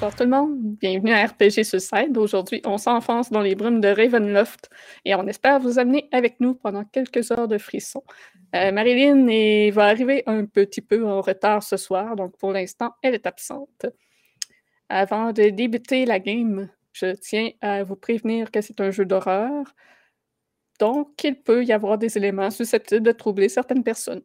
Bonjour tout le monde, bienvenue à RPG Suicide. Aujourd'hui, on s'enfonce dans les brumes de Ravenloft et on espère vous amener avec nous pendant quelques heures de frissons. Euh, Marilyn va arriver un petit peu en retard ce soir, donc pour l'instant, elle est absente. Avant de débuter la game, je tiens à vous prévenir que c'est un jeu d'horreur, donc il peut y avoir des éléments susceptibles de troubler certaines personnes.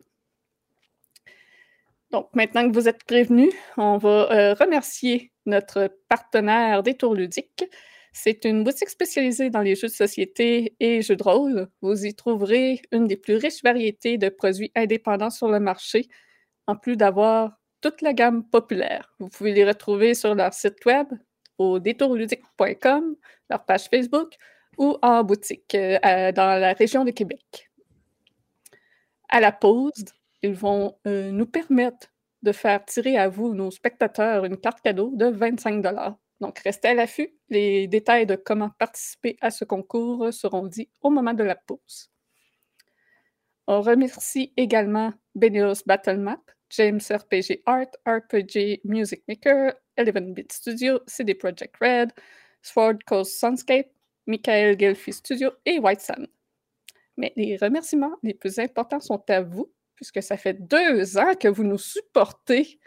Donc, maintenant que vous êtes prévenus, on va euh, remercier notre partenaire des Tours. C'est une boutique spécialisée dans les jeux de société et jeux de rôle. Vous y trouverez une des plus riches variétés de produits indépendants sur le marché, en plus d'avoir toute la gamme populaire. Vous pouvez les retrouver sur leur site web au détourludique.com, leur page Facebook ou en boutique euh, dans la région de Québec. À la pause, ils vont euh, nous permettre de faire tirer à vous, nos spectateurs, une carte cadeau de 25 Donc, restez à l'affût. Les détails de comment participer à ce concours seront dits au moment de la pause. On remercie également Benio's Battle Map, James RPG Art, RPG Music Maker, Eleven Bit Studio, CD Projekt Red, Sword Coast Sunscape, Michael Gelfi Studio et White Sun. Mais les remerciements les plus importants sont à vous, puisque ça fait deux ans que vous nous supportez,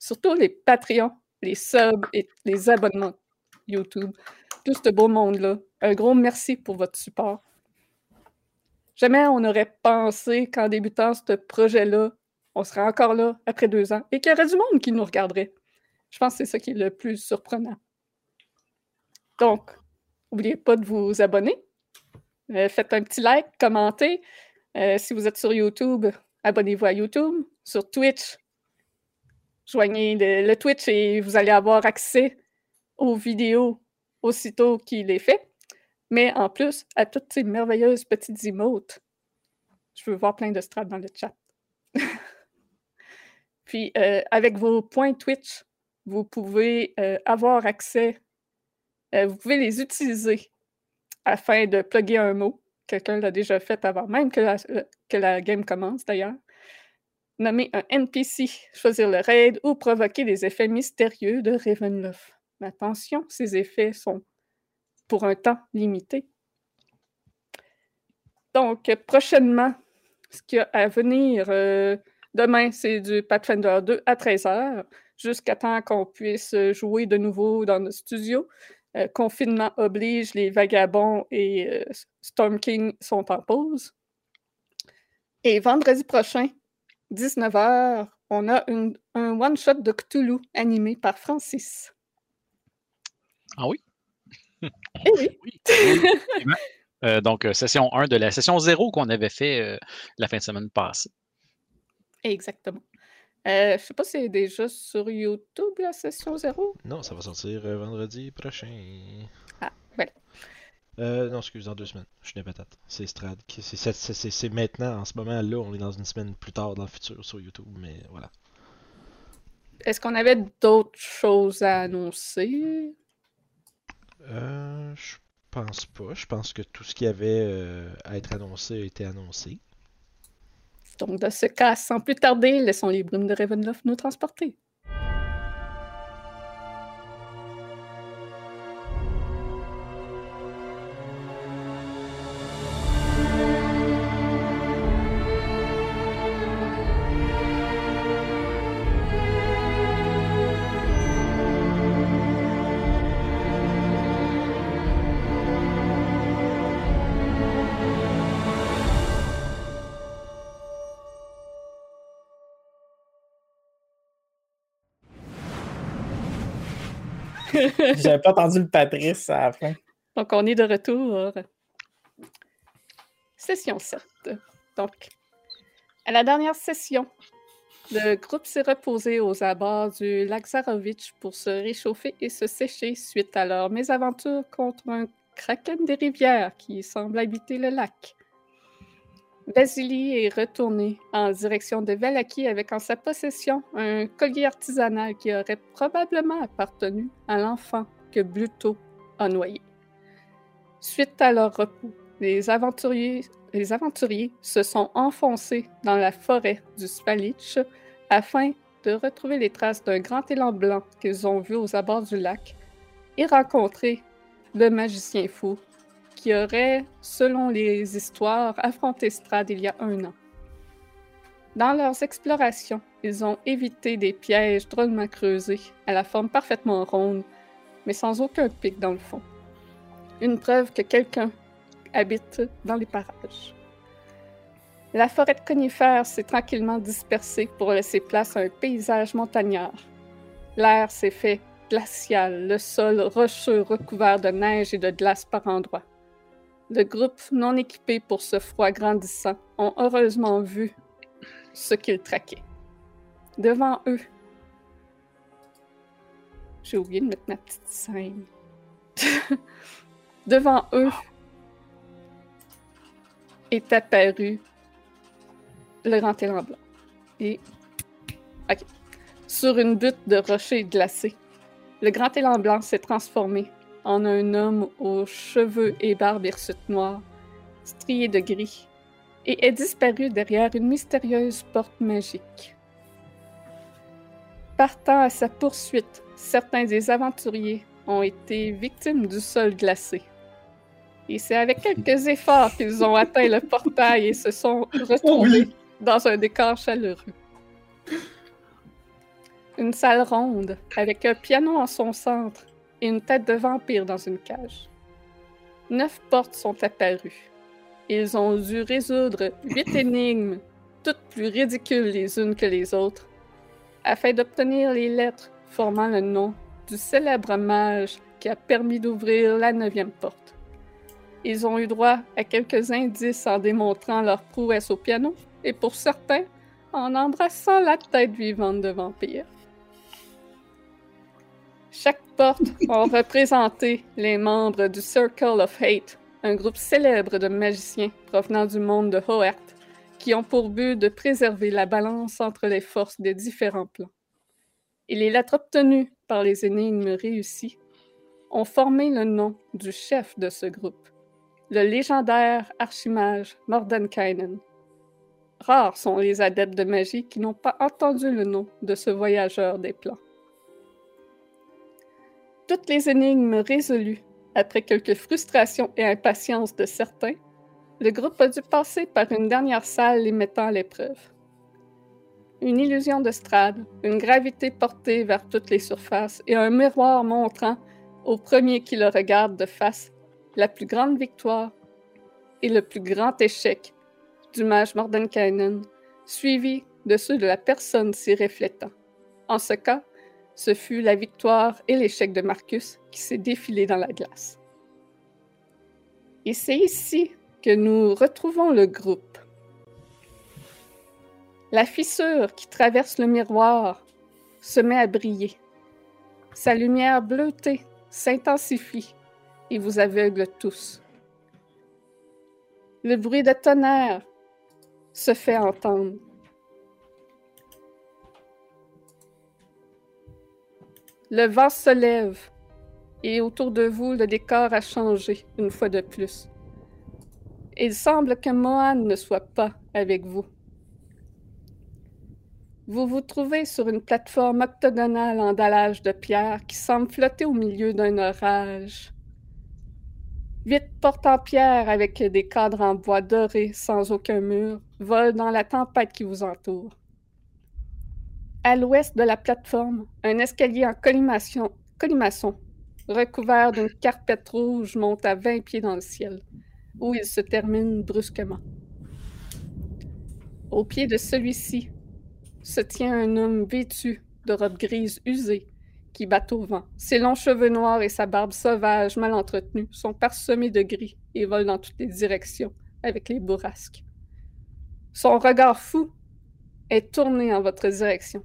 surtout les Patreons, les subs et les abonnements YouTube, tout ce beau monde-là. Un gros merci pour votre support. Jamais on n'aurait pensé qu'en débutant ce projet-là, on serait encore là après deux ans et qu'il y aurait du monde qui nous regarderait. Je pense que c'est ça qui est le plus surprenant. Donc, n'oubliez pas de vous abonner. Euh, faites un petit like, commentez. Euh, si vous êtes sur YouTube, abonnez-vous à YouTube. Sur Twitch, joignez le, Twitch et vous allez avoir accès aux vidéos aussitôt qu'il est fait. Mais en plus, à toutes ces merveilleuses petites emotes. Je veux voir plein de strats dans le chat. Puis, euh, avec vos points Twitch, vous pouvez euh, avoir accès, euh, vous pouvez les utiliser afin de plugger un mot. Quelqu'un l'a déjà fait avant même que la, la game commence d'ailleurs. Nommer un NPC, choisir le raid ou provoquer des effets mystérieux de Ravenloft. Mais attention, ces effets sont pour un temps limité. Donc, prochainement, ce qu'il y a à venir, euh, demain, c'est du Pathfinder 2 à 13h, jusqu'à temps qu'on puisse jouer de nouveau dans notre studio. Euh, confinement oblige, les Vagabonds et euh, Storm King sont en pause. Et vendredi prochain, 19h, on a une- un one-shot de Cthulhu animé par Francis. Ah oui? Eh oui! Euh, donc, session 1 de la session 0 qu'on avait fait euh, la fin de semaine passée. Exactement. Euh, je sais pas si c'est déjà sur YouTube, la session 0. Non, ça va sortir euh, vendredi prochain. Ah, voilà. Euh, non, excuse, dans deux semaines. Je suis des patates. C'est Strad. c'est- maintenant, en ce moment là, on est dans une semaine plus tard dans le futur sur YouTube, mais voilà. Est-ce qu'on avait d'autres choses à annoncer? Euh, je pense pas. Je pense que tout ce qui avait euh, à être annoncé a été annoncé. Donc, dans ce cas, sans plus tarder, laissons les brumes de Ravenloft nous transporter. J'avais pas entendu le Patrice à la fin. Donc, on est de retour. Session 7. Donc, à la dernière session, le groupe s'est reposé aux abords du lac Zarovitch pour se réchauffer et se sécher suite à leur mésaventure contre un kraken des rivières qui semble habiter le lac. Vasily est retourné en direction de Valaki avec en sa possession un collier artisanal qui aurait probablement appartenu à l'enfant que Bluto a noyé. Suite à leur repos, les aventuriers, se sont enfoncés dans la forêt du Spalitch afin de retrouver les traces d'un grand élan blanc qu'ils ont vu aux abords du lac et rencontrer le magicien fou qui aurait, selon les histoires, affronté Strad il y a un an. Dans leurs explorations, ils ont évité des pièges drôlement creusés, à la forme parfaitement ronde, mais sans aucun pic dans le fond. Une preuve que quelqu'un habite dans les parages. La forêt de conifères s'est tranquillement dispersée pour laisser place à un paysage montagnard. L'air s'est fait glacial, le sol rocheux recouvert de neige et de glace par endroits. Le groupe non équipé pour ce froid grandissant ont heureusement vu ce qu'ils traquaient. Devant eux, j'ai oublié de mettre ma petite scène. Devant eux est apparu le grand élan blanc. Et. Sur une butte de rochers glacés, le grand élan blanc s'est transformé en un homme aux cheveux et barbe hirsute noire, strié de gris, et est disparu derrière une mystérieuse porte magique. Partant à sa poursuite, certains des aventuriers ont été victimes du sol glacé. Et c'est avec quelques efforts qu'ils ont atteint le portail et se sont retrouvés dans un décor chaleureux. Une salle ronde, avec un piano en son centre et une tête de vampire dans une cage. Neuf portes sont apparues. Ils ont dû résoudre huit énigmes, toutes plus ridicules les unes que les autres, afin d'obtenir les lettres formant le nom du célèbre mage qui a permis d'ouvrir la neuvième porte. Ils ont eu droit à quelques indices en démontrant leur prouesse au piano, et pour certains, en embrassant la tête vivante de vampire. Chaque porte a représenté les membres du Circle of Hate, un groupe célèbre de magiciens provenant du monde de Hoert, qui ont pour but de préserver la balance entre les forces des différents plans. Et les lettres obtenues par les énigmes réussies ont formé le nom du chef de ce groupe, le légendaire archimage Mordenkainen, Rares sont les adeptes de magie qui n'ont pas entendu le nom de ce voyageur des plans. Toutes les énigmes résolues, après quelques frustrations et impatience de certains, le groupe a dû passer par une dernière salle les mettant à l'épreuve. Une illusion de strade, une gravité portée vers toutes les surfaces et un miroir montrant au premier qui le regarde de face la plus grande victoire et le plus grand échec du mage Mordenkainen, suivi de ceux de la personne s'y reflétant. En ce cas, ce fut la victoire et l'échec de Marcus qui s'est défilé dans la glace. Et c'est ici que nous retrouvons le groupe. La fissure qui traverse le miroir se met à briller. Sa lumière bleutée s'intensifie et vous aveugle tous. Le bruit de tonnerre se fait entendre. Le vent se lève et autour de vous, le décor a changé une fois de plus. Il semble que Mohan ne soit pas avec vous. Vous vous trouvez sur une plateforme octogonale en dallage de pierre qui semble flotter au milieu d'un orage. Huit portes en pierre avec des cadres en bois doré sans aucun mur volent dans la tempête qui vous entoure. À l'ouest de la plateforme, un escalier en collimation, colimaçon, recouvert d'une carpette rouge, monte à 20 pieds dans le ciel, où il se termine brusquement. Au pied de celui-ci se tient un homme vêtu de robe grise usée, qui bat au vent. Ses longs cheveux noirs et sa barbe sauvage, mal entretenue, sont parsemés de gris et volent dans toutes les directions avec les bourrasques. Son regard fou est tourné en votre direction.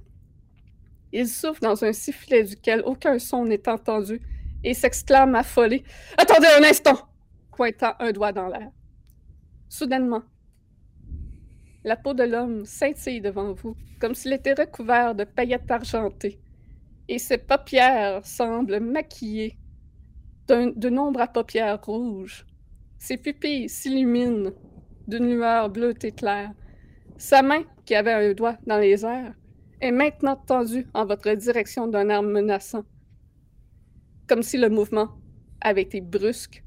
Il souffle dans un sifflet duquel aucun son n'est entendu et s'exclame affolé Attendez un instant pointant un doigt dans l'air. Soudainement, la peau de l'homme scintille devant vous, comme s'il était recouvert de paillettes argentées et ses paupières semblent maquillées de nombre à paupières rouges. Ses pupilles s'illuminent d'une lueur bleutée claire. Sa main, qui avait un doigt dans les airs, est maintenant tendu en votre direction d'un air menaçant. Comme si le mouvement avait été brusque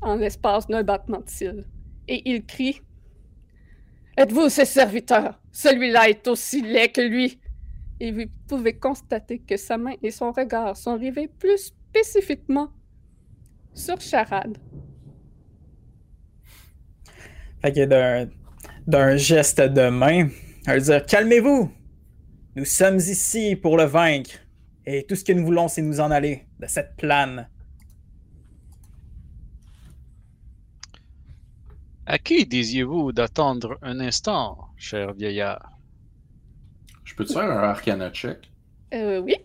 en l'espace d'un battement de cils. Et il crie Êtes-vous ses serviteurs? Celui-là est aussi laid que lui. Et vous pouvez constater que sa main et son regard sont rivés plus spécifiquement sur Charade. Fait que d'un, d'un geste de main, dire Calmez-vous Nous sommes ici pour le vaincre. Et tout ce que nous voulons, c'est nous en aller de cette plane. À qui disiez-vous d'attendre un instant, cher vieillard? Je peux te faire un arcana check? Euh, oui.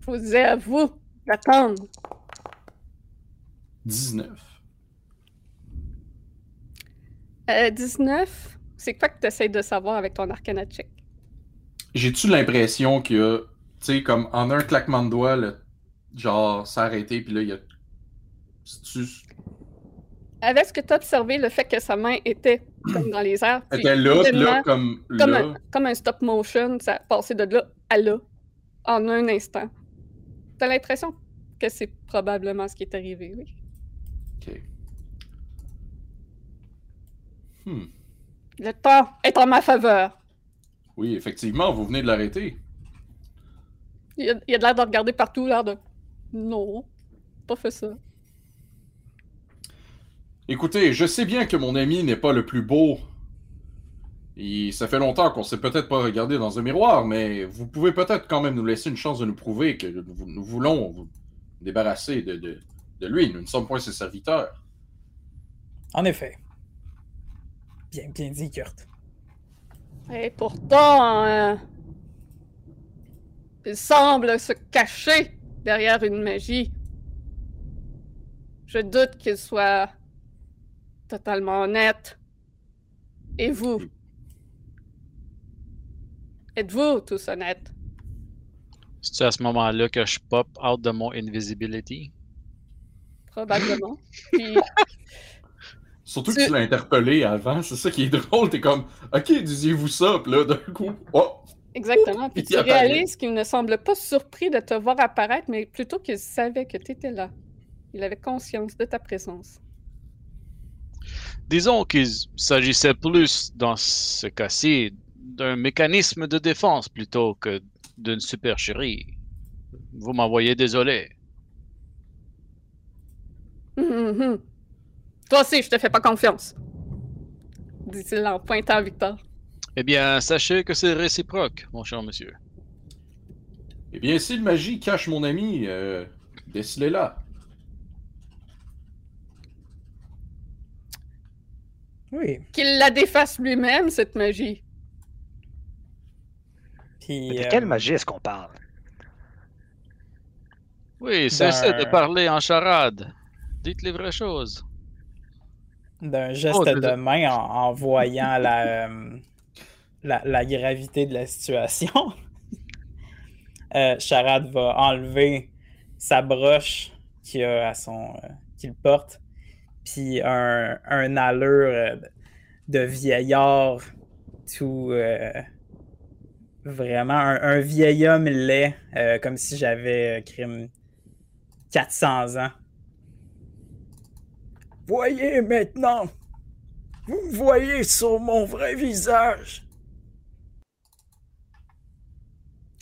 Je vous ai à vous d'attendre. 19. Euh, 19, c'est quoi que tu essaies de savoir avec ton arcana check? J'ai-tu l'impression que, tu sais, comme en un claquement de doigts, le, genre, arrêté, puis là, il y a. Avec ce que tu as observé, le fait que sa main était comme dans les airs, puis Était là, puis là, soudainement, comme comme, là. un, comme un stop motion, ça a passé de là à là en un instant. T'as l'impression que c'est probablement ce qui est arrivé, oui. Ok. Hmm. Le temps est en ma faveur. Oui, effectivement, vous venez de l'arrêter. Il a, il a de l'air de regarder partout, l'air de. Non, pas fait ça. Écoutez, je sais bien que mon ami n'est pas le plus beau. Et ça fait longtemps qu'on s'est peut-être pas regardé dans un miroir, mais vous pouvez peut-être quand même nous laisser une chance de nous prouver que nous, nous voulons vous débarrasser de, de- de lui. Nous ne sommes point ses serviteurs. En effet. Bien, bien dit, Kurt. Et pourtant, euh, il semble se cacher derrière une magie. Je doute qu'il soit totalement honnête. Et vous? Êtes-vous tous honnêtes? C'est à ce moment-là que je pop out de mon invisibility. Probablement. Puis, Surtout que Tu- l'as interpellé avant, c'est ça qui est drôle. T'es comme, ok, disiez-vous ça, puis là, d'un coup, oh, exactement. Puis Il tu apparaît. réalises qu'il ne semble pas surpris de te voir apparaître, mais plutôt qu'il savait que tu étais là. Il avait conscience de ta présence. Disons qu'il s'agissait plus, dans ce cas-ci, d'un mécanisme de défense plutôt que d'une supercherie. Vous m'envoyez désolé. Hum, hum, hum. Toi aussi, je te fais pas confiance. Dit-il en pointant à Victor. Eh bien, sachez que c'est réciproque, mon cher monsieur. eh bien, si le magie cache mon ami, euh, décelez-la. Oui. Qu'il la défasse lui-même, cette magie. Puis. Mais de euh, quelle magie est-ce qu'on parle? Oui, cessez de Ben- parler en charade. Dites les vraies choses. D'un geste Oh, de désolé. main en, en voyant la, euh, la, la gravité de la situation. euh, Charade va enlever sa broche qu'il a à son euh, qu'il porte, puis un, un allure de vieillard tout vraiment un, un vieil homme laid, comme si j'avais crime 400 ans. Voyez maintenant, vous me voyez sur mon vrai visage.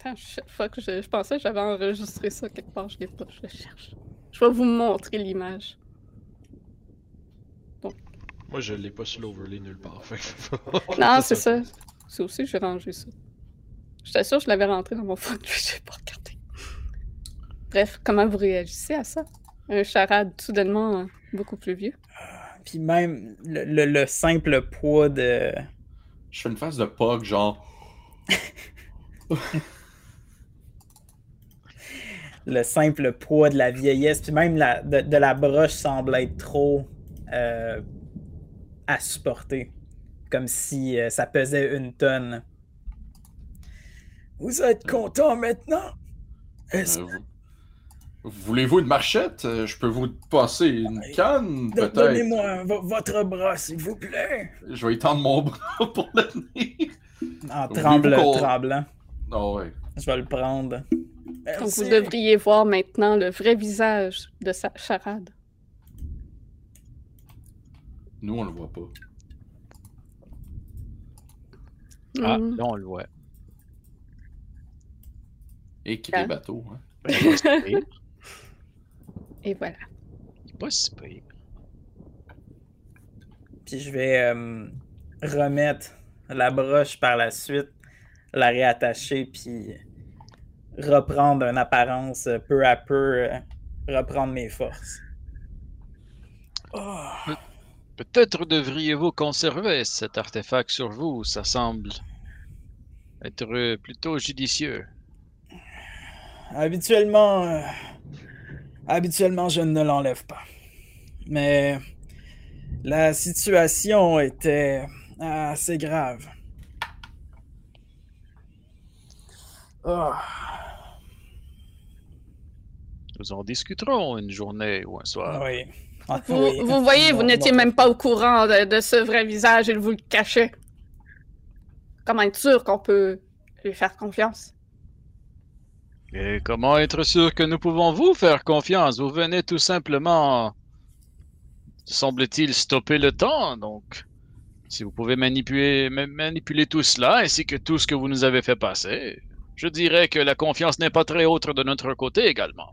Attends, fuck, je, je pensais que j'avais enregistré ça quelque part, je l'ai pas, je le cherche. Je vais vous montrer l'image. Moi, je l'ai pas sur l'overlay nulle part. fait que- Non, c'est ça. C'est aussi, j'ai rangé ça. J'étais sûre que je l'avais rentré dans mon phone, je sais pas regardé. Bref, comment vous réagissez à ça? Un charade soudainement beaucoup plus vieux. Puis même le, le- le simple poids de. Je fais une phase de pog, genre, Le simple poids de la vieillesse, puis même la, de, de la broche semble être trop euh, à supporter. Comme si euh, ça pesait une tonne. Vous êtes content maintenant? euh, Est-ce vous, Voulez-vous une marchette? Euh, Je peux vous passer une canne, peut-être? Donnez-moi vo- votre bras, s'il vous plaît. Je vais étendre mon bras pour le tenir. En tremblant, tremblant. Ah ouais. Je vais le prendre. Donc, vous devriez voir maintenant le vrai visage de sa charade. Nous, on le voit pas. Ah, Mhm. là, on le voit. Et qui Ah. est bateau, hein? Il est pas si pire. Et voilà. Pas si pire. Puis je vais euh, remettre la broche par la suite, la réattacher, puis reprendre une apparence peu à peu, euh, reprendre mes forces. Oh. Peut-être devriez-vous conserver cet artefact sur vous. Ça semble être plutôt judicieux. Habituellement, euh, habituellement, je ne l'enlève pas. Mais la situation était assez grave. Oh. Nous en discuterons une journée ou un soir. Oui. Ah, Vous, oui. vous voyez, vous n'étiez même pas au courant de, de ce vrai visage et vous le cachez. Comment être sûr qu'on peut lui faire confiance? Et comment être sûr que nous pouvons vous faire confiance? Vous venez tout simplement, semble-t-il, stopper le temps. Donc, si vous pouvez manipuler, ma- manipuler tout cela ainsi que tout ce que vous nous avez fait passer, je dirais que la confiance n'est pas très haute de notre côté également.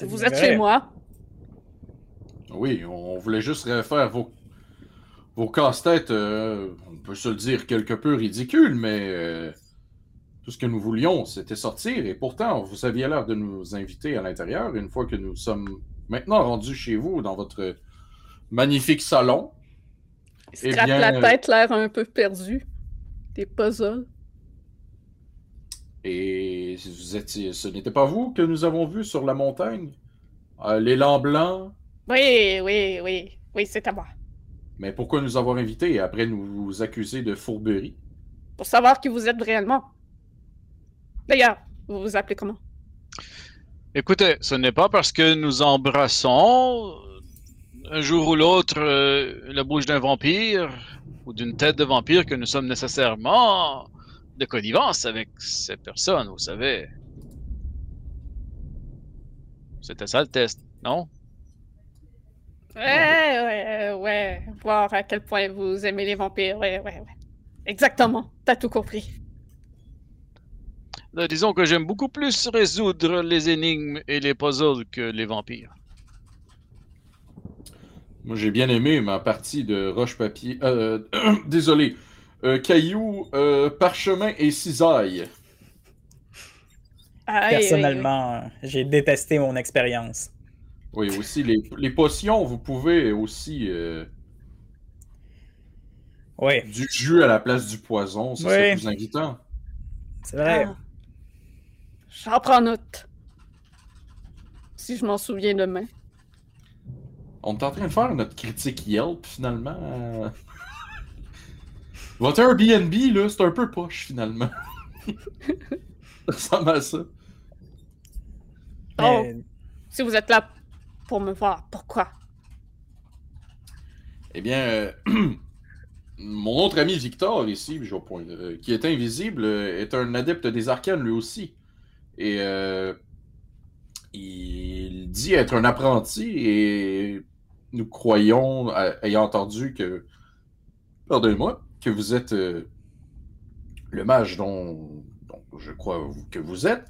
Vous êtes chez moi. Oui, on voulait juste refaire vos, vos casse-têtes, euh, on peut se le dire, quelque peu ridicules, mais euh, tout ce que nous voulions, c'était sortir. Et pourtant, vous aviez l'air de nous inviter à l'intérieur. Une fois que nous sommes maintenant rendus chez vous, dans votre magnifique salon, Il se Eh bien, la euh, tête, l'air un peu perdu. Des puzzles. et vous étiez, ce n'était pas vous que nous avons vu sur la montagne? Euh, L'élan blanc? Oui, oui, oui. Oui, c'est à moi. Mais pourquoi nous avoir invités et après nous vous accuser de fourberie? Pour savoir qui vous êtes réellement. D'ailleurs, vous vous appelez comment? Écoutez, ce n'est pas parce que nous embrassons euh, un jour ou l'autre euh, la bouche d'un vampire ou d'une tête de vampire que nous sommes nécessairement de connivence avec ces personnes, vous savez. C'était ça le test, non? Ouais, ouais, ouais. Voir à quel point vous aimez les vampires. Ouais, ouais, ouais. Exactement. T'as tout compris. Euh, disons que j'aime beaucoup plus résoudre les énigmes et les puzzles que les vampires. Moi, j'ai bien aimé ma partie de roche-papier. Euh, désolé. Euh, cailloux, euh, parchemin et cisaille. Personnellement, j'ai détesté mon expérience. Oui, aussi, les, les potions, vous pouvez aussi euh, Oui, du jus à la place du poison. Ça Oui. serait plus invitant. c'est vrai. Ah. J'en prends note. Si je m'en souviens demain. On est en train de faire notre critique Yelp, finalement. Euh, Votre Airbnb, là, c'est un peu poche, finalement. ça ressemble à ça. Oh. Mais- Si vous êtes là pour me voir, pourquoi? Eh bien, euh, mon autre ami Victor, ici, je vais pointer, euh, qui est invisible, euh, est un adepte des arcanes lui aussi. Et euh, il dit être un apprenti et nous croyons, euh, ayant entendu que, pardonnez-moi, que vous êtes euh, le mage dont, dont je crois que vous êtes,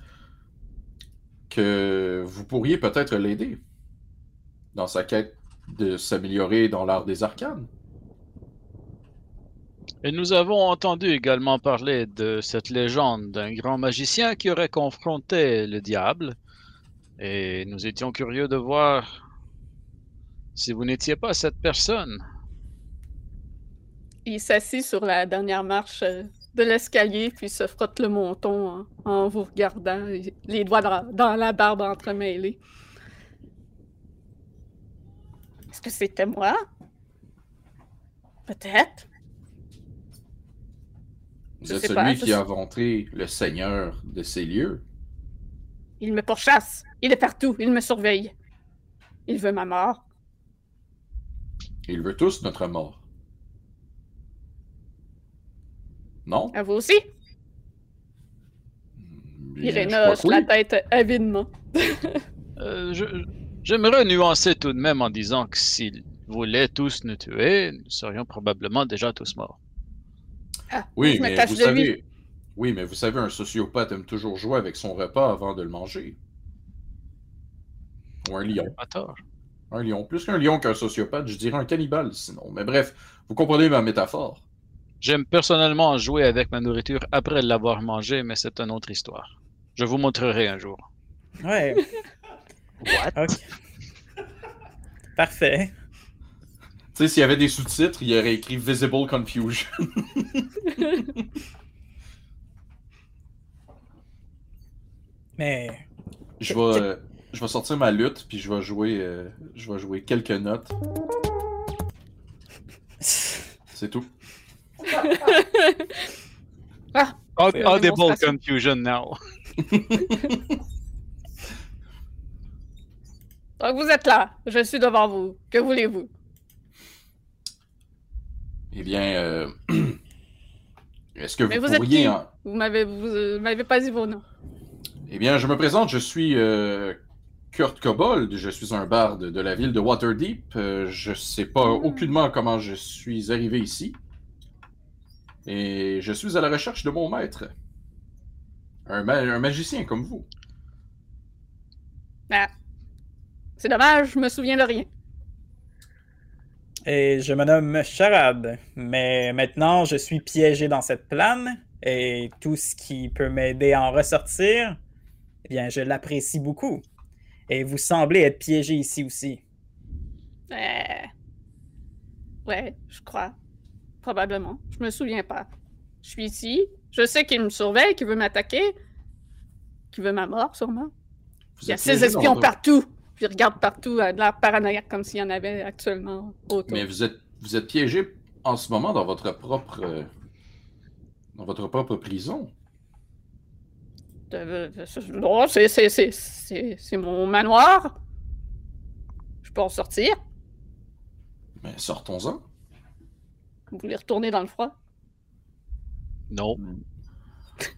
que vous pourriez peut-être l'aider dans sa quête de s'améliorer dans l'art des arcanes. Et nous avons entendu également parler de cette légende d'un grand magicien qui aurait confronté le diable. Et nous étions curieux de voir si vous n'étiez pas cette personne. Il s'assit sur la dernière marche euh, de l'escalier, puis se frotte le menton en, vous regardant, les doigts dans, dans la barbe entremêlés. Est-ce que c'était moi? Peut-être. Vous Je êtes sais celui pas, qui a inventé le seigneur de ces lieux. Il me pourchasse. Il est partout. Il me surveille. Il veut ma mort. Il veut tous notre mort. Non? À vous aussi? Bien, Irena hoche que la tête avidement. Euh, je- J'aimerais nuancer tout de même en disant que s'ils voulaient tous nous tuer, nous serions probablement déjà tous morts. Ah, Oui, je mais vous de lui. savez... Oui, mais vous savez, un sociopathe aime toujours jouer avec son repas avant de le manger. Ou un lion. Pas tort. Un lion. Plus qu'un lion qu'un sociopathe, je dirais un cannibale sinon. Mais bref, vous comprenez ma métaphore. J'aime personnellement jouer avec ma nourriture après l'avoir mangée, mais c'est une autre histoire. Je vous montrerai un jour. Ouais, What? ok. Parfait. Tu sais, s'il y avait des sous-titres, il y aurait écrit Visible Confusion. Mais je vais, euh, je vais sortir ma lutte, puis je vais jouer, euh, je vais jouer quelques notes. C'est tout. C'est Audible confusion now. Donc vous êtes là. Je suis devant vous. Que voulez-vous? Eh bien, euh, est-ce que vous, Mais vous pourriez... en- Vous m'avez vous, euh, m'avez pas dit vos noms. Eh bien, je me présente, je suis euh, Kurt Kobold, je suis un barde de la ville de Waterdeep. Euh, je sais pas Hmm. aucunement comment je suis arrivé ici. Et je suis à la recherche de mon maître. Un, ma- un magicien comme vous. Ah. C'est dommage, je me souviens de rien. Et je me nomme Charade, mais maintenant je suis piégé dans cette plane et tout ce qui peut m'aider à en ressortir, eh bien je l'apprécie beaucoup. Et vous semblez être piégé ici aussi. Euh... Ouais, je crois. Probablement. Je me souviens pas. Je suis ici. Je sais qu'il me surveille, qu'il veut m'attaquer. Qu'il veut ma mort, sûrement. Vous Il y a dans espions partout. Puis il regarde partout, à de l'air paranoïaque comme s'il y en avait actuellement autour. Mais vous êtes, vous êtes piégé en ce moment dans votre propre... euh, dans votre propre prison. Euh, euh, Non, c'est, c'est, c'est, c'est, c'est mon manoir. Je peux en sortir. Mais sortons-en. Vous voulez retourner dans le froid? Non.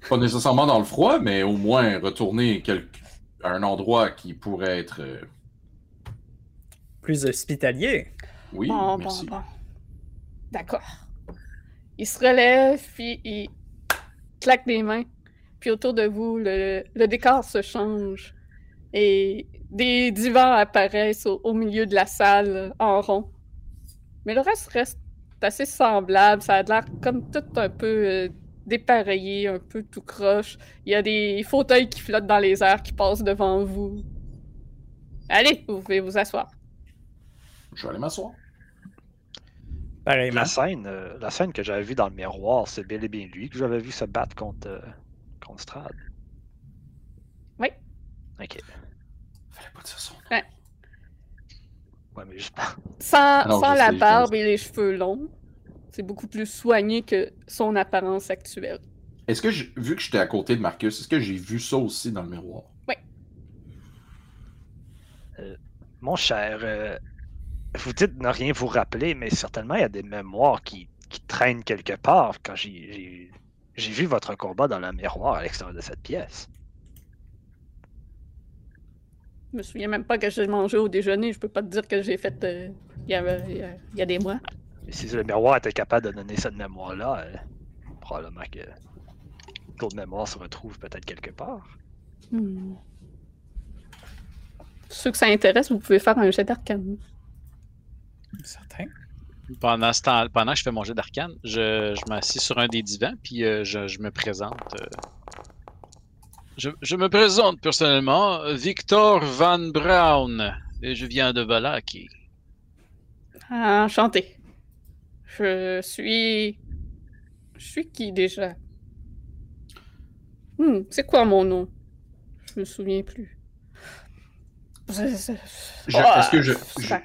Pas nécessairement dans le froid, mais au moins retourner quelque- à un endroit qui pourrait être... euh, Plus hospitalier. Oui, bon, merci. bon, bon. D'accord. Il se relève, puis il claque des mains. Puis autour de vous, le, le décor se change. Et des divans apparaissent au, au milieu de la salle en rond. Mais le reste reste assez semblable. Ça a l'air comme tout un peu euh, dépareillé, un peu tout croche. Il y a des fauteuils qui flottent dans les airs qui passent devant vous. Allez, vous pouvez vous asseoir. Je vais aller m'asseoir. La scène, euh, la scène que j'avais vue dans le miroir, c'est bel et bien lui que j'avais vu se battre contre, euh, contre Strad. Oui. Ok. Fallait pas dire son nom. Ouais, mais juste Sans, Non, sans je la barbe et les cheveux longs, c'est beaucoup plus soigné que son apparence actuelle. Est-ce que, j'ai- vu que j'étais à côté de Marcus, est-ce que j'ai vu ça aussi dans le miroir? Mon cher, euh, vous dites ne rien vous rappeler, mais certainement il y a des mémoires qui, qui traînent quelque part quand j'ai- j'ai j'ai vu votre combat dans le miroir à l'extérieur de cette pièce. Je me souviens même pas que j'ai mangé au déjeuner. Je peux pas te dire que j'ai fait euh, il y, a, il y a- il y a des mois. Et si le miroir était capable de donner cette mémoire-là, euh, probablement que d'autres mémoires se retrouvent peut-être quelque part. Hmm. Ceux que ça intéresse, vous pouvez faire un jet d'arcane. Certain. Pendant, ce temps, pendant que je fais mon jet d'arcane, je, je m'assis sur un des divans, puis euh, je, je me présente. euh. Je, je me présente personnellement, Victor Van Braun, et je viens de Valaki. Enchanté. Je suis. Je suis qui déjà? Hmm, c'est quoi mon nom? Je me souviens plus. Je- je- Je- est-ce que je, je, ça-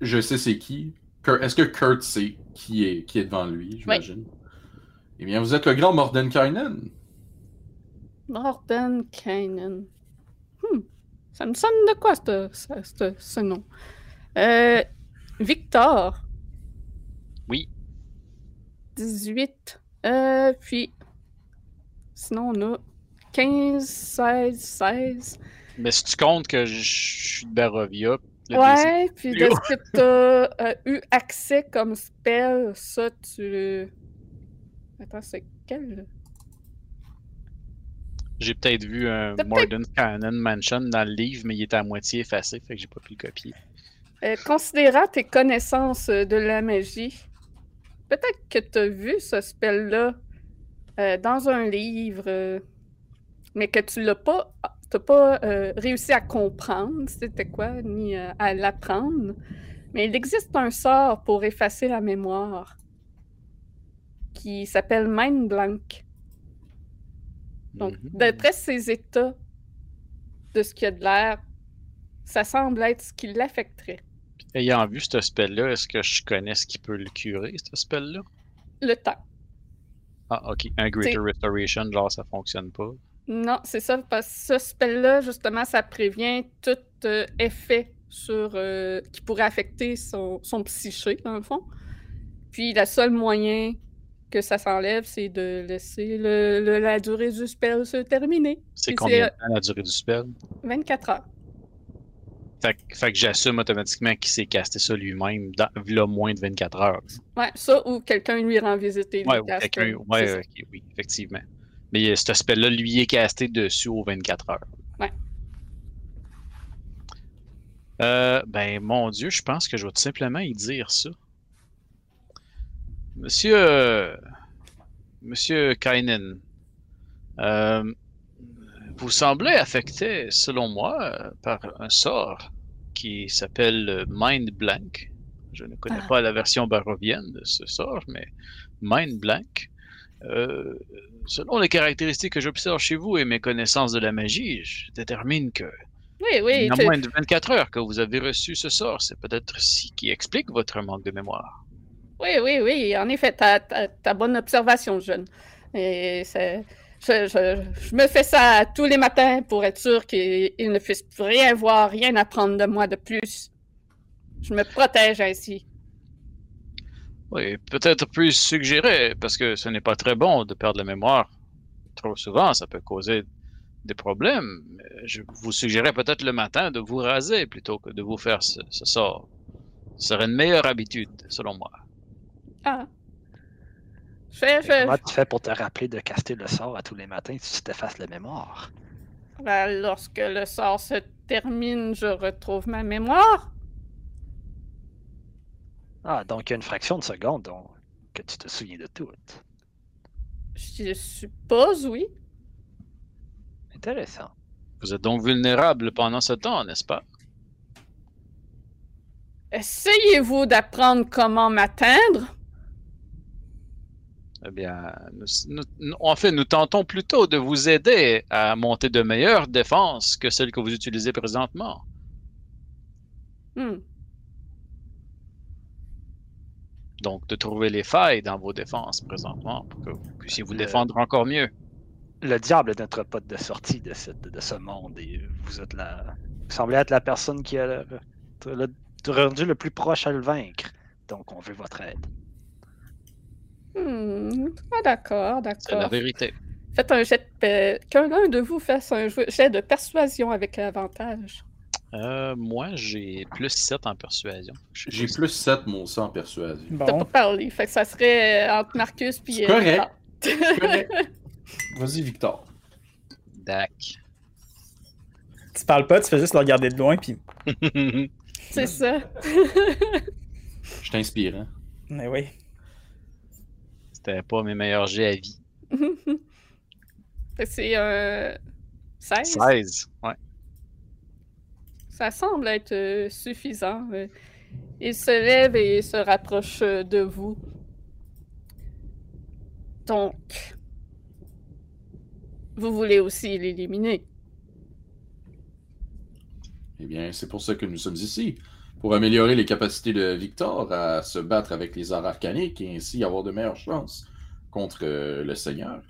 je sais c'est qui? Est-ce que Kurt sait qui est, qui est devant lui, j'imagine? Eh bien, vous êtes le grand Mordenkainen. Morten Kainen. Ça me sonne de quoi, ce, ce, ce- ce nom? Euh, Victor. Oui. 18. Euh, puis, sinon, on a 15, 16, 16. Mais si tu comptes que je suis de Barovia, Ouais, puis de ce que tu as eu accès comme spell, ça, tu. Attends, c'est quel? j'ai peut-être vu un Morden Cannon Mansion dans le livre, mais il était à moitié effacé, fait que j'ai pas pu le copier. Euh, considérant tes connaissances euh, de la magie, peut-être que tu as vu ce spell-là euh, dans un livre, euh, mais que tu l'as pas, t'as pas euh, réussi à comprendre c'était quoi, ni à l'apprendre. Mais il existe un sort pour effacer la mémoire qui s'appelle Mind Blank. Donc, Mhm. d'après ces états de ce qu'il y a de l'air, ça semble être ce qui l'affecterait. Ayant vu ce spell-là, est-ce que je connais ce qui peut le curer, ce spell-là? Le temps. Ah, ok. Un Greater Restoration, genre, ça fonctionne pas. Non, c'est ça, parce que ce spell-là, justement, ça prévient tout euh, effet sur euh, qui pourrait affecter son, son psyché, dans le fond. Puis, le seul moyen que ça s'enlève, c'est de laisser le, le- la durée du spell se terminer. C'est combien de temps la durée du spell? 24 heures. Fait, que- fait que j'assume automatiquement qu'il s'est casté ça lui-même dans là, moins de 24 heures. Ouais, ça, ou quelqu'un lui rend visite et lui Ouais, casse quelqu'un. Ouais, oui, effectivement. Mais euh, ce spell-là, lui, est casté dessus aux 24 heures. Ouais. Euh, ben, mon Dieu, je pense que je vais tout simplement y dire ça. Monsieur. euh, Monsieur Kainen, euh, vous semblez affecté, selon moi, par un sort qui s'appelle euh, Mind Blank. Je ne connais Ah. pas la version barovienne de ce sort, mais Mind Blank. Euh, selon les caractéristiques que j'observe chez vous et mes connaissances de la magie, je détermine que Oui, oui. il y a tu- moins de 24 heures que vous avez reçu ce sort. C'est peut-être ce qui explique votre manque de mémoire. Oui, oui, oui, en effet, t'as bonne observation, jeune. Et c'est- je, je- je me fais ça tous les matins pour être sûr qu'il il ne puisse plus rien voir, rien apprendre de moi de plus. Je me protège ainsi. Oui, peut-être puis-je suggérer, parce que ce n'est pas très bon de perdre la mémoire trop souvent, ça peut causer des problèmes. Je vous suggérais peut-être le matin de vous raser plutôt que de vous faire ce, ce sort. Ce serait une meilleure habitude, selon moi. Ah. Fais, Comment tu fais pour te rappeler de caster le sort à tous les matins si tu t'effaces la mémoire? ben, lorsque le sort se termine, je retrouve ma mémoire. Ah, donc il y a une fraction de seconde donc, que tu te souviens de tout. Je suppose, oui. Intéressant. Vous êtes donc vulnérable pendant ce temps, n'est-ce pas? Essayez-vous d'apprendre comment m'atteindre? Eh bien, nous, en fait, nous tentons plutôt de vous aider à monter de meilleures défenses que celles que vous utilisez présentement. Hmm. Donc, de trouver les failles dans vos défenses présentement pour que vous puissiez vous Le- défendre encore mieux. Le diable est notre pote de sortie de, ce- de ce monde et vous êtes la. Vous semblez être la personne qui a le, le- rendu le plus proche à le vaincre. Donc on veut votre aide. Hmm. Ah, d'accord, C'est la d'accord. vérité. Faites un jet de... Qu'un l'un de vous fasse un jet de persuasion avec avantage. Euh, moi, j'ai plus 7 en persuasion. J'ai plus 7, mon sang en persuasion. T'as pas parlé, fait que ça serait euh, entre Marcus puis... C'est euh, correct. Correct. Vas-y, Victor. Dac. Tu parles pas, tu fais juste le regarder de loin, puis. C'est ça. Je t'inspire, hein. Mais oui. C'était pas mes meilleurs jets à vie. C'est un 16. 16. Ouais. Ça semble être euh, suffisant. euh. Il se lève et se rapproche euh, de vous. Donc, vous voulez aussi l'éliminer. Eh bien, c'est pour ça que nous sommes ici. Pour améliorer les capacités de Victor à se battre avec les arts arcaniques et ainsi avoir de meilleures chances contre euh, le Seigneur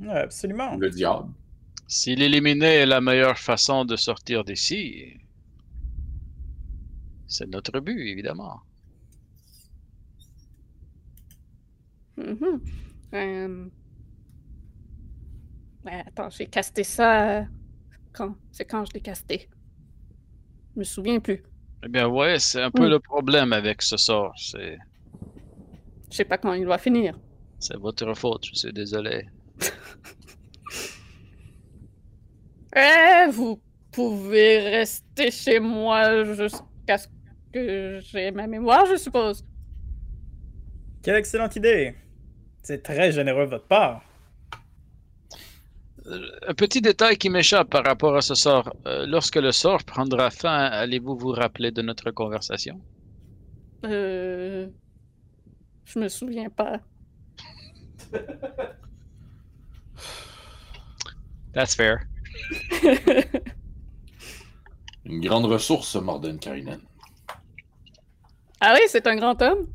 Ouais, absolument. le diable. Si l'éliminer est la meilleure façon de sortir d'ici, c'est notre but, évidemment. Euh, ouais, attends, j'ai casté ça. Quand? C'est quand je l'ai casté? Je me souviens plus. Eh bien, ouais, c'est un peu Hmm. le problème avec ce sort. C'est, Je sais pas quand il va finir. c'est votre faute, je suis désolé. Eh, vous pouvez rester chez moi jusqu'à ce que j'ai ma mémoire, je suppose. Quelle excellente idée! C'est très généreux de votre part. Un petit détail qui m'échappe par rapport à ce sort. Euh, lorsque le sort prendra fin, allez-vous vous rappeler de notre conversation? Euh... Je me souviens pas. That's fair. Une grande ressource, Mordenkainen. ah oui, c'est un grand homme?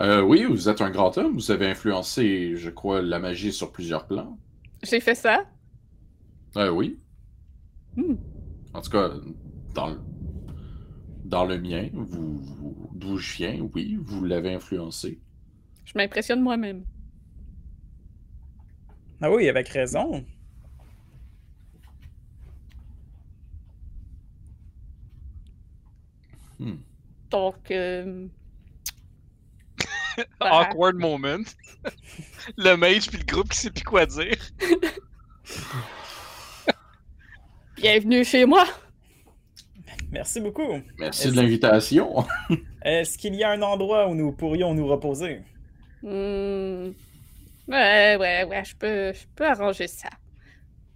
Euh, oui, vous êtes un grand homme. Vous avez influencé, je crois, la magie sur plusieurs plans. J'ai fait ça? Euh, oui. Hmm. En tout cas, dans le, dans le mien, vous, vous- d'où je viens, oui, vous l'avez influencé. Je m'impressionne moi-même. Ah oui, avec raison. Hmm. Donc, euh... Awkward moment. le mage puis le groupe qui sait plus quoi dire. bienvenue chez moi. Merci beaucoup. Merci de l'invitation. Est-ce qu'il y a un endroit où nous pourrions nous reposer? Hmm. Ouais, ouais, ouais, je peux, je peux arranger ça.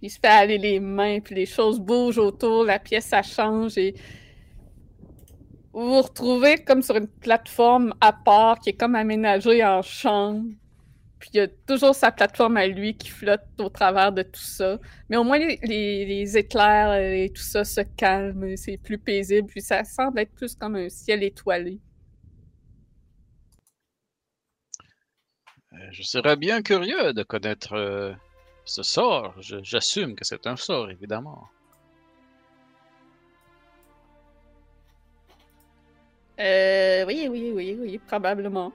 Il se fait aller les mains, puis les choses bougent autour, la pièce, ça change, et vous vous retrouvez comme sur une plateforme à part qui est comme aménagée en chambre. Puis il y a toujours sa plateforme à lui qui flotte au travers de tout ça. Mais au moins, les, éclairs et tout ça se calment, c'est plus paisible, puis ça semble être plus comme un ciel étoilé. Euh, Je serais bien curieux de connaître euh, ce sort. J'assume que c'est un sort, évidemment. Euh, oui, oui, oui, oui, probablement.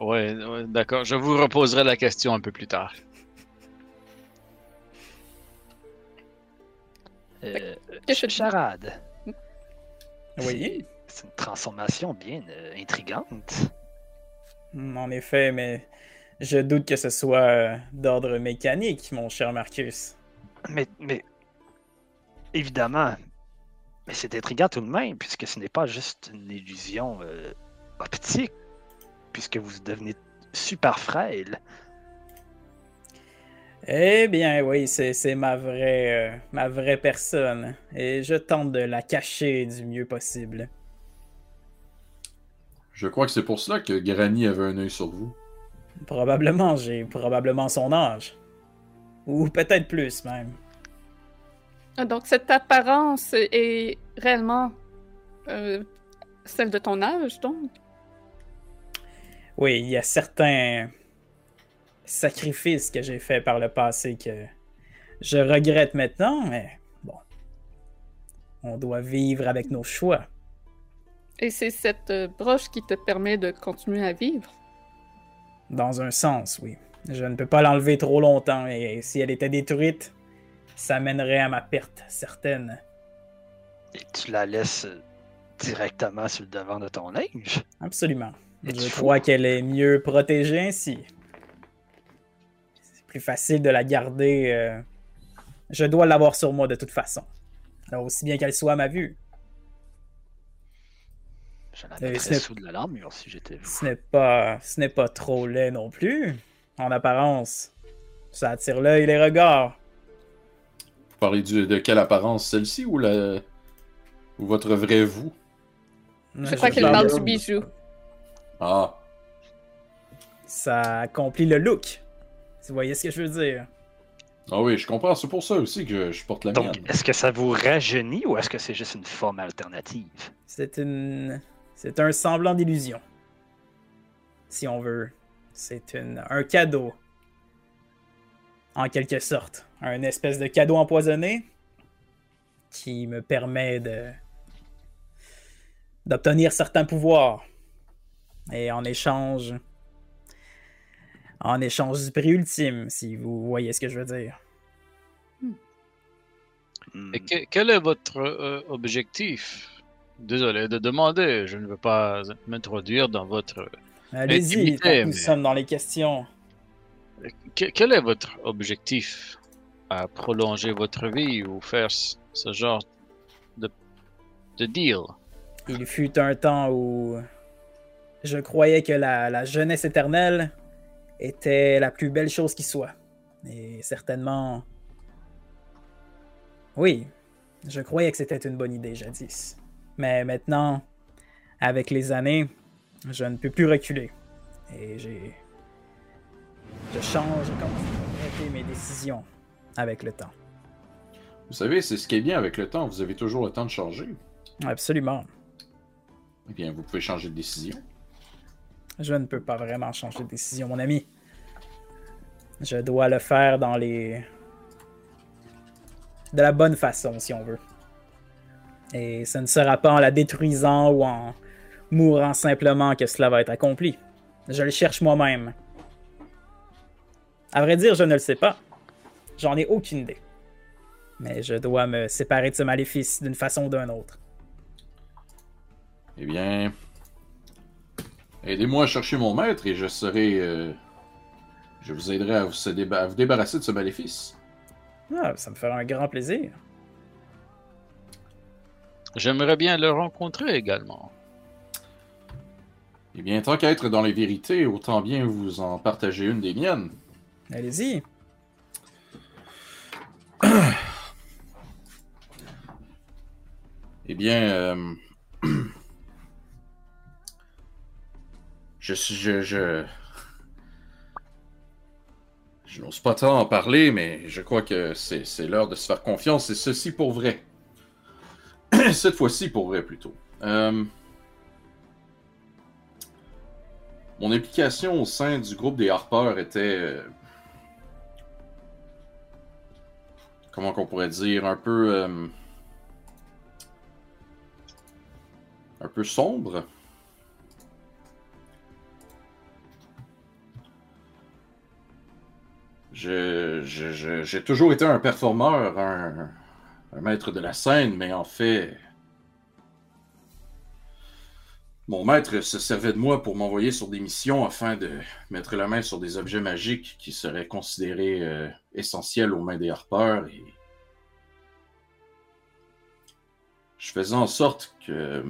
Ouais, ouais, d'accord. Je vous reposerai la question un peu plus tard. Euh, charade. Oui. C'est une transformation bien euh, intrigante. Hmm, En effet, mais je doute que ce soit euh, d'ordre mécanique, mon cher Marcus. Mais, mais évidemment, mais c'est intriguant tout de même, puisque ce n'est pas juste une illusion euh, optique, puisque vous devenez super frêle. Eh bien, oui, c'est ma vraie, euh, ma vraie personne, et je tente de la cacher du mieux possible. Je crois que c'est pour cela que Granny avait un œil sur vous. Probablement, j'ai probablement son âge. Ou peut-être plus même. Donc, cette apparence est réellement euh, celle de ton âge, donc? Oui, il y a certains sacrifices que j'ai faits par le passé que je regrette maintenant, mais bon. On doit vivre avec nos choix. Et c'est cette euh, broche qui te permet de continuer à vivre? Dans un sens, oui. Je ne peux pas l'enlever trop longtemps, et si elle était détruite, ça mènerait à ma perte certaine. Et tu la laisses euh, directement sur le devant de ton linge? Absolument. Et Je crois qu'elle est mieux protégée ainsi. C'est plus facile de la garder. euh, Je dois l'avoir sur moi de toute façon. Alors, aussi bien qu'elle soit à ma vue. Je la Euh, mettrais sous de l'armure si j'étais vous. Ce n'est pas, ce n'est pas trop laid non plus, en apparence. Ça attire l'œil et les regards. Vous parlez du- de quelle apparence Celle-ci ou, la... ou votre vrai vous? Je crois qu'elle parle du bijou. Ah, Ça accomplit le look. Vous voyez ce que je veux dire? ah oui, je comprends. C'est pour ça aussi que je porte la Donc, mienne. est-ce que ça vous rajeunit ou est-ce que c'est juste une forme alternative? C'est une. C'est un semblant d'illusion. Si on veut. C'est une... un cadeau. en quelque sorte. Un espèce de cadeau empoisonné qui me permet de d'obtenir certains pouvoirs. Et en échange, en échange du prix ultime, si vous voyez ce que je veux dire. Hmm. Et que- quel est votre euh, objectif? Désolé de demander, je ne veux pas m'introduire dans votre... Allez-y, nous sommes dans les questions. Que- quel est votre objectif à prolonger votre vie ou faire ce ce genre de, de deal? Il fut un temps où je croyais que la, la jeunesse éternelle était la plus belle chose qui soit. Et certainement... Oui, je croyais que c'était une bonne idée jadis. Mais maintenant, avec les années, je ne peux plus reculer. Et j'ai... Je change, je commence à regretter mes décisions avec le temps. Vous savez, c'est ce qui est bien avec le temps. Vous avez toujours le temps de changer. Absolument. Eh bien, vous pouvez changer de décision. Je ne peux pas vraiment changer de décision, mon ami. Je dois le faire dans les. de la bonne façon, si on veut. Et ce ne sera pas en la détruisant ou en mourant simplement que cela va être accompli. Je le cherche moi-même. À vrai dire, je ne le sais pas. J'en ai aucune idée. Mais je dois me séparer de ce maléfice d'une façon ou d'une autre. Eh bien, aidez-moi à chercher mon maître et je serai. euh, je vous aiderai à vous, se déba- à vous débarrasser de ce maléfice. Ah, ça me ferait un grand plaisir. J'aimerais bien le rencontrer également. Eh bien, tant qu'à être dans les vérités, autant bien vous en partager une des miennes. Allez-y. Eh bien, euh, je je, je, je n'ose pas tant en parler, mais je crois que c'est, c'est l'heure de se faire confiance. Et ceci pour vrai. Cette fois-ci pour vrai plutôt. Euh, mon implication au sein du groupe des harpeurs était, euh, comment qu'on pourrait dire, un peu. euh, un peu sombre. J'ai toujours été un performeur, un, maître de la scène, mais en fait, mon maître se servait de moi pour m'envoyer sur des missions afin de mettre la main sur des objets magiques qui seraient considérés euh, essentiels aux mains des harpeurs je faisais en sorte que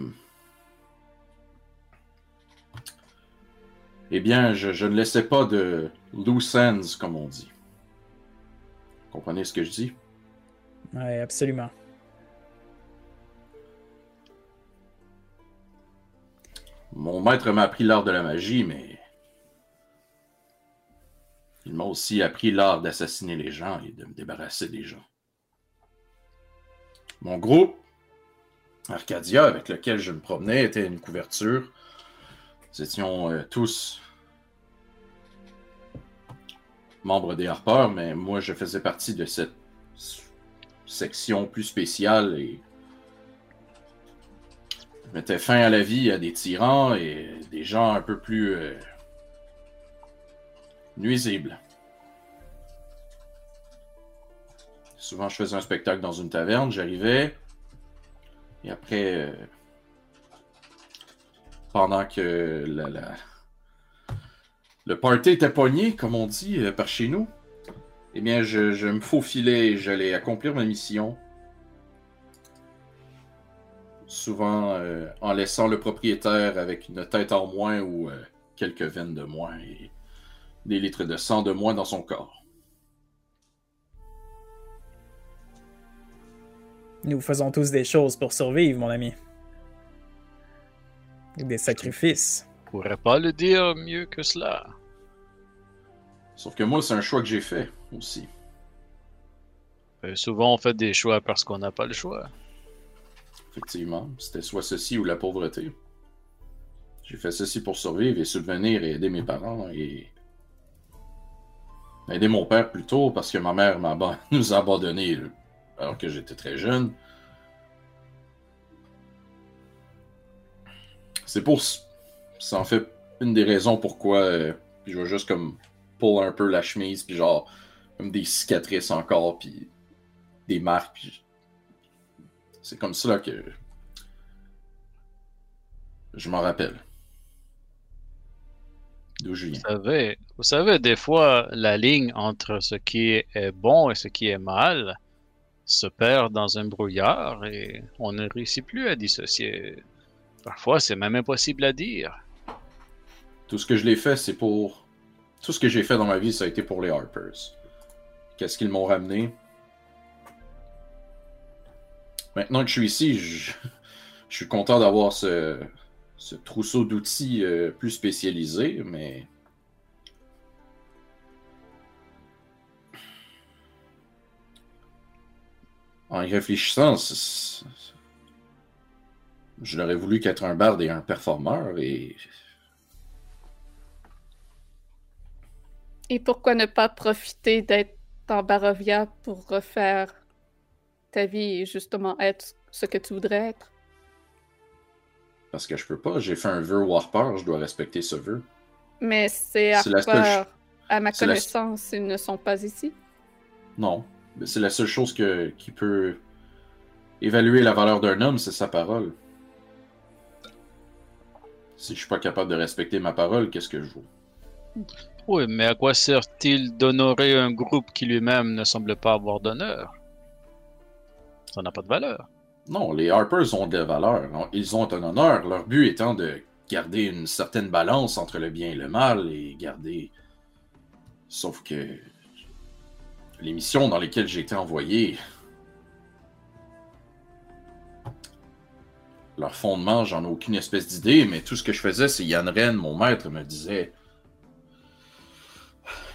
eh bien, je, je ne laissais pas de loose ends, comme on dit. Comprenez ce que je dis? Oui, absolument. Mon maître m'a appris l'art de la magie, mais il m'a aussi appris l'art d'assassiner les gens et de me débarrasser des gens. Mon groupe, Arcadia, avec lequel je me promenais, était une couverture. Nous étions euh, tous membres des Harpeurs, mais moi je faisais partie de cette section plus spéciale et je mettais fin à la vie à des tyrans et des gens un peu plus euh, nuisibles. Souvent, je faisais un spectacle dans une taverne, j'arrivais, et après, euh, pendant que la- le party était pogné, comme on dit euh, par chez nous, eh bien, je, me faufilais et j'allais accomplir ma mission. Souvent euh, en laissant le propriétaire avec une tête en moins ou euh, quelques veines de moins et des litres de sang de moins dans son corps. Nous faisons tous des choses pour survivre, mon ami. Des sacrifices. Je pourrais pas le dire mieux que cela. Sauf que moi, c'est un choix que j'ai fait aussi. Euh, souvent, on fait des choix parce qu'on n'a pas le choix. Effectivement, c'était soit ceci ou la pauvreté. J'ai fait ceci pour survivre et subvenir et aider mes parents et aider mon père plus tôt parce que ma mère m'a aban- nous a abandonnés là, alors que j'étais très jeune. C'est pour. C'est en fait une des raisons pourquoi euh, je vais juste comme pull un peu la chemise, puis genre, comme des cicatrices encore, puis des marques, puis. C'est comme ça là, que. Je m'en rappelle. D'où je viens. Vous savez, vous savez, des fois, la ligne entre ce qui est bon et ce qui est mal se perd dans un brouillard et on ne réussit plus à dissocier. Parfois, c'est même impossible à dire. Tout ce que je l'ai fait, c'est pour. Tout ce que j'ai fait dans ma vie, ça a été pour les Harpers. Qu'est-ce qu'ils m'ont ramené? Maintenant que je suis ici, je, suis content d'avoir ce, trousseau d'outils euh, plus spécialisé, mais. En y réfléchissant, je n'aurais voulu qu'être un barde et un performeur, et Et pourquoi ne pas profiter d'être en Barovia pour refaire ta vie et justement être ce que tu voudrais être? Parce que je peux pas, j'ai fait un vœu Warper, je dois respecter ce vœu. Mais c'est Harper, à ma la- connaissance, ils ne sont pas ici. Non, c'est la seule chose que, qui peut évaluer la valeur d'un homme, c'est sa parole. Si je suis pas capable de respecter ma parole, qu'est-ce que je vaux? Oui, mais à quoi sert-il d'honorer un groupe qui lui-même ne semble pas avoir d'honneur? Ça n'a pas de valeur. Non, les Harpers ont de la valeur. Ils ont un honneur. Leur but étant de garder une certaine balance entre le bien et le mal et garder. Sauf que. Les missions dans lesquelles j'ai été envoyé. Leur fondement, j'en ai aucune espèce d'idée, mais tout ce que je faisais, c'est Yann Ren, mon maître, me disait.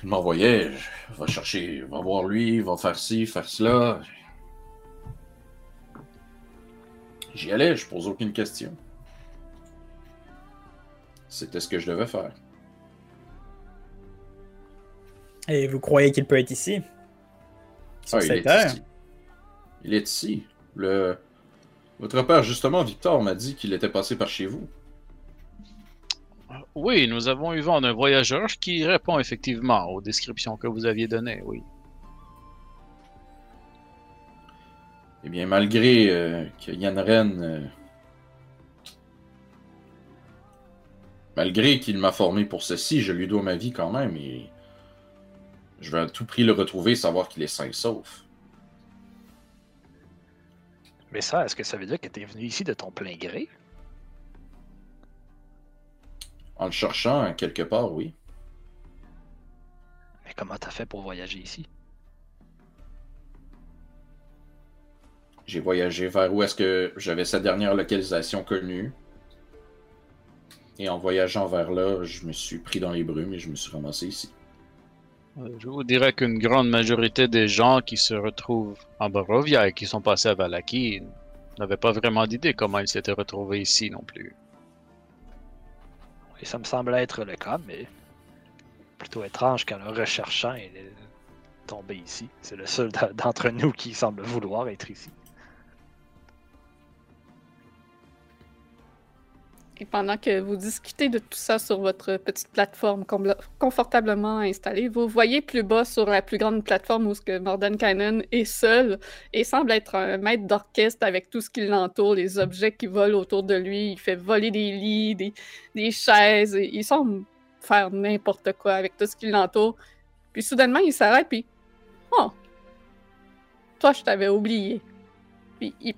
Il m'envoyait, va chercher, va voir lui, va faire ci, faire cela. J'y allais, je pose aucune question. C'était ce que je devais faire. Et vous croyez qu'il peut être ici? Ah, il est ici. Il est ici. Le... Votre père, justement, Victor, m'a dit qu'il était passé par chez vous. Oui, nous avons eu vent d'un voyageur qui répond effectivement aux descriptions que vous aviez données, oui. Eh bien, malgré euh, que Yann Ren. euh, Malgré qu'il m'a formé pour ceci, je lui dois ma vie quand même et. Je vais à tout prix le retrouver, savoir qu'il est sain et sauf. Mais ça, est-ce que ça veut dire que tu es venu ici de ton plein gré? En le cherchant, quelque part, oui. Mais comment t'as fait pour voyager ici? J'ai voyagé vers où est-ce que j'avais sa dernière localisation connue. Et en voyageant vers là, je me suis pris dans les brumes et je me suis ramassé ici. Euh, Je vous dirais qu'une grande majorité des gens qui se retrouvent en Barovia et qui sont passés à Valaki n'avaient pas vraiment d'idée comment ils s'étaient retrouvés ici non plus. Et ça me semble être le cas, mais plutôt étrange qu'en le recherchant, il est tombé ici. C'est le seul d'entre nous qui semble vouloir être ici. Et pendant que vous discutez de tout ça sur votre petite plateforme confortablement installée, vous voyez plus bas sur la plus grande plateforme où ce que est seul et semble être un maître d'orchestre avec tout ce qui l'entoure, les objets qui volent autour de lui. Il fait voler des lits, des, chaises. Il semble faire n'importe quoi avec tout ce qui l'entoure. Puis soudainement, il s'arrête puis Oh! Toi, je t'avais oublié. Puis il,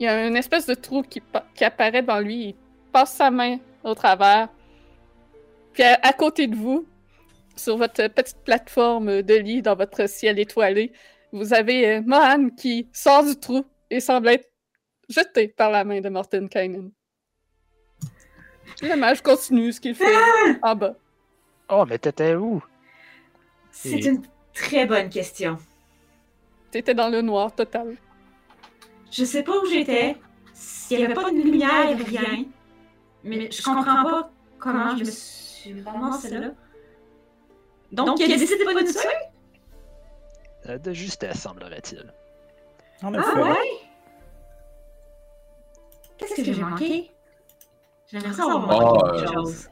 y a une espèce de trou qui, qui apparaît dans lui. Passe sa main au travers. Puis à, à côté de vous, sur votre petite plateforme de lit dans votre ciel étoilé, vous avez euh, Mohan qui sort du trou et semble être jeté par la main de Morten Kainen. Le mage continue ce qu'il fait en bas. Oh, mais t'étais où? C'est Et- une très bonne question. T'étais dans le noir total. Je sais pas où j'étais, s'il y avait pas de lumière, rien. Mais je comprends pas comment je me suis ramassée là. Donc, il a décidé de pas nous tuer? euh, de justesse, semblerait-il. En Ah ouais? Qu'est-ce que j'ai manqué? J'aimerais ça avoir Ah, manqué euh, quelque chose.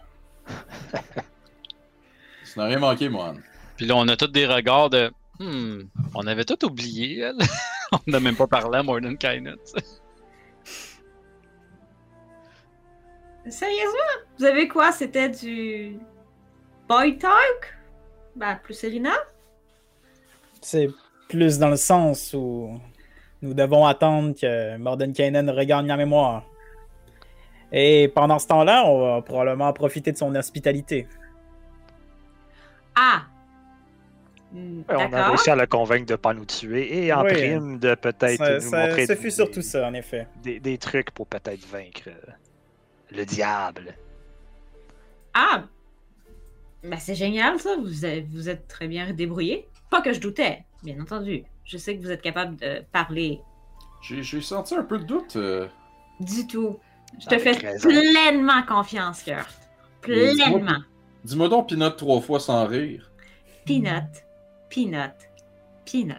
Ça n'a rien manqué, moi. Puis là, on a tous des regards de. Hmm, on avait tout oublié, elle. on n'a même pas parlé à Mordenkainen. Sérieusement? Vous avez quoi? C'était du boy talk? Ben, plus Serena? C'est plus dans le sens où nous devons attendre que Mordenkainen regagne la mémoire. Et pendant ce temps-là, on va probablement profiter de son hospitalité. Ah! Hmm, on a réussi à la convaincre de ne pas nous tuer et en Oui. prime de peut-être nous ça- montrer ce des- fut surtout ça, en effet. Des, des trucs pour peut-être vaincre euh, le diable. Ah! Ben, c'est génial, ça. Vous êtes, vous êtes très bien débrouillé. Pas que je doutais, bien entendu. Je sais que vous êtes capable de parler J'ai j'ai senti un peu de doute. euh. du tout. Je te Avec fais raison. pleinement confiance, Kurt. Dis-moi- Pleinement. Dis-moi donc Pinot trois fois sans rire. Peanut, peanut, peanut.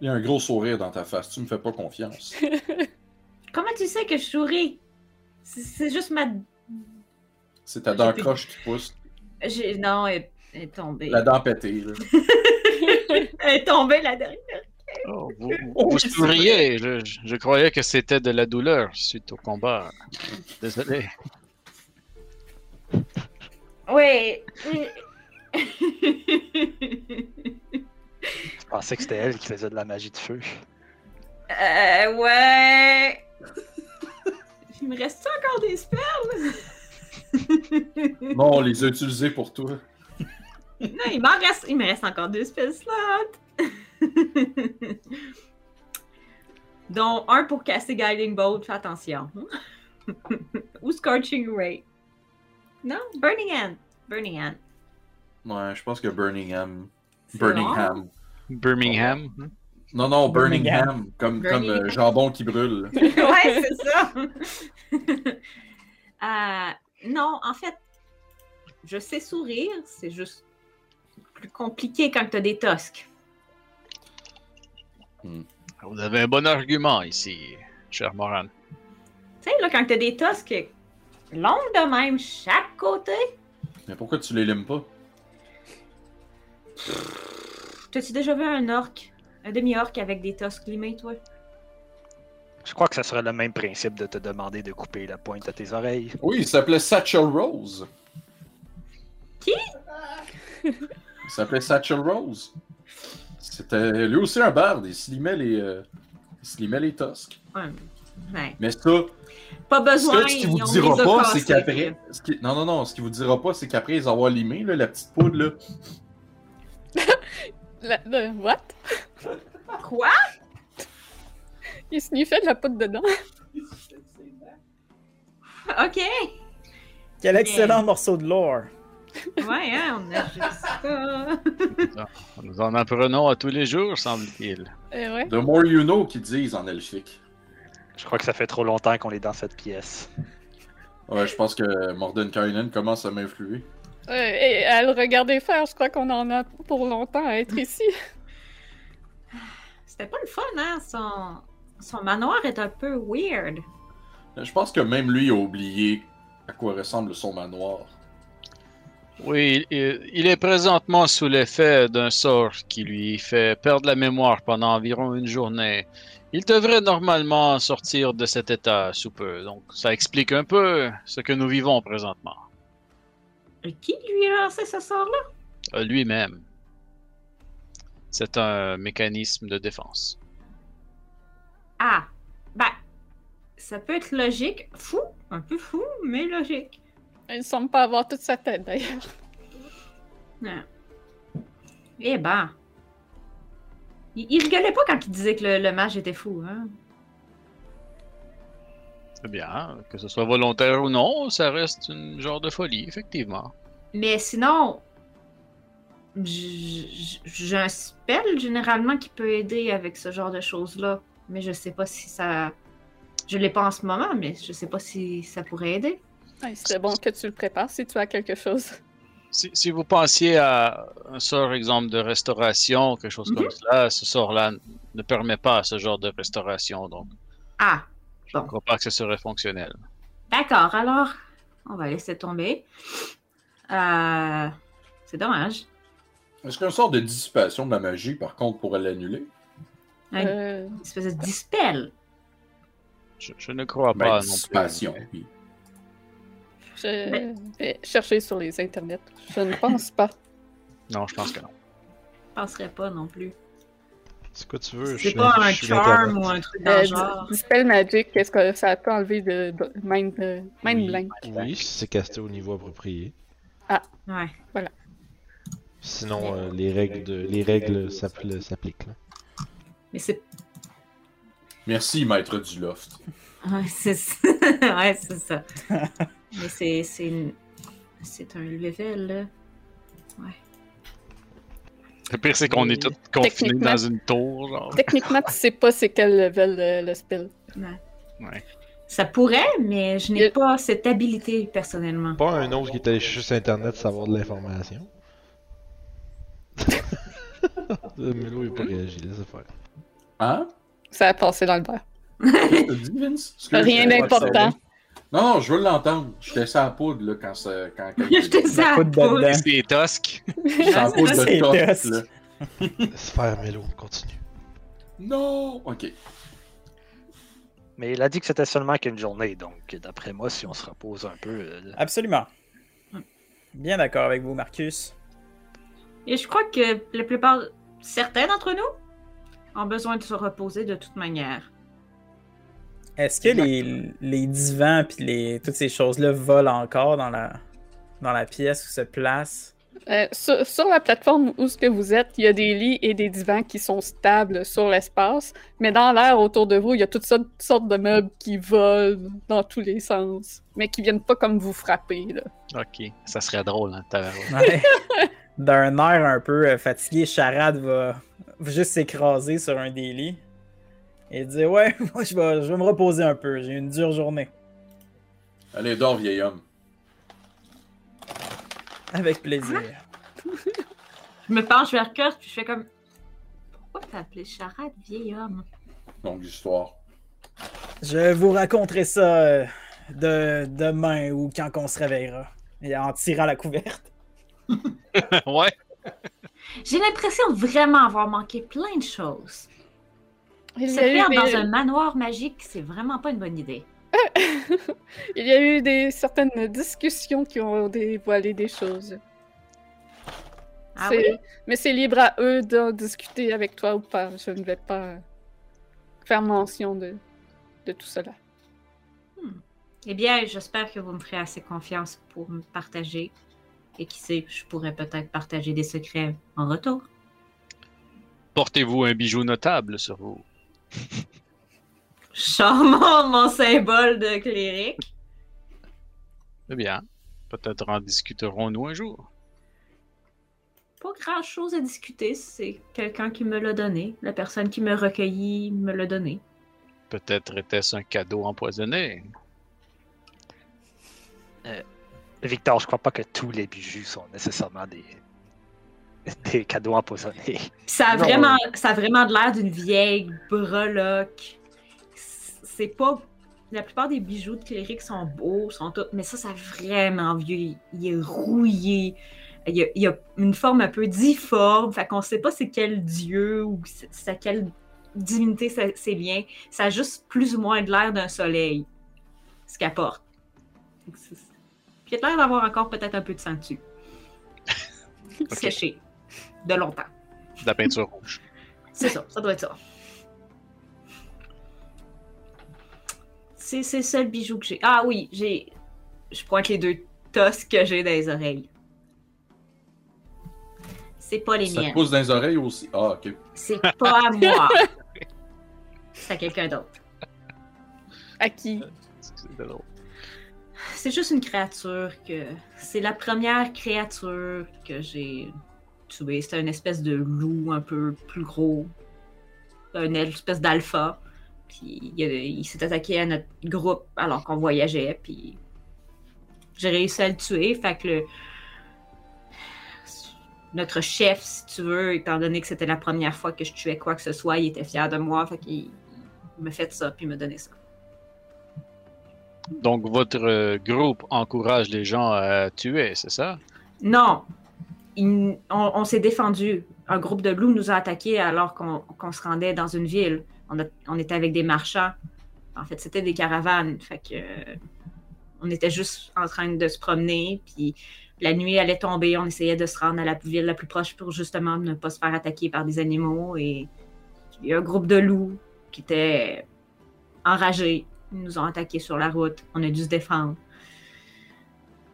Il y a un gros sourire dans ta face. Tu me fais pas confiance. Comment tu sais que je souris? C'est- juste ma. C'est ta dent croche qui pousse. J'ai... Non, elle elle est tombée. La dent pétée, là. Elle est tombée la dernière. Oh, vous vous souriez. Je, je- je croyais que c'était de la douleur suite au combat. Désolé. Oui. Je pensais que c'était elle qui faisait de la magie de feu. euh, ouais. Il me reste encore des spells? Non, on les a utilisés pour toi. Non, il m'en reste. Il me reste encore deux spell slots. Dont un pour casser Guiding Bolt, fais attention. Ou Scorching Ray. Non, Burning Hand. Burning Hand. Ouais, je pense que Birmingham. Birmingham. Birmingham. Non, non, Birmingham. Birmingham. Comme, comme euh, jambon qui brûle. ouais, c'est ça. Euh, non, en fait, je sais sourire, c'est juste plus compliqué quand t'as des tosques. Vous avez un bon argument ici, cher Moran. Tu sais, là, quand t'as des tosques longues de même, chaque côté, Mais pourquoi tu les limes pas? t'as-tu déjà vu un orc, un demi-orc avec des tosques limées, toi? Je crois que ça serait le même principe de te demander de couper la pointe à tes oreilles. Oui, il s'appelait Satchel Rose. Qui? Il s'appelait Satchel Rose. C'était lui aussi un barde. Il se limait les, euh, il se limait les tosques. Ouais. Ouais. Mais ça, Pas besoin, ce qu'il vous ils dira pas, c'est qu'après. ce qui- Non, non, non. Ce qu'il vous dira pas, c'est qu'après les avoir limés, là, la petite poudre, là. La- what? Quoi? Il sniffait de la poudre dedans. Ok. Quel excellent morceau de lore! Ouais, hein, on a juste ça. Nous en apprenons à tous les jours, semble-t-il. Eh ouais. The more you know, qu'ils disent en elfique. Je crois que ça fait trop longtemps qu'on est dans cette pièce. Ouais, je pense que Mordenkainen commence à m'influer. Ouais, et à le regarder faire, je crois qu'on en a pour longtemps à être ici. C'était pas le fun, hein? Son, son manoir est un peu weird. Je pense que même lui a oublié à quoi ressemble son manoir. Oui, il, il est présentement sous l'effet d'un sort qui lui fait perdre la mémoire pendant environ une journée. Il devrait normalement sortir de cet état sous peu, donc ça explique un peu ce que nous vivons présentement. Et qui lui a lancé ce sort-là? Euh, Lui-même. C'est un mécanisme de défense. Ah, ben, ça peut être logique. Fou, un peu fou, mais logique. Il semble pas avoir toute sa tête, d'ailleurs. Ouais. Eh ben. Il, il rigolait pas quand il disait que le, le mage était fou, hein? C'est bien, que ce soit volontaire ou non, ça reste une genre de folie, effectivement. Mais sinon, j'ai un spell généralement qui peut aider avec ce genre de choses-là. Mais je sais pas si ça. Je l'ai pas en ce moment, mais je sais pas si ça pourrait aider. Ouais, Il serait bon que tu le prépares si tu as quelque chose. Si, si vous pensiez à un sort, exemple, de restauration, quelque chose comme cela, ce sort-là ne permet pas ce genre de restauration, donc Ah, je ne Bon. crois pas que ce serait fonctionnel. d'accord. Alors, on va laisser tomber. Euh, c'est dommage. Est-ce qu'un sort de dissipation de la magie, par contre, pourrait l'annuler? Un Euh, une espèce de dispel. Je, je ne crois Ben, pas non plus. dissipation, oui. je Mais- vais chercher sur les internets. Je ne pense pas. Non, je pense que non. Je penserais pas non plus. C'est quoi tu veux? je C'est pas un charm ou un truc dans Euh, le genre. du spell magic, est-ce que ça peut enlever de, de mind, euh, mind Oui. blank? Oui, si c'est casté au niveau approprié. Ouais. Sinon, euh, les règles de les règles s'appli- s'appliquent. là. Mais c'est Merci, maître du loft. Ouais, c'est ça. ouais, c'est ça. Mais c'est c'est une- c'est un level là. Le pire, c'est qu'on est tous confinés dans une tour, genre. Techniquement, tu sais pas c'est quel level euh, le spell. Ouais. Ça pourrait, mais je n'ai Il- pas cette habilité personnellement. Pas un autre qui est allé chercher sur internet savoir de l'information. Le Melo il a pas réagi, laisse faire. Hein? Ça a passé dans le verre. Qu'est-ce que tu dis, Vince? Excuse, Rien d'important. Non, non, je veux l'entendre. J'étais la poudre, là, quand ça... Quand, quand J'étais ça. La poudre. C'est sur la poudre de là. Laisse faire Melo, continue. Non! Ok. Mais il a dit que c'était seulement qu'une journée, donc d'après moi, si on se repose un peu. euh, Absolument. Bien d'accord avec vous, Marcus. Et je crois que la plupart, certains d'entre nous, ont besoin de se reposer de toute manière. Est-ce que les, les divans puis les toutes ces choses-là volent encore dans la dans la pièce où se placent? Euh, sur, sur la plateforme où ce que vous êtes, il y a des lits et des divans qui sont stables sur l'espace, mais dans l'air autour de vous, il y a toutes sortes, sortes de meubles qui volent dans tous les sens, mais qui viennent pas comme vous frapper. Là. Ok, ça serait drôle, hein. Ouais. D'un air un peu euh, fatigué, Charade va, va juste s'écraser sur un des lits et dire Ouais, moi je vais, je vais me reposer un peu, j'ai eu une dure journée. Allez, dors, vieil homme. Avec plaisir. Je me penche vers Kurt puis je fais comme. Pourquoi t'as appelé Charade vieil homme? Longue histoire. Je vous raconterai ça euh, de, demain ou quand on se réveillera. Et en tirant la couverte. ouais. J'ai l'impression de vraiment avoir manqué plein de choses. Il Se faire des, dans un manoir magique, c'est vraiment pas une bonne idée. il y a eu des certaines discussions qui ont dévoilé des choses. Ah oui? Mais c'est libre à eux d'en discuter avec toi ou pas. Je ne vais pas faire mention de, de tout cela. Eh bien, j'espère que vous me ferez assez confiance pour me partager. Et qui sait, je pourrais peut-être partager des secrets en retour. Portez-vous un bijou notable sur vous. Charmant, mon symbole de cléric. Eh bien, peut-être en discuterons-nous un jour. Pas grand chose à discuter, c'est quelqu'un qui me l'a donné. La personne qui me recueillit me l'a donné. Peut-être était-ce un cadeau empoisonné. Victor, je crois pas que tous les bijoux sont nécessairement des, des cadeaux empoisonnés. Ça a Non, vraiment, ça a vraiment de l'air d'une vieille breloque. C'est pas. La plupart des bijoux de cléric sont beaux, sont tout, mais ça, ça a vraiment vieux. Il, est rouillé. Il y, a, il y a une forme un peu difforme. Fait qu'on sait pas c'est quel dieu ou c'est quelle divinité ça- c'est bien. Ça a juste plus ou moins de l'air d'un soleil. Ce qu'il il a l'air d'avoir encore peut-être un peu de sang dessus. Séché. De longtemps. De la peinture rouge. C'est ça, ça doit être ça. C'est c'est le seul bijou que j'ai. Ah oui, j'ai. Je pointe les deux tosses que j'ai dans les oreilles. C'est pas les Ça miennes. pousse dans les oreilles aussi. Ah, ok. C'est pas à moi. C'est à quelqu'un d'autre. À qui? C'est drôle. C'est juste une créature que. C'est la première créature que j'ai tuée. C'était une espèce de loup un peu plus gros. Une espèce d'alpha. Puis il, s'est attaqué à notre groupe alors qu'on voyageait. Puis j'ai réussi à le tuer. Fait que le. notre chef, si tu veux, étant donné que c'était la première fois que je tuais quoi que ce soit, il était fier de moi, fait qu'il il m'a fait ça, puis il m'a donné ça. Donc, votre euh, groupe encourage les gens à tuer, c'est ça? Non, on, s'est défendu. Un groupe de loups nous a attaqués alors qu'on se rendait dans une ville. On, était avec des marchands. En fait, c'était des caravanes. Euh, on était juste en train de se promener. Puis la nuit allait tomber. On essayait de se rendre à la ville la plus proche pour justement ne pas se faire attaquer par des animaux. Et il y a un groupe de loups qui était enragés. Ils nous ont attaqués sur la route. On a dû se défendre.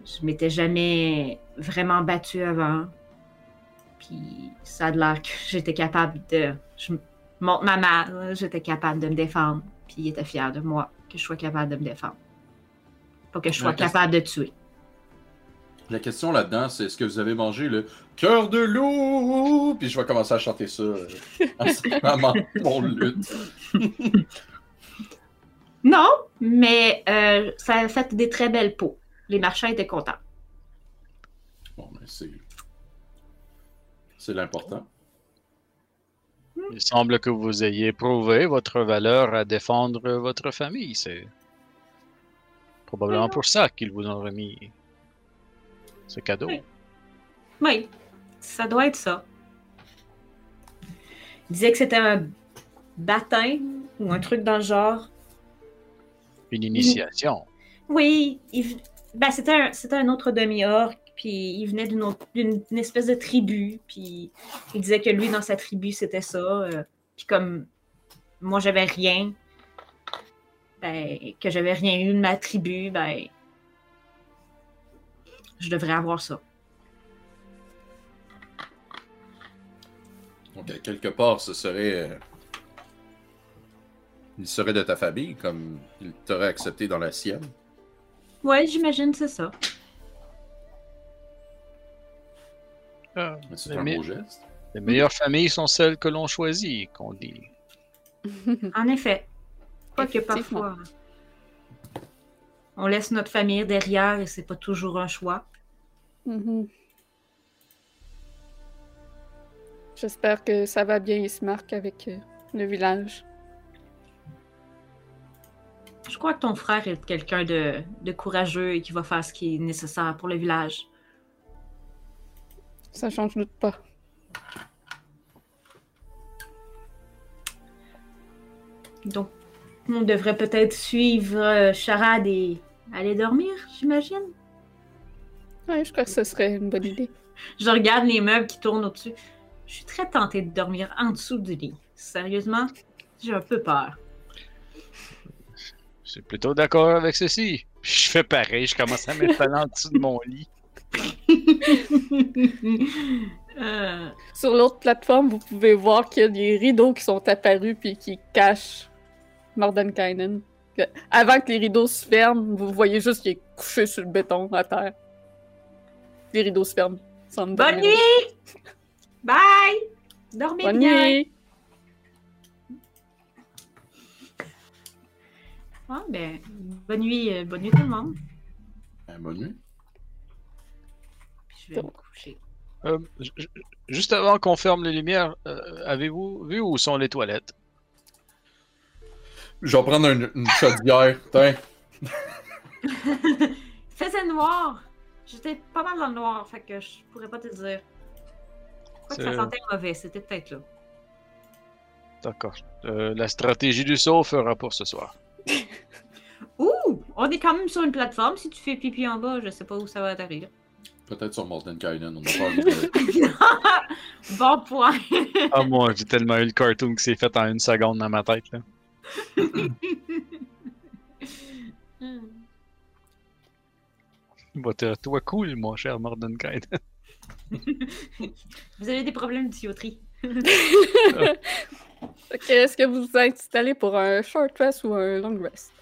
Je m'étais jamais vraiment battue avant. Puis ça a de l'air que j'étais capable de. Je monte ma main, j'étais capable de me défendre. Puis il était fier de moi que je sois capable de me défendre. Pas que je sois question- capable de tuer. La question là-dedans, c'est est-ce que vous avez mangé le cœur de loup? Puis je vais commencer à chanter ça euh, en ce moment, mon lutte. Non, mais euh, ça a fait des très belles peaux. Les marchands étaient contents. Bon, mais c'est. C'est l'important. Il semble que vous ayez prouvé votre valeur à défendre votre famille. C'est probablement pour ça qu'ils vous ont remis ce cadeau. Oui. Oui, ça doit être ça. Il disait que c'était un baptême ou un truc dans le genre. Une initiation. Oui, ben, c'était un, c'était un autre demi-orc, puis il venait d'une autre- d'une d'une espèce de tribu, puis il disait que lui, dans sa tribu, c'était ça. euh, puis comme moi, j'avais rien, ben, que j'avais rien eu de ma tribu, ben, je devrais avoir ça. Donc, à quelque part, ce serait. Euh, Il serait de ta famille, comme il t'aurait accepté dans la sienne. Ouais, j'imagine, c'est ça. Ah, Mais C'est un beau geste. les meilleures familles sont celles que l'on choisit, qu'on dit. En effet. Quoique Effectivement. parfois, on laisse notre famille derrière et c'est pas toujours un choix. Mhm. J'espère que ça va bien, Ismark, avec euh, le village. Je crois que ton frère est quelqu'un de, de courageux et qui va faire ce qui est nécessaire pour le village. Ça change doute pas. Donc, on devrait peut-être suivre euh, Charade et aller dormir, j'imagine? Ouais, je crois que ce serait une bonne idée. Je regarde les meubles qui tournent au-dessus. Je suis très tentée de dormir en dessous du lit. Sérieusement, j'ai un peu peur. Je suis plutôt d'accord avec ceci. Je fais pareil, je commence à m'installer en dessous de mon lit. Euh, Sur l'autre plateforme, vous pouvez voir qu'il y a des rideaux qui sont apparus puis qui cachent Mordenkainen. Avant que les rideaux se ferment, vous voyez juste qu'il est couché sur le béton à terre. Les rideaux se ferment. Bonne nuit! Bye! Dormez Bonne bien! nuit! Ah, ben, bonne nuit, euh, bonne nuit tout le monde. Euh, bonne nuit. Puis je vais me coucher. Euh, juste avant qu'on ferme les lumières, euh, avez-vous vu où sont les toilettes? Je vais prendre une, une chaudière. Tiens. Il faisait noir. J'étais pas mal dans le noir, fait que je pourrais pas te dire. Quoi que ça sentait mauvais, c'était peut-être là. D'accord. Euh, la stratégie du saut fera pour ce soir. Ouh! On est quand même sur une plateforme. Si tu fais pipi en bas, je sais pas où ça va atterrir. Peut-être sur Mordenkainen, on de... bon point! Ah, moi, j'ai tellement eu le cartoon qui s'est fait en une seconde dans ma tête. Là. Bah, t'es- toi, cool, mon cher Mordenkainen. Vous avez des problèmes de tuyauterie. Est-ce que vous vous installez pour un short rest ou un long rest?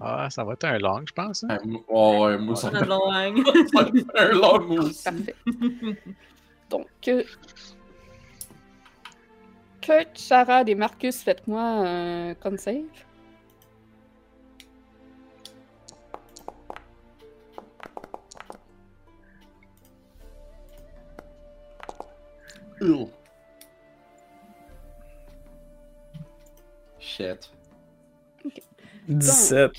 Ah, ça va être un long, je pense. hein? Moi- oh, ouais, moi, ça Pas de langue. ça me fait un long moi aussi. Parfait. Donc, euh, Kurt, Charade et Marcus, faites-moi un con save. Ugh. Shit. 17.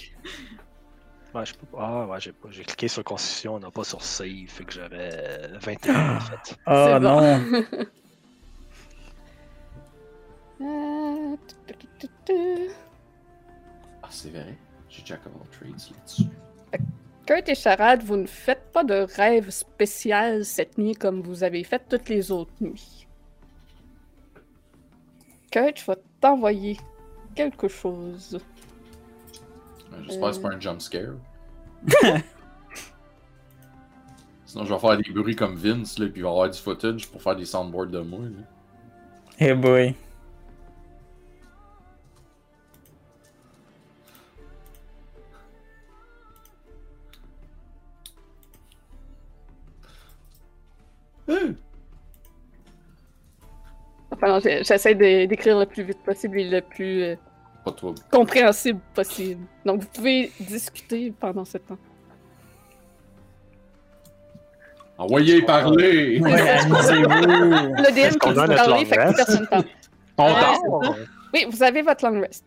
Ouais, je peux pas. Ah, ouais, j'ai pas. J'ai cliqué sur Constitution, non pas sur Save, fait que j'avais 21 en fait. Ah C'est bon. non. Euh. Ah, c'est vrai. J'ai Jack of all trades là-dessus. Kurt et Charade, vous ne faites pas de rêve spécial cette nuit comme vous avez fait toutes les autres nuits. Kurt, je vais t'envoyer quelque chose. J'espère que c'est pas un jump scare. Sinon, je vais faire des bruits comme Vince, là, puis il va y avoir du footage pour faire des soundboards de moi. là. Hey boy. Non, j'essaie de- d'écrire le plus vite possible et le plus euh, Pas trop. compréhensible possible. Donc, vous pouvez discuter pendant ce temps. Envoyez parler! Ouais. Le DM qui dit parler, fait que personne parle. On dort. Oui, vous avez votre long rest.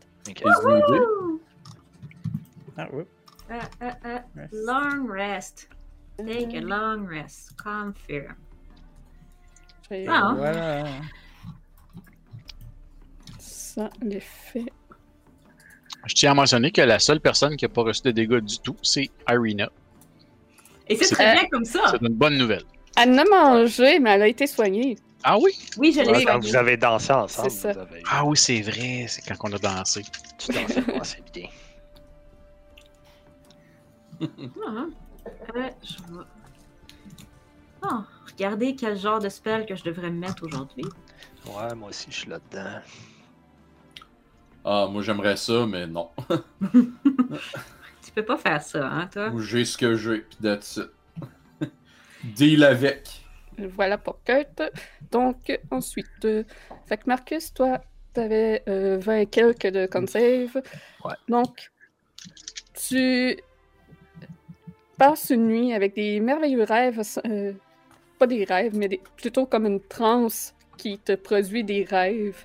Ah. Euh, euh, Rest. long rest. Take a long rest. Confirm. Ah. Voilà. Ça, l'effet. Je tiens à mentionner que la seule personne qui n'a pas reçu de dégâts du tout, c'est Irina. Et c'est C'est- très bien comme ça. C'est une bonne nouvelle. Elle en a mangé, mais elle a été soignée. Ah oui? Oui, je l'ai quand vous avez dansé ensemble, C'est ça. vous avez. Ah oui, c'est vrai. C'est quand on a dansé. Tu dansais pas assez bien. Ah, euh, je vais... Oh, regardez quel genre de spell que je devrais mettre aujourd'hui. Ouais, moi aussi, je suis là-dedans. Ah, moi j'aimerais ça, mais non. Tu peux pas faire ça, hein, toi? J'ai ce que j'ai, pis that's it. Deal avec. Voilà pour Kurt. Donc, ensuite, euh, fait que Marcus, toi, t'avais euh, 20 et quelques de con save. Ouais. Donc, tu passes une nuit avec des merveilleux rêves, euh, pas des rêves, mais des- plutôt comme une transe qui te produit des rêves.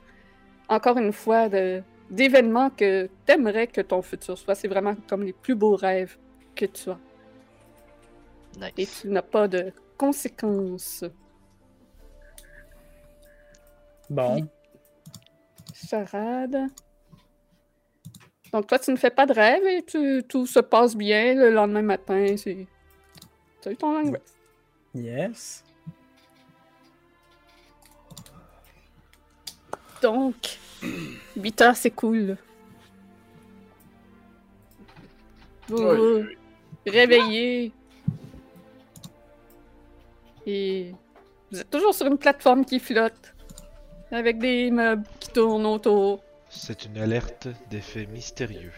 Encore une fois, de- d'événements que t'aimerais que ton futur soit. C'est vraiment comme les plus beaux rêves que tu as. Et tu n'as pas de conséquences. Bon. Charade. Donc toi, tu ne fais pas de rêve et tu- tout se passe bien le lendemain matin. C'est... Tu as eu ton long rest. Yes. Donc, 8 heures, c'est cool. Vous Oui, vous réveillez. Et vous êtes toujours sur une plateforme qui flotte. Avec des meubles qui tournent autour. C'est une alerte d'effet mystérieux.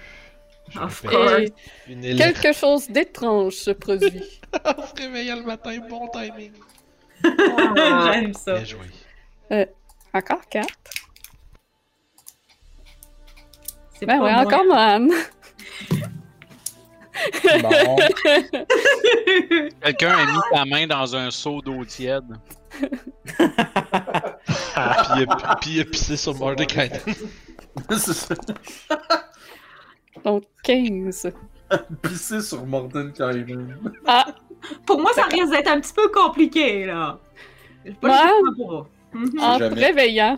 Et une alerte. quelque chose d'étrange se produit. On se réveille le matin, bon timing. J'aime ça. Bien joué. Encore 4. C'est Ben pas ouais, moi. encore man. Bon. Quelqu'un a mis sa main dans un seau d'eau tiède. Puis il a, puis il a pissé sur Mordecai. C'est ça. Donc 15. Pisser sur Morden Kyron. Ah, Pour moi, ça risque d'être un petit peu compliqué, là. Pas Ouais. pour Mhm. en te jamais. réveillant,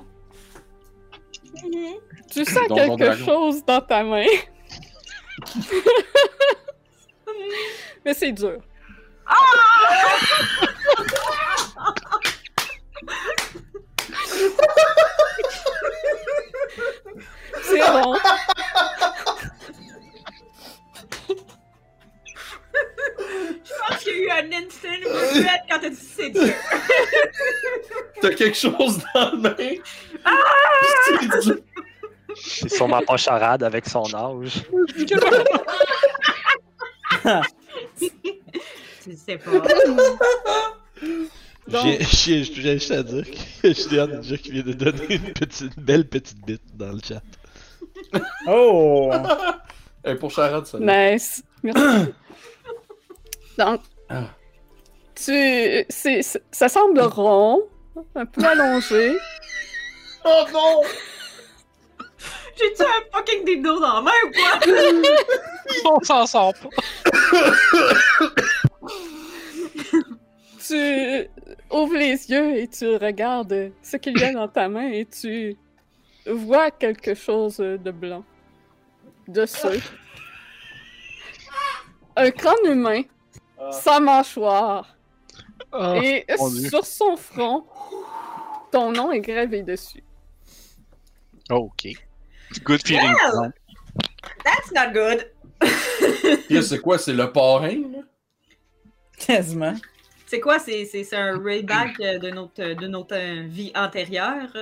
tu sens quelque Dragon. chose dans ta main. Mais c'est dur. C'est bon. Je pense qu'il y a eu un instant regret quand t'as dit c'est dur. T'as quelque chose dans la main? C'est dur. C'est sûrement pas charade avec son âge. Tu sais pas. Donc- J'ai j'ai- j'ai juste à dire que Julien déjà qui vient de donner une, petite, une belle petite bite dans le chat. Oh! Eh, pour Charade, ça. Nice. Merci. Donc, Ah. tu, c'est- ça semble rond, un peu allongé. Oh non! J'ai-tu un fucking dildo dans la main ou quoi? On s'en sort pas. Tu ouvres les yeux et tu regardes ce qu'il y a dans ta main et tu vois quelque chose de blanc. De ce. Un crâne humain, sans mâchoire. Ah, et sur son front, ton nom est gravé dessus. Oh, ok. Good feeling. Well. That's not good. Puis c'est quoi? C'est le parrain, là? Quasiment. C'est quoi? C'est, c'est, un rayback de notre, de notre euh, vie antérieure.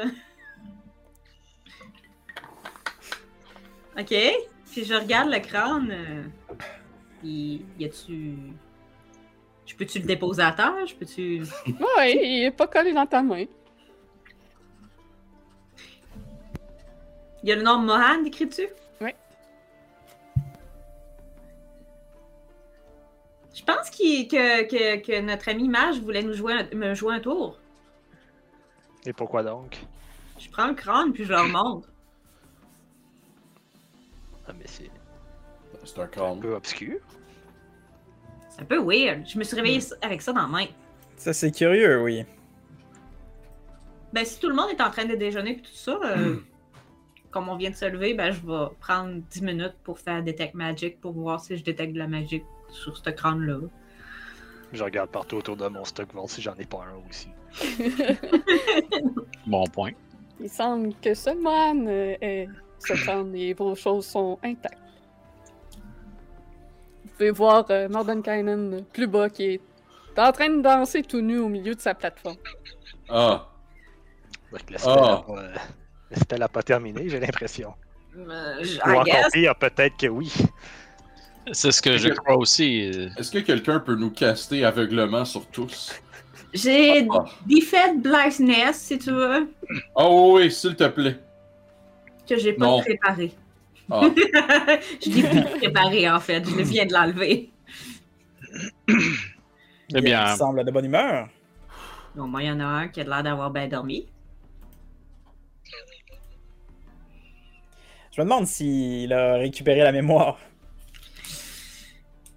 Ok. Puis je regarde le crâne. euh, y, y a-tu. Je peux-tu le déposer à terre? Je peux-tu. Ouais, il est pas collé dans ta main. Y a le nom Mohan écrit dessus? Oui. Je pense que, que, que notre ami Mage voulait nous jouer un- me jouer un tour. Et pourquoi donc? Je prends le crâne puis je le remonte. Ah, mais c'est C'est un un crâne. peu obscur. C'est un peu weird. Je me suis réveillée avec ça dans la main. Ça, c'est curieux, oui. Ben, si tout le monde est en train de déjeuner et tout ça, euh, comme on vient de se lever, ben, je vais prendre 10 minutes pour faire Detect Magic pour voir si je détecte de la magie sur ce crâne-là. Je regarde partout autour de mon stock, voir si j'en ai pas un aussi. Bon point. Il semble que seulement euh, est ce crâne et vos choses sont intactes. Pouvez voir euh, Mordenkainen plus bas qui est en train de danser tout nu au milieu de sa plateforme. Ah, Donc, le Ah. spell a pas- le spell a pas terminé, j'ai l'impression. Euh, je- Ou I encore pire, peut-être que oui. C'est ce que je crois aussi. euh, est-ce que quelqu'un peut nous caster aveuglement sur tous? J'ai Ah, Defend Blindness, si tu veux, Ah oui, oui, s'il te plaît. que j'ai pas Non. préparé. Ah, je l'ai plus préparé, en fait. Je viens de l'enlever. Eh bien, Il semble de bonne humeur. Au moins, il y en a un qui a l'air d'avoir bien dormi. Je me demande s'il a récupéré la mémoire.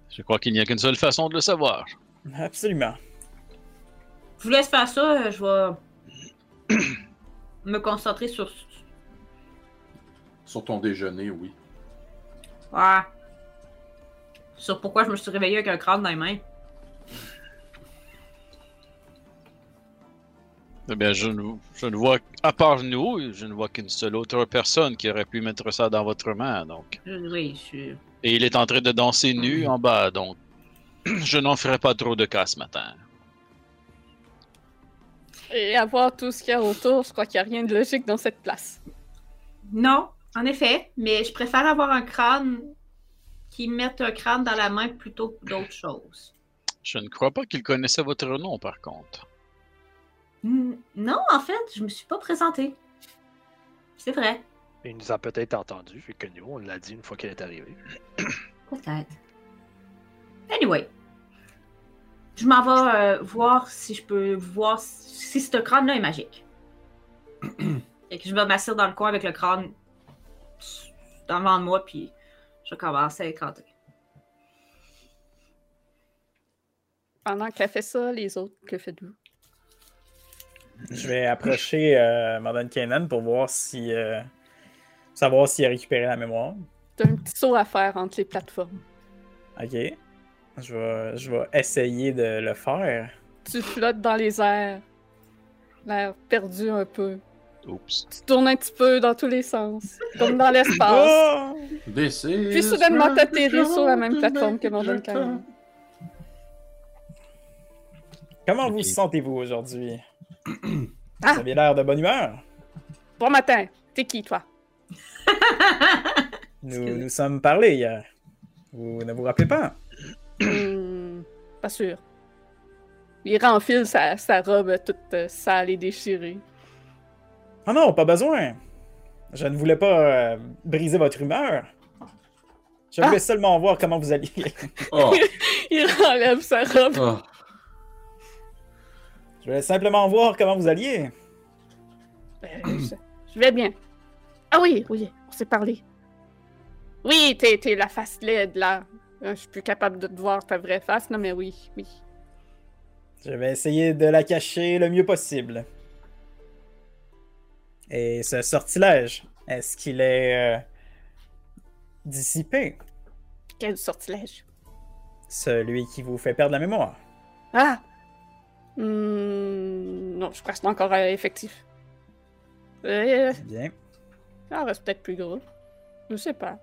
je crois qu'il n'y a qu'une seule façon de le savoir. Absolument. Je vous laisse faire ça, euh, je vais me concentrer sur. Sur ton déjeuner, oui. Ouais. Sur pourquoi je me suis réveillée avec un crâne dans les mains? Eh bien, je ne, je ne vois, à part nous, je ne vois qu'une seule autre personne qui aurait pu mettre ça dans votre main, donc. Oui, je suis. Et il est en train de danser nu en bas, donc. Je n'en ferai pas trop de cas ce matin. Et à voir tout ce qu'il y a autour, je crois qu'il n'y a rien de logique dans cette place. Non, en effet, mais je préfère avoir un crâne qui mette un crâne dans la main plutôt que d'autres choses. Je ne crois pas qu'il connaissait votre nom, par contre. Non, en fait, je me suis pas présentée. C'est vrai. Il nous a peut-être entendu, vu que nous, on l'a dit une fois qu'elle est arrivée. Peut-être. Anyway. Je m'en vais euh, voir si je peux voir si ce crâne-là est magique. Et que je vais m'asseoir dans le coin avec le crâne devant moi, puis je commence à écanter. Pendant qu'elle fait ça, les autres, que faites-vous? Je vais approcher euh, Madame Kanan pour voir si. euh, savoir s'il a récupéré la mémoire. T'as un petit saut à faire entre les plateformes. Ok. Je vais, je vais essayer de le faire. Tu flottes dans les airs, l'air perdu un peu. Oups. Tu tournes un petit peu dans tous les sens, comme dans l'espace. Oh! This is Puis soudainement, t'atterris sur la même plateforme que it Canyon. Comment vous sentez-vous aujourd'hui? Ah! Vous avez l'air de bonne humeur. Bon matin, t'es qui, toi? Nous nous sommes parlé hier. Vous ne vous rappelez pas? Hmm, pas sûr. Il renfile sa, sa robe toute euh, sale et déchirée. Ah non, pas besoin. Je ne voulais pas euh, briser votre humeur. Je Ah! voulais seulement voir comment vous alliez. Oh, Il enlève sa robe. oh. Je voulais simplement voir comment vous alliez. Euh, je, je vais bien. Ah oui, oui, on s'est parlé. Oui, t'es t'es la face laide, là. Euh, Je suis plus capable de te voir ta vraie face, non, mais oui, oui. Je vais essayer de la cacher le mieux possible. Et ce sortilège, est-ce qu'il est euh, dissipé? Quel sortilège? Celui qui vous fait perdre la mémoire. Ah! Hmm, non, je crois que c'est encore euh, effectif. Euh, Bien. ça reste peut-être plus gros. Je sais pas.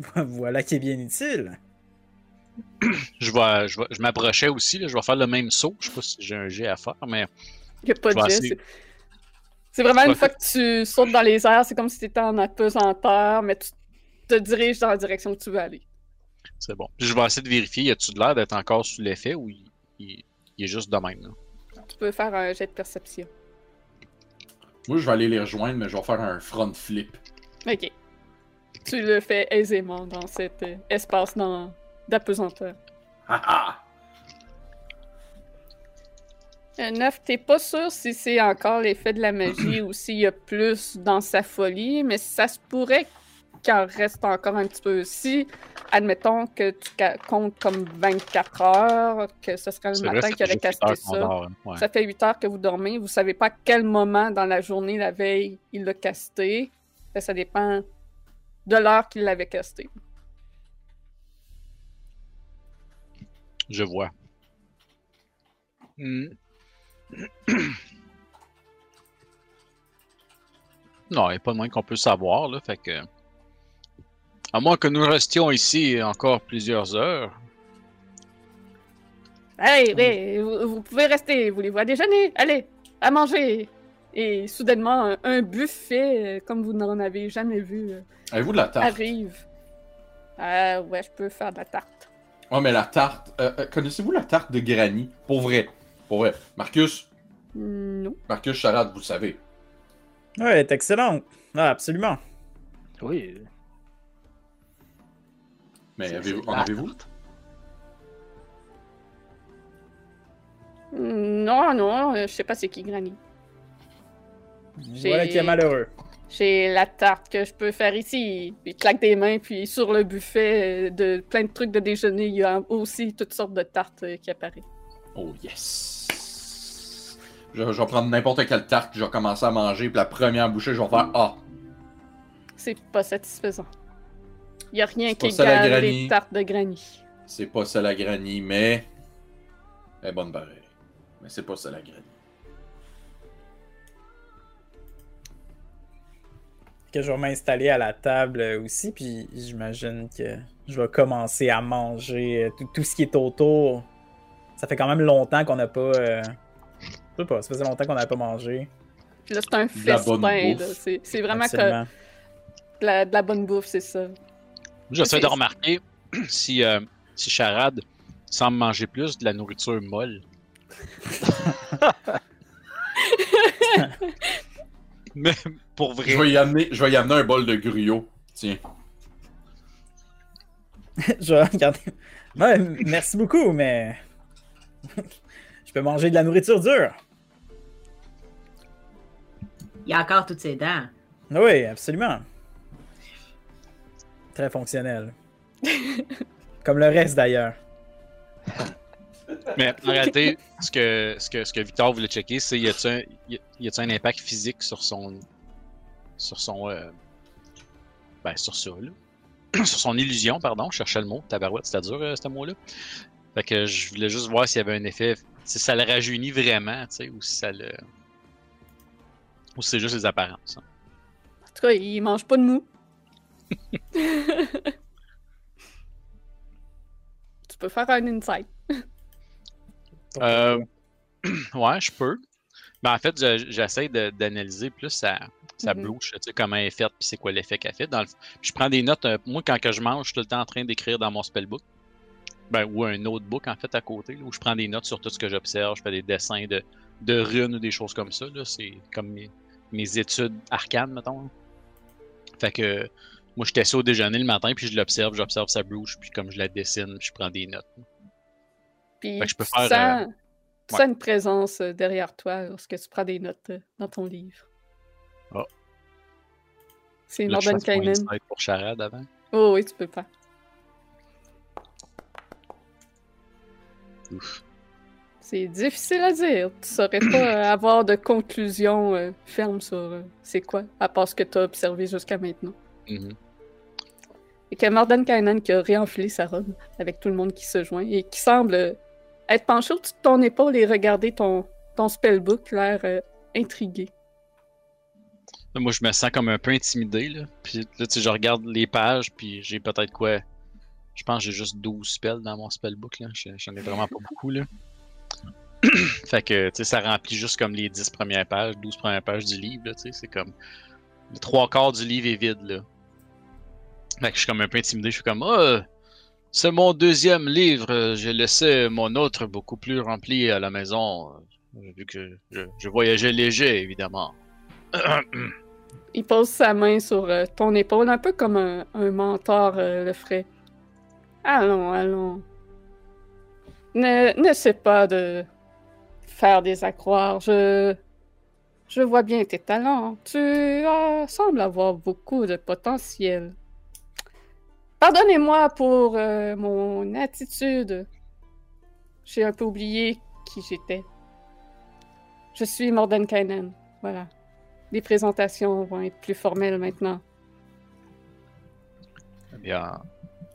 voilà qui est bien utile. Je vais, je vais- je m'approchais aussi, là, je vais faire le même saut. Je sais pas si j'ai un jet à faire, mais Il a pas de jet. c'est- vraiment une fois que tu sautes dans les airs, c'est comme si tu étais en apesanteur, mais tu te diriges dans la direction que tu veux aller. c'est bon. Je vais essayer de vérifier, y a-tu de l'air d'être encore sous l'effet ou il, il- il est juste de même? Là? Tu peux faire un jet de perception. Moi, je vais aller les rejoindre, mais je vais faire un front flip. Ok. Tu le fais aisément dans cet euh, espace dans- d'apesanteur. Ah ah! Un 9, t'es pas sûr si c'est encore l'effet de la magie ou s'il y a plus dans sa folie, mais ça se pourrait qu'il en reste encore un petit peu. Si, admettons que tu comptes comme 24 heures, que ce serait le matin qu'il aurait casté ça. dort, hein. Ouais. Ça fait 8 heures que vous dormez. Vous savez pas à quel moment dans la journée, la veille, il l'a casté. Ça dépend de l'heure qu'il l'avait casté. Je vois. Hmm. non, il n'y a pas de moyen qu'on peut savoir, là, fait que... À moins que nous restions ici encore plusieurs heures. Allez, oui, vous, vous pouvez rester. Voulez-vous à déjeuner? Allez, à manger. Et soudainement, un, un buffet, euh, comme vous n'en avez jamais vu, euh, Avez-vous de la tarte? arrive. Euh, ouais, je peux faire de la tarte. Ouais, mais la tarte. euh, Connaissez-vous la tarte de Granny? Pour vrai. Pour vrai. Marcus, Non. Marcus Charade, vous le savez. Ouais, elle est excellente. Ah, absolument. Oui. Mais avez-vous- en avez-vous? tarte. Non, non, euh, je sais pas c'est qui Granny. Voilà qui est malheureux. J'ai la tarte que je peux faire ici. Puis il claque des mains, puis sur le buffet euh, de plein de trucs de déjeuner, il y a aussi toutes sortes de tartes euh, qui apparaissent. Oh yes! Je, je vais prendre n'importe quelle tarte, je vais commencer à manger, puis la première bouchée, je vais faire Ah! C'est pas satisfaisant. Il y a rien qui égale les tartes de Granny. C'est pas ça la Granny, mais. Elle est bonne pareil. Mais c'est pas ça la Granny. Que je vais m'installer à la table euh, aussi, puis j'imagine que je vais commencer à manger euh, tout, tout ce qui est autour. Ça fait quand même longtemps qu'on n'a pas. euh, sais pas, ça faisait longtemps qu'on n'a pas mangé. Puis là, c'est un festin. C'est vraiment que de la, de la bonne bouffe, c'est ça. J'essaie de remarquer si, euh, si Charade semble manger plus de la nourriture molle. Mais pour vrai, Je vais y amener, je vais y amener un bol de gruau. Tiens. je vais regarder. Ouais, merci beaucoup, mais. je peux manger de la nourriture dure. Il y a encore toutes ses dents. Oui, absolument. Très fonctionnel. Comme le reste d'ailleurs. mais en réalité, ce que, ce, que, ce que Victor voulait checker, c'est y a-t-il un, y a- y a-t-il un impact physique sur son. sur son. euh, ben, sur ça, là? sur son illusion, pardon, je cherchais le mot, tabarouette, c'était dur, euh, ce mot-là. Fait que je voulais juste voir s'il y avait un effet, si ça le rajeunit vraiment, tu sais, ou si ça le. Ou c'est juste les apparences? hein. En tout cas, il mange pas de mou. tu peux faire un insight. Euh, ouais, je peux. Ben, en fait, je- j'essaie d'analyser plus sa, sa Mhm. bouche, tu sais, comment elle est faite, puis c'est quoi l'effet qu'elle fait. Dans le... Je prends des notes. euh, moi, quand que je mange, je suis tout le temps en train d'écrire dans mon spellbook. Ben, ou un notebook, en fait, à côté, là, où je prends des notes sur tout ce que j'observe. Je fais des dessins de, de runes ou des choses comme ça. là. C'est comme mes, études arcanes, mettons. Fait que moi, je assis au déjeuner le matin, puis je l'observe, j'observe sa bouche, puis comme je la dessine, puis je prends des notes. Puis Fait que je peux tu faire, sens, euh, ouais. une présence euh, derrière toi lorsque tu prends des notes euh, dans ton livre. Ah. C'est Mordenkainen. insight pour charade avant? Oh oui, tu peux pas. Ouf. C'est difficile à dire. Tu saurais pas euh, avoir de conclusion euh, ferme sur euh, c'est quoi, à part ce que tu as observé jusqu'à maintenant. Mhm. Et que Mordenkainen qui a réenfilé sa robe avec tout le monde qui se joint et qui semble être penché au-dessus de ton épaule et regarder ton, ton spellbook, l'air euh, intrigué. Moi, je me sens comme un peu intimidé. Là. Puis là, tu sais, je regarde les pages, puis j'ai peut-être quoi. Je pense que j'ai juste 12 spells dans mon spellbook. là. J'en ai vraiment pas beaucoup. là. fait que, sais, ça remplit juste comme les 10 premières pages, 12 premières pages du livre. tu sais, C'est comme. Le trois quarts du livre est vide. là. Fait que je suis comme un peu intimidé. Je suis comme, ah, c'est mon deuxième livre. J'ai laissé mon autre beaucoup plus rempli à la maison. euh, Vu que je, voyageais léger, évidemment. Il pose sa main sur euh, ton épaule, un peu comme un, mentor euh, le ferait. Allons, allons. Ne, n'essaie pas de faire des accroires. Je, je vois bien tes talents. Tu euh, sembles avoir beaucoup de potentiel. Pardonnez-moi pour euh, mon attitude. J'ai un peu oublié qui j'étais. Je suis Mordenkainen. Voilà. Les présentations vont être plus formelles maintenant. Eh bien,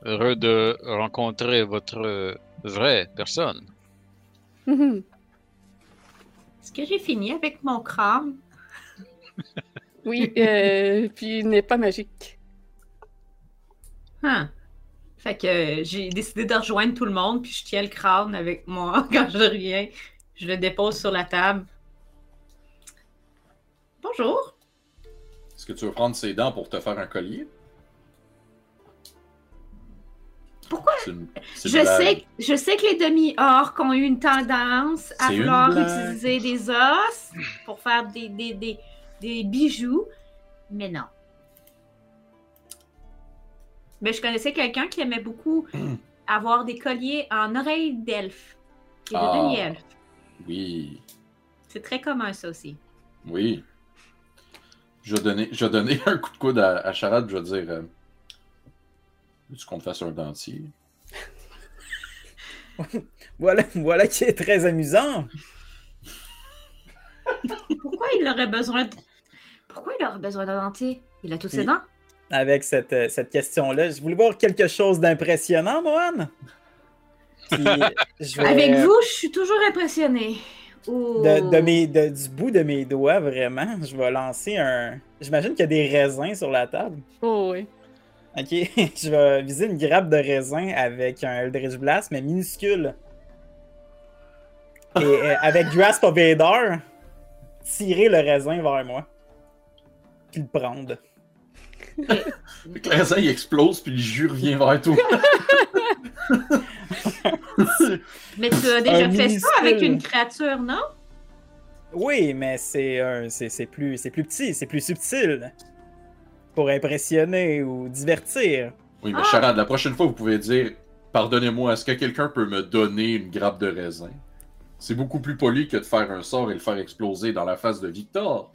heureux de rencontrer votre euh, vraie personne. Mhm. Est-ce que j'ai fini avec mon crâne? Oui, euh, puis il n'est pas magique. Hein. Fait que euh, j'ai décidé de rejoindre tout le monde, puis je tiens le crâne avec moi quand je reviens. Je le dépose sur la table. Bonjour. Est-ce que tu veux prendre ses dents pour te faire un collier? Pourquoi? Une- Je sais, je sais que les demi-orques ont eu une tendance à vouloir utiliser des os pour faire des, des, des, des bijoux, mais non. Mais je connaissais quelqu'un qui aimait beaucoup avoir des colliers en oreilles d'elfe et de Ah. demi-elfe. Oui, C'est très commun, ça aussi. oui. Je vais donner, je vais donner un coup de coude à, à Charade, je vais dire. Euh, Veux-tu qu'on te fasse un dentier? Voilà, voilà qui est très amusant. Pourquoi il aurait besoin de... Pourquoi il aurait besoin d'un dentier? Il a tous ses dents? Avec cette, euh, cette question-là, je voulais voir quelque chose d'impressionnant, Mohan. Vais- Avec vous, je suis toujours impressionnée. Oh. de, de mes, de- du bout de mes doigts, vraiment, je vais lancer un. J'imagine qu'il y a des raisins sur la table. Oh oui. Ok, je vais viser une grappe de raisin avec un Eldritch Blast, mais minuscule. Et euh, avec Grasp of Vader, tirer le raisin vers moi. Puis le prendre. Le raisin, il explose, puis le jus revient vers toi. Mais tu as déjà Un fait ça avec une créature, non? Oui, mais c'est un- c'est c'est plus, c'est plus petit, c'est plus subtil. Pour impressionner ou divertir. Oui, mais Ah. Charade, la prochaine fois, vous pouvez dire Pardonnez-moi, est-ce que quelqu'un peut me donner une grappe de raisin? C'est beaucoup plus poli que de faire un sort et le faire exploser dans la face de Victor.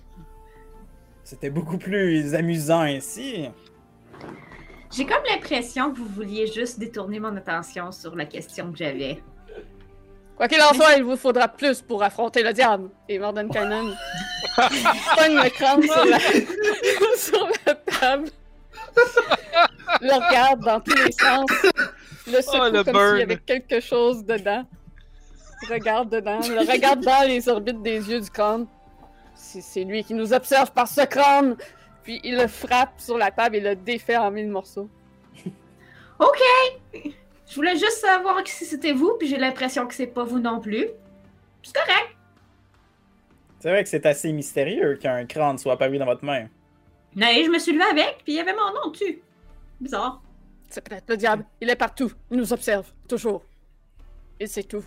C'était beaucoup plus amusant ainsi. J'ai comme l'impression que vous vouliez juste détourner mon attention sur la question que j'avais. Quoi qu'il en soit, il vous faudra plus pour affronter le diable. Et Mordenkainen pogne le crâne sur la... sur la table. Le regarde dans tous les sens. Le secoue Oh, le comme s'il y avait quelque chose dedans. Regarde dedans. Le regarde dans les orbites des yeux du crâne. C'est c'est lui qui nous observe par ce crâne. Puis il le frappe sur la table et le défait en mille morceaux. Ok! Je voulais juste savoir si c'était vous, puis j'ai l'impression que c'est pas vous non plus. C'est correct. C'est vrai que c'est assez mystérieux qu'un crâne soit apparu dans votre main. Mais je me suis levé avec, puis il y avait mon nom dessus. Bizarre. C'est peut-être le diable. Il est partout. Il nous observe. Toujours. Et c'est tout.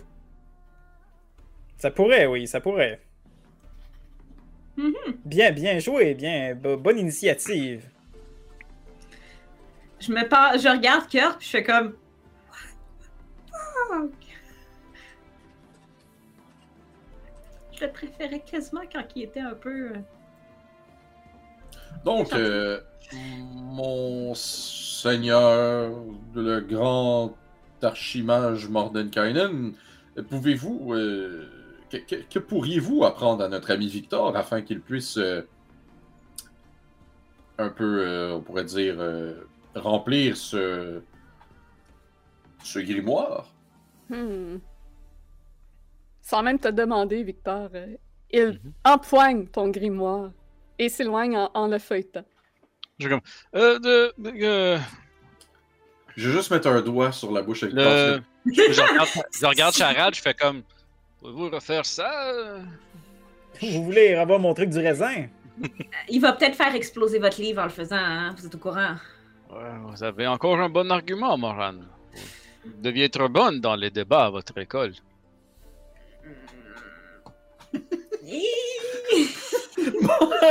Ça pourrait, oui, ça pourrait. Mhm. Bien, bien joué, bien, bo- bonne initiative. Je me par... je regarde Kurt, puis je fais comme. What the fuck? je le préférais quasiment quand il était un peu. Donc, euh, mon seigneur, le grand archimage Mordenkainen, pouvez-vous, euh, que, que- que pourriez-vous apprendre à notre ami Victor afin qu'il puisse euh, un peu, euh, on pourrait dire, euh, remplir ce, ce grimoire? Hmm. Sans même te demander, Victor, euh, il Mhm. empoigne ton grimoire et s'éloigne en, en le feuilletant. Je comme. Euh, de. de- euh, Je vais juste mettre un doigt sur la bouche avec le... je, regarde, je regarde Charade, je fais comme. Pouvez-vous refaire ça? Vous voulez avoir mon truc du raisin? Il va peut-être faire exploser votre livre en le faisant, hein? Vous êtes au courant. Ouais, vous avez encore un bon argument, Moran. Vous deviez être bonne dans les débats à votre école.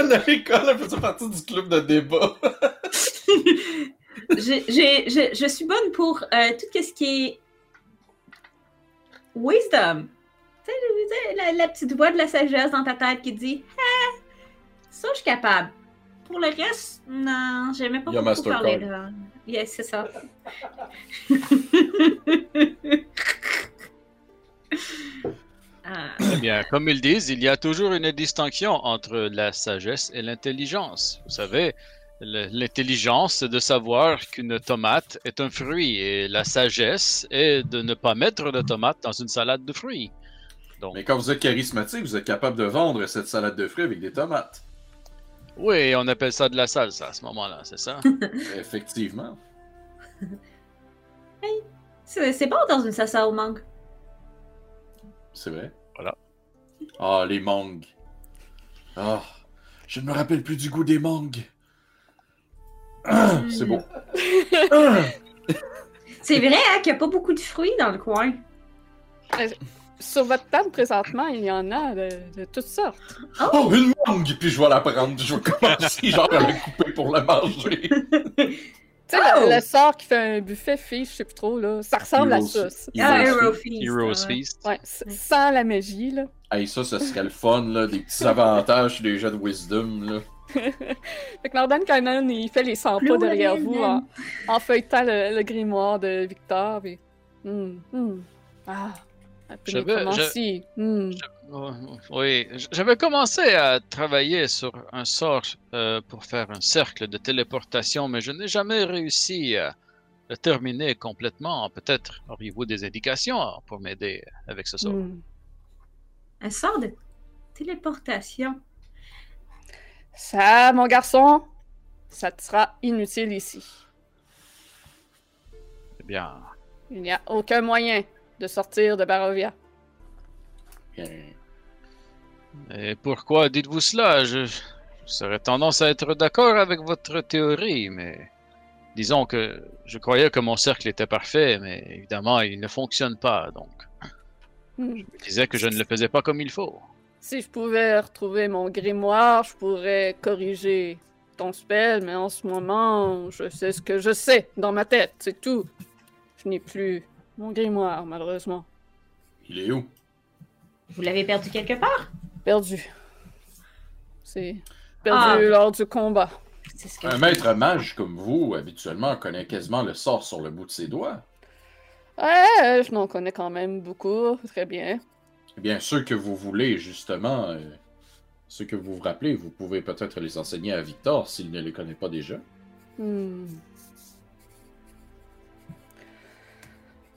La l'école, elle faisait partie du club de débat? Je, je suis bonne pour euh, tout ce qui est wisdom. Tu sais, la, la petite voix de la sagesse dans ta tête qui dit Ah, ça, je suis capable. Pour le reste, non, j'aimais pas beaucoup parler de. Yes, c'est ça. Ah, Eh bien, comme ils disent, il y a toujours une distinction entre la sagesse et l'intelligence. Vous savez, l'intelligence, c'est de savoir qu'une tomate est un fruit, et la sagesse est de ne pas mettre de tomate dans une salade de fruits. Donc, Mais quand vous êtes charismatique, vous êtes capable de vendre cette salade de fruits avec des tomates. oui, on appelle ça de la salsa à ce moment-là, c'est ça? Effectivement. c'est c'est bon dans une salsa au mangue. C'est vrai? Voilà. Ah, les mangues. Ah, je ne me rappelle plus du goût des mangues. Ah, c'est bon. Ah, C'est vrai hein, qu'il n'y a pas beaucoup de fruits dans le coin. Sur votre table, présentement, il y en a de, de toutes sortes. oh, une mangue! Puis je vais la prendre. Je vais commencer genre à la couper pour la manger. Tu sais, Oh! le, le sort qui fait un buffet fiche, je sais plus trop, là, ça ressemble à Heroes- ça. ça. Heroes Ah, Feast. Hero Feast. Heroes. Feast. Ouais, sans la magie, là. Hey, ça, ça serait le fun, là. Des petits avantages sur les jeux de wisdom, là. Fait que Nordan Cannon, il fait les 100 pas derrière vous en, en feuilletant le, le grimoire de Victor. Et... Hmm, hmm. Ah, un peu Oui, j'avais commencé à travailler sur un sort euh, pour faire un cercle de téléportation, mais je n'ai jamais réussi à le terminer complètement. Peut-être auriez-vous des indications pour m'aider avec ce sort? Hmm. Un sort de téléportation. Ça, mon garçon, ça te sera inutile ici. Eh bien, Il n'y a aucun moyen de sortir de Barovia. Bien. Et pourquoi dites-vous cela? Je, je serais tendance à être d'accord avec votre théorie, mais disons que je croyais que mon cercle était parfait, mais évidemment, il ne fonctionne pas, donc Hmm. je disais que je ne le faisais pas comme il faut. Si je pouvais retrouver mon grimoire, je pourrais corriger ton spell, mais en ce moment, je sais ce que je sais dans ma tête, c'est tout. Je n'ai plus mon grimoire, malheureusement. Il est où? Vous l'avez perdu quelque part? Perdu. C'est perdu Ah. lors du combat. C'est ce que Un maître mage comme vous, habituellement, connaît quasiment le sort sur le bout de ses doigts. Ouais, je n'en connais quand même beaucoup, très bien. Eh bien, ceux que vous voulez, justement, euh, ceux que vous vous rappelez, vous pouvez peut-être les enseigner à Victor s'il ne les connaît pas déjà. Hmm.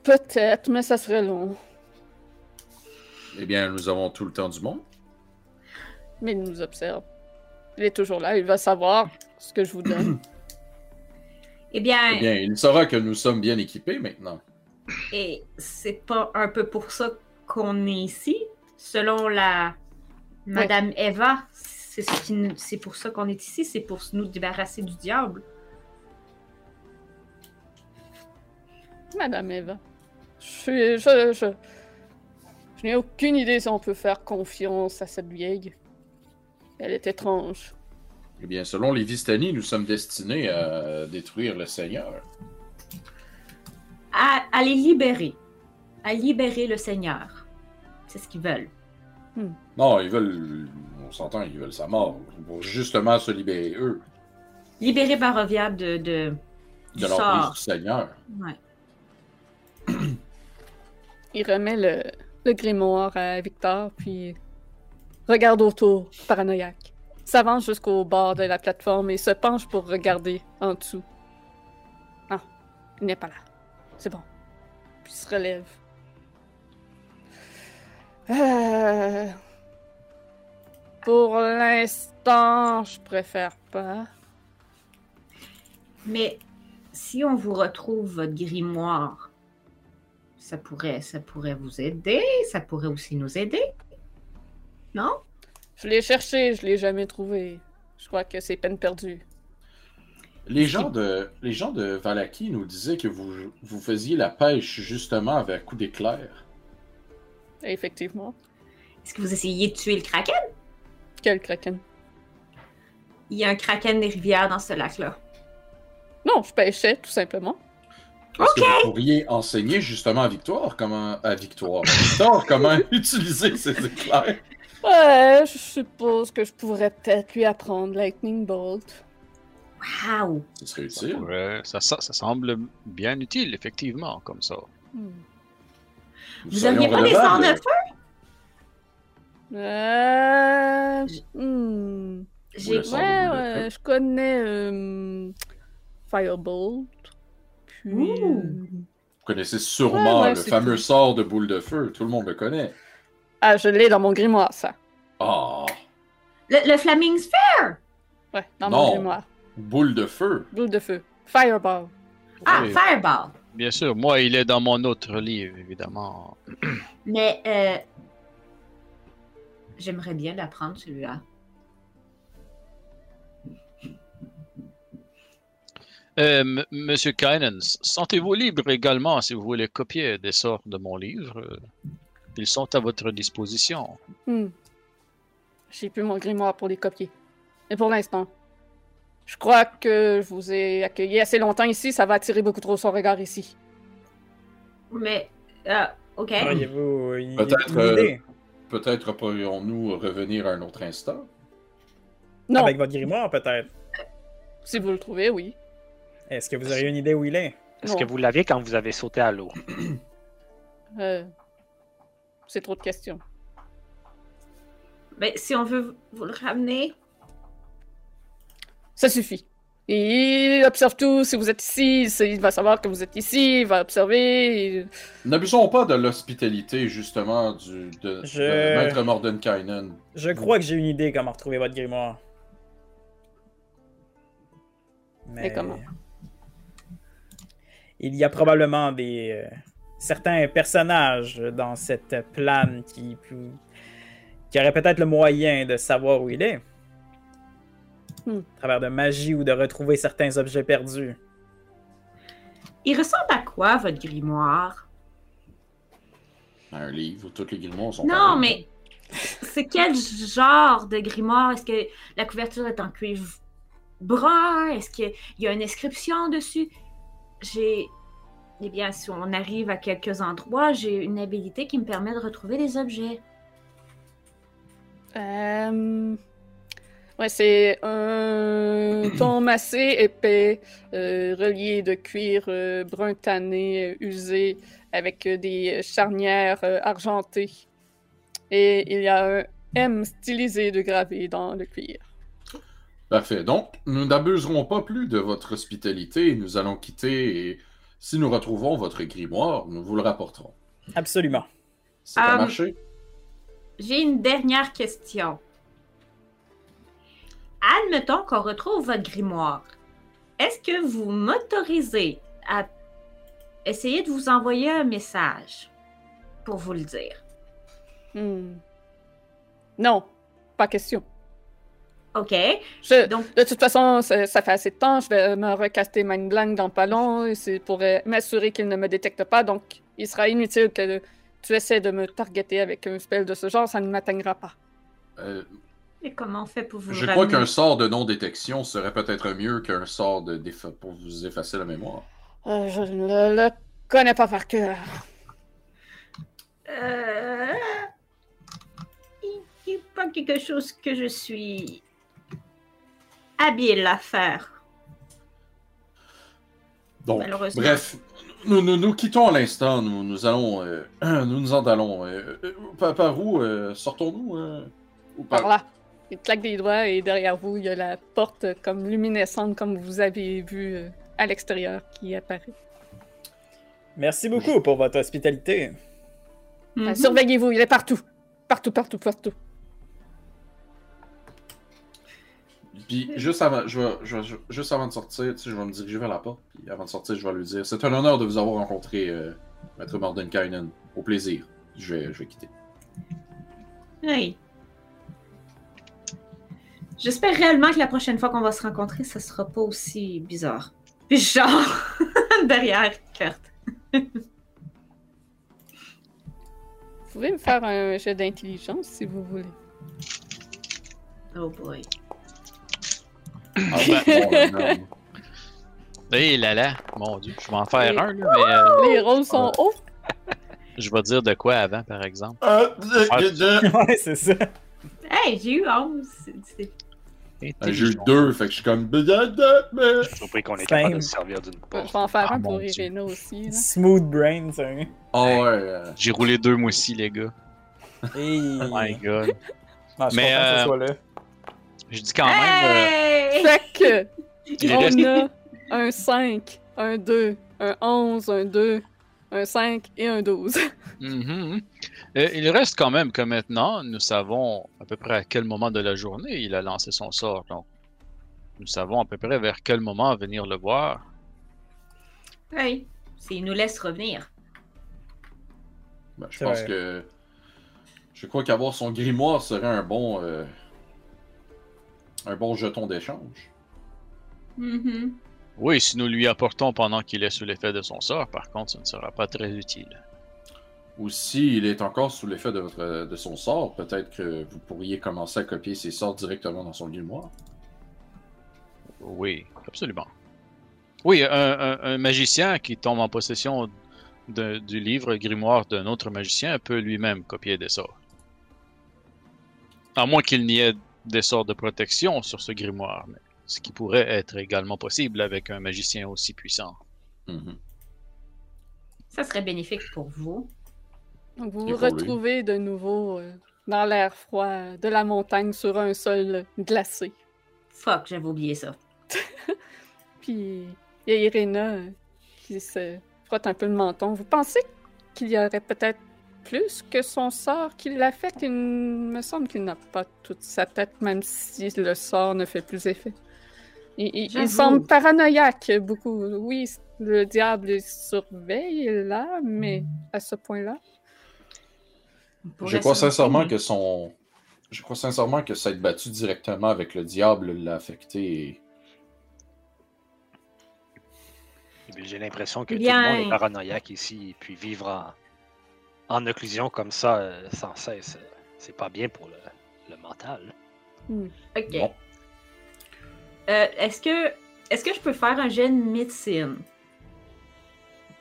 Peut-être, mais ça serait long. Eh bien, nous avons tout le temps du monde. Mais il nous observe. Il est toujours là, il va savoir ce que je vous donne. Eh bien, Eh bien, il saura que nous sommes bien équipés maintenant. et c'est pas un peu pour ça qu'on est ici? Selon la Madame Eva, c'est ce pour ça qu'on est ici, c'est pour nous débarrasser du diable. Madame Eva, je suis. Je, je, je n'ai aucune idée si on peut faire confiance à cette vieille. Elle est étrange. Eh bien, selon les Vistani, nous sommes destinés à détruire le Seigneur. À, à les libérer. À libérer le Seigneur. C'est ce qu'ils veulent. Non, ils veulent. On s'entend, ils veulent sa mort. Pour justement se libérer, eux, Libéré Barovia de. de... de Du l'emprise sort. du Seigneur. Ouais. Il remet le, le grimoire à Victor, puis regarde autour, paranoïaque. S'avance jusqu'au bord de la plateforme et se penche pour regarder en dessous. Ah, il n'est pas là. C'est bon. Puis il se relève. Euh, Pour l'instant, je préfère pas. Mais si on vous retrouve votre grimoire, ça pourrait, ça pourrait vous aider, ça pourrait aussi nous aider. Non? Je l'ai cherché, je l'ai jamais trouvé. Je crois que c'est peine perdue. Les gens de, les gens de Valaki nous disaient que vous, vous faisiez la pêche justement avec coup d'éclair. Effectivement. Est-ce que vous essayez de tuer le kraken? Quel kraken? Il y a un kraken des rivières dans ce lac-là. Non, je pêchais, tout simplement. Est-ce que vous pourriez enseigner justement à Victoire comment, à Victoire, Victor, comment utiliser ces éclairs? Ouais, je suppose que je pourrais peut-être lui apprendre Lightning Bolt. Wow! Ce serait Ça, utile. ça, ça- ça semble bien utile, effectivement, comme ça. Hmm. Vous serions aviez pas des sorts de feu? Euh... J- hmm. J'ai Ouais, je connais euh, Firebolt. Puis. Ouh. Vous connaissez sûrement Ouais, ouais, le fameux cool. sort de boule de feu. Tout le monde le connaît. Ah, je l'ai dans mon grimoire, ça. Ah, Le, le Flaming Sphere! Ouais, dans Non. mon grimoire. boule de feu. Boule de feu. Fireball. Ah, Oui. Fireball! Bien sûr, moi, il est dans mon autre livre, évidemment. Mais euh, j'aimerais bien l'apprendre celui-là. Euh, M- Monsieur Kynan, sentez-vous libre également si vous voulez copier des sorts de mon livre? Ils sont à votre disposition. Hmm. J'ai plus mon grimoire pour les copier. Mais pour l'instant, je crois que je vous ai accueilli assez longtemps ici. Ça va attirer beaucoup trop son regard ici. Mais, euh, ok. Auriez-vous une, Peut-être, une euh? Peut-être pourrions-nous revenir à un autre instant? Non, Avec votre grimoire, peut-être. si vous le trouvez, oui. Est-ce que vous auriez une idée où il est? Est-ce Non. que vous l'aviez quand vous avez sauté à l'eau? Euh, C'est trop de questions. Mais si on veut vous le ramener, Ça suffit. Et il observe tout. Si vous êtes ici, il va savoir que vous êtes ici. Il va observer. et- N'abusons pas de l'hospitalité, justement, du, de, Je- de Maître Mordenkainen. Je crois que j'ai une idée comment retrouver votre grimoire. Mais Et comment? Il y a probablement des euh, certains personnages dans cette plane qui, qui auraient peut-être le moyen de savoir où il est. Hmm. À travers de magie ou de retrouver certains objets perdus. il ressemble à quoi votre grimoire? Un livre où tous les grimoires sont Non, mais c'est quel genre de grimoire? Est-ce que la couverture est en cuivre brun? Est-ce qu'il y a une inscription dessus? J'ai. Eh bien, si on arrive à quelques endroits, j'ai une habilité qui me permet de retrouver des objets. Euh, Ouais, c'est un tome assez épais, euh, relié de cuir euh, brun tanné, euh, usé, avec des charnières euh, argentées. Et il y a un M stylisé de gravé dans le cuir. Parfait. Donc, nous n'abuserons pas plus de votre hospitalité. Nous allons quitter et si nous retrouvons votre grimoire, nous vous le rapporterons. Absolument. C'est à Euh, marcher? J'ai une dernière question. Admettons qu'on retrouve votre grimoire. Est-ce que vous m'autorisez à essayer de vous envoyer un message pour vous le dire? Hmm. Non, pas question. OK. Je, Donc, de toute façon, ça, ça fait assez de temps. Je vais me recaster Mind Blank dans pas long. C'est pour euh, m'assurer qu'il ne me détecte pas. Donc, il sera inutile que tu essaies de me targeter avec un spell de ce genre. Ça ne m'atteindra pas. Euh, et comment on fait pour vous je crois qu'un sort de non-détection serait peut-être mieux qu'un sort de défa- pour vous effacer la mémoire. Euh, je ne le connais pas par cœur. Euh... pas quelque chose que je suis habile à faire, Donc, malheureusement. bref, nous, nous, nous quittons à l'instant. Nous, nous allons. euh, nous nous en allons. euh, euh, par, par où euh, sortons-nous euh, ou Par là. Il claque des doigts et derrière vous, il y a la porte comme luminescente, comme vous avez vu euh, à l'extérieur, qui apparaît. Merci beaucoup pour votre hospitalité. Mhm. Surveillez-vous, il est partout. Partout, partout, partout. Puis juste avant, je vais, je vais- je- juste avant de sortir, tu sais, je vais me diriger vers la porte. Puis avant de sortir, je vais lui dire C'est un honneur de vous avoir rencontré, euh, Maître Mordenkainen. Au plaisir. Je vais, je vais quitter. Oui. J'espère réellement que la prochaine fois qu'on va se rencontrer, ça sera pas aussi bizarre. Puis genre, derrière Kurt. Vous pouvez me faire un jet d'intelligence si vous voulez. Oh boy. Ah, ben, bon, euh. Hé là là, mon dieu, je vais en faire Et- un, là, mais euh, Les rôles sont hauts. je vais dire de quoi avant, par exemple. Ah, euh, euh, ouais, c'est ça. Hey, j'ai eu 11. C'est- c'est- euh, J'ai eu deux, fait que je suis comme. euh, Je suis surpris qu'on Same. capable de se servir d'une Je porte. vais en faire Ah, un pour. Irena aussi. là. Smooth brain, ça. hein. Ah ouais. euh, J'ai roulé deux moi aussi, les gars. Hey. Oh my god. Non, je suis Mais, content que euh, ce soit là. Je dis quand même. euh! Fait que, reste- on a un 5, un 2, un 11, un 2, un 5 et un 12. Mhm. Euh, il reste quand même que maintenant, nous savons à peu près à quel moment de la journée il a lancé son sort. Donc, nous savons à peu près vers quel moment venir le voir. Oui. S'il nous laisse revenir. ben, je pense vrai. que. Je crois qu'avoir son grimoire serait un bon. euh, un bon jeton d'échange. Mhm. Oui, si nous lui apportons pendant qu'il est sous l'effet de son sort, par contre, ce ne sera pas très utile. Ou s'il est encore sous l'effet de, votre, de son sort, peut-être que vous pourriez commencer à copier ses sorts directement dans son grimoire. Oui, absolument. Oui, un, un- un magicien qui tombe en possession de- du livre grimoire d'un autre magicien peut lui-même copier des sorts. À moins qu'il n'y ait des sorts de protection sur ce grimoire, mais ce qui pourrait être également possible avec un magicien aussi puissant. Mhm. Ça serait bénéfique pour vous. Donc, vous vous lui. retrouvez de nouveau euh, dans l'air froid de la montagne sur un sol glacé. Fuck, j'avais oublié ça. Puis il y a Irena euh, qui se frotte un peu le menton. Vous pensez qu'il y aurait peut-être plus que son sort qui l'affecte? Il me semble qu'il n'a pas toute sa tête, même si le sort ne fait plus effet. Il, il- il J'avoue. semble paranoïaque beaucoup. Oui, le diable le surveille là, mais à ce point-là. Je crois sincèrement que son. Je crois sincèrement que s'être battu directement avec le diable l'a affecté. Mais J'ai l'impression que Bien. tout le monde est paranoïaque ici, et puis vivre en, en occlusion comme ça euh, sans cesse, euh, c'est pas bien pour le, le mental. Ok. Bon. Euh, est-ce que est-ce que je peux faire un jet de médecine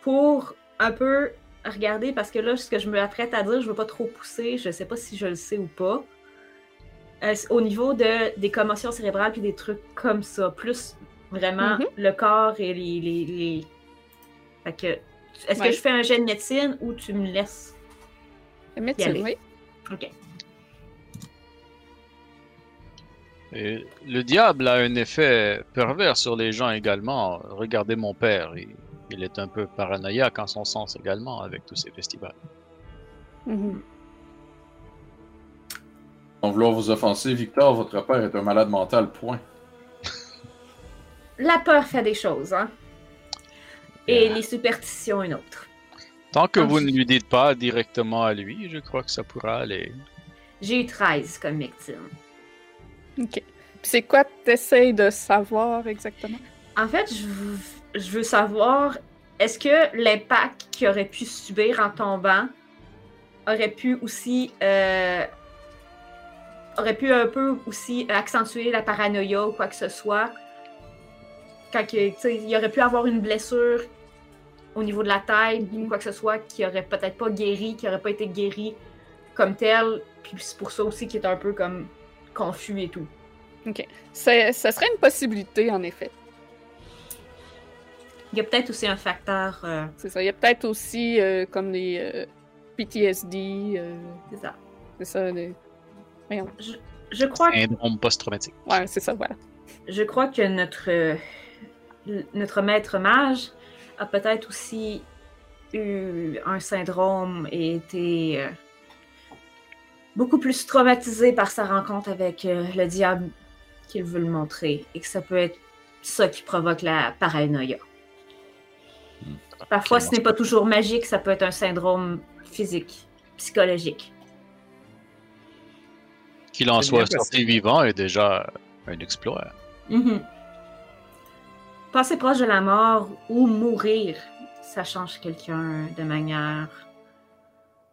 pour un peu regarder? Parce que là ce que je me apprête à dire je veux pas trop pousser je sais pas si je le sais ou pas Euh, au niveau de des commotions cérébrales puis des trucs comme ça plus vraiment Mhm. le corps et les les, les... Fait que est-ce Ouais. que je fais un jet de médecine ou tu me laisses Médecine, aller. oui. ok Et le diable a un effet pervers sur les gens également. Regardez mon père, il, il est un peu paranoïaque en son sens également avec tous ces festivals. Mhm. Sans vouloir vous offenser, Victor, votre père est un malade mental, point. la peur fait des choses hein et Yeah. les superstitions une autre Tant que Ah, vous je- ne lui dites pas directement à lui, je crois que ça pourra aller. J'ai eu 13 comme victime. OK. Puis c'est quoi tu essayes de savoir exactement? En fait, je, veux- je veux savoir, est-ce que l'impact qu'il aurait pu subir en tombant aurait pu aussi... euh, aurait pu un peu aussi accentuer la paranoïa ou quoi que ce soit? Quand sais, il aurait pu avoir une blessure au niveau de la tête ou quoi que ce soit qui aurait peut-être pas guéri, qui aurait pas été guéri comme tel, puis c'est pour ça aussi qu'il est un peu comme confus et tout. C'est- Ça serait une possibilité, en effet. Il y a peut-être aussi un facteur. euh, C'est ça. Il y a peut-être aussi euh, comme des euh, PTSD. euh, c'est ça. c'est ça. des- Voyons. Je crois, que- Syndrome post-traumatique. Ouais, c'est ça, voilà. je crois que notre, notre maître mage a peut-être aussi eu un syndrome et été euh, beaucoup plus traumatisé par sa rencontre avec euh, le diable qu'il veut le montrer et que ça peut être ça qui provoque la paranoïa. Parfois, ce n'est pas toujours magique, ça peut être un syndrome physique, psychologique. Qu'il en soit sorti vivant est déjà un exploit. Mhm. Passer proche de la mort ou mourir, ça change quelqu'un de manière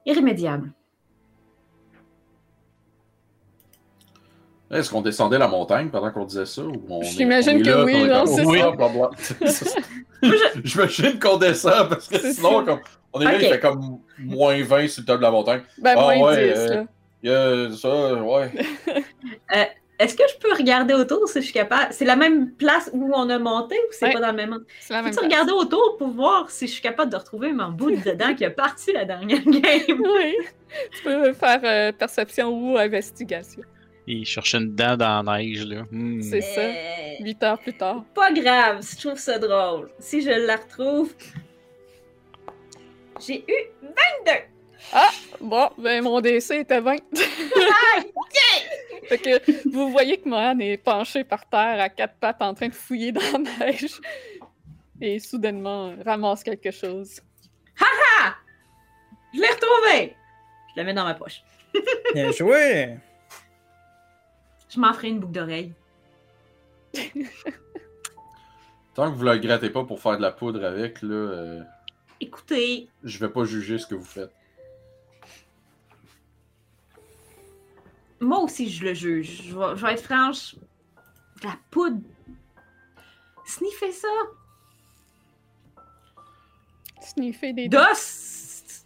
irrémédiable. Est-ce qu'on descendait la montagne pendant qu'on disait ça? Ou on est- J'imagine que là, oui, non, comme, c'est oui, ça. J'imagine qu'on descend parce que C'est sinon, comme, on est là, il fait comme moins 20 sur le top de la montagne. Ben, Ah, moins ouais, 10, euh, là. Il y a ça, ouais. Est-ce que je peux regarder autour si je suis capable? C'est la même place où on a monté ou c'est Ouais. pas dans le même endroit? C'est la même Peux-tu place. regarder autour pour voir si je suis capable de retrouver mon bout de dedans qui a parti la dernière game? Oui. Tu peux faire euh, perception ou investigation. Il cherchait une dent dans la neige, là. Hmm. C'est ça. Euh, Huit heures plus tard. Pas grave, je trouve ça drôle. Si je la retrouve. J'ai eu 22! Bon, ben mon DC était 20. fait que vous voyez que Mohan est penché par terre à quatre pattes en train de fouiller dans la neige. Et soudainement euh, ramasse quelque chose. Je l'ai retrouvé! Je la mets dans ma poche. Bien joué! Je m'en ferai une boucle d'oreille. Tant que vous la grattez pas pour faire de la poudre avec, là, euh, Écoutez, je vais pas juger ce que vous faites. Moi aussi je le juge. Je vais, je vais être franche. De la poudre. Sniffer ça. Sniffer des D'os!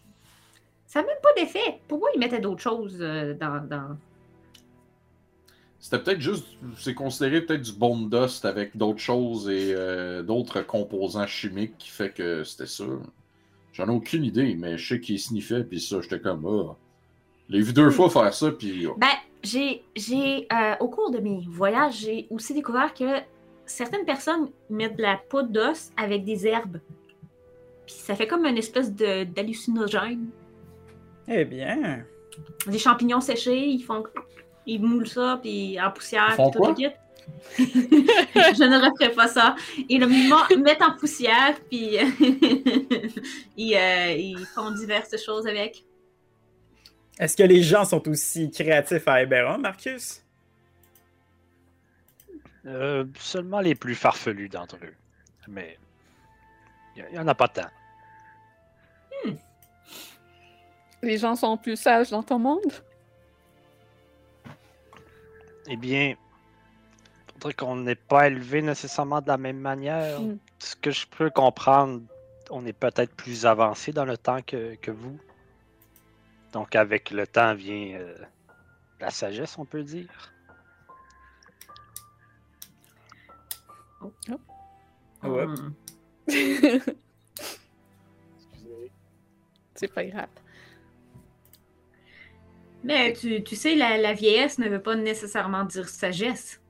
Ça n'a même pas d'effet. Pourquoi ils mettaient d'autres choses euh, dans, dans- C'était peut-être juste, c'est considéré peut-être du bone dust avec d'autres choses et euh, d'autres composants chimiques qui fait que c'était ça. J'en ai aucune idée, mais je sais qu'il sniffait, puis ça, j'étais comme, ah. Je l'ai vu deux fois faire ça, puis. oh. Ben, j'ai, j'ai euh, au cours de mes voyages, j'ai aussi découvert que certaines personnes mettent de la poudre d'os avec des herbes. Puis ça fait comme une espèce de, d'hallucinogène. Eh bien. Des champignons séchés, ils font. Ils moulent ça, puis en poussière, Ils font puis tout quoi? Je ne referai pas ça. Ils le mettent en poussière, puis ils, euh, ils font diverses choses avec. Est-ce que les gens sont aussi créatifs à Eberron, Marcus? Euh, seulement les plus farfelus d'entre eux. Mais il n'y en a pas tant. Les gens sont plus sages dans ton monde? Eh bien, faudrait qu'on n'ait pas élevé nécessairement de la même manière. Mm. Ce que je peux comprendre, on est peut-être plus avancé dans le temps que, que vous. Donc avec le temps vient euh, la sagesse, on peut dire. Ouais. Hmm. C'est pas grave. Mais tu, tu sais, la, la vieillesse ne veut pas nécessairement dire sagesse.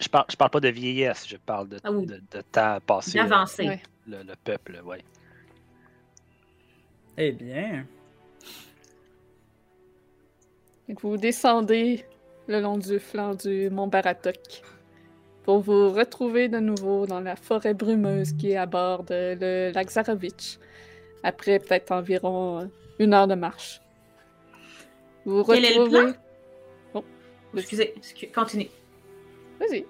Je parle, je parle pas de vieillesse, je parle de, Ah oui. de, de temps passé. D'avancer. Ouais. Le, le peuple, ouais. Eh bien. Donc, vous descendez le long du flanc du mont Baratok pour vous retrouver de nouveau dans la forêt brumeuse qui est à bord de le lac Zarovitch, après peut-être environ une heure de marche. Vous Quel est le retrouvez... plan? Bon, Excusez, excuse- continue. vas-y.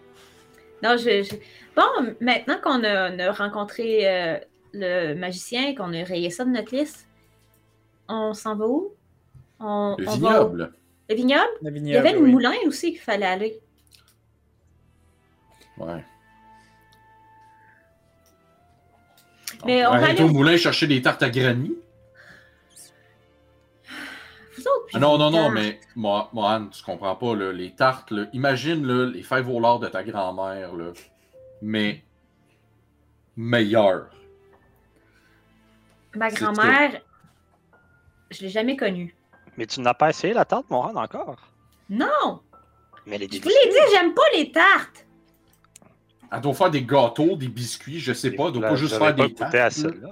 Non, je, je- Bon, maintenant qu'on a, on a rencontré euh, le magicien, qu'on a rayé ça de notre liste, on s'en va où? On, Le on va- vignoble. Le vignoble? Le Il y avait le oui. moulin aussi qu'il fallait aller. Ouais. Mais on va Arrête aller- au moulin chercher des tartes à granny. Vous autres, puis Ah non, non, non, mais Mo- Mohan, tu comprends pas, là, les tartes, là, imagine là, les fèves au lard de ta grand-mère, mais meilleures. Ma grand-mère, je l'ai jamais connue. Mais tu n'as pas essayé la tarte, Moran, encore? Non! Mais elle est Je vous l'ai dit, j'aime pas les tartes! Elle doit faire des gâteaux, des biscuits, je sais pas, elle doit Là, pas juste faire pas des goûté tartes. à là. celle-là.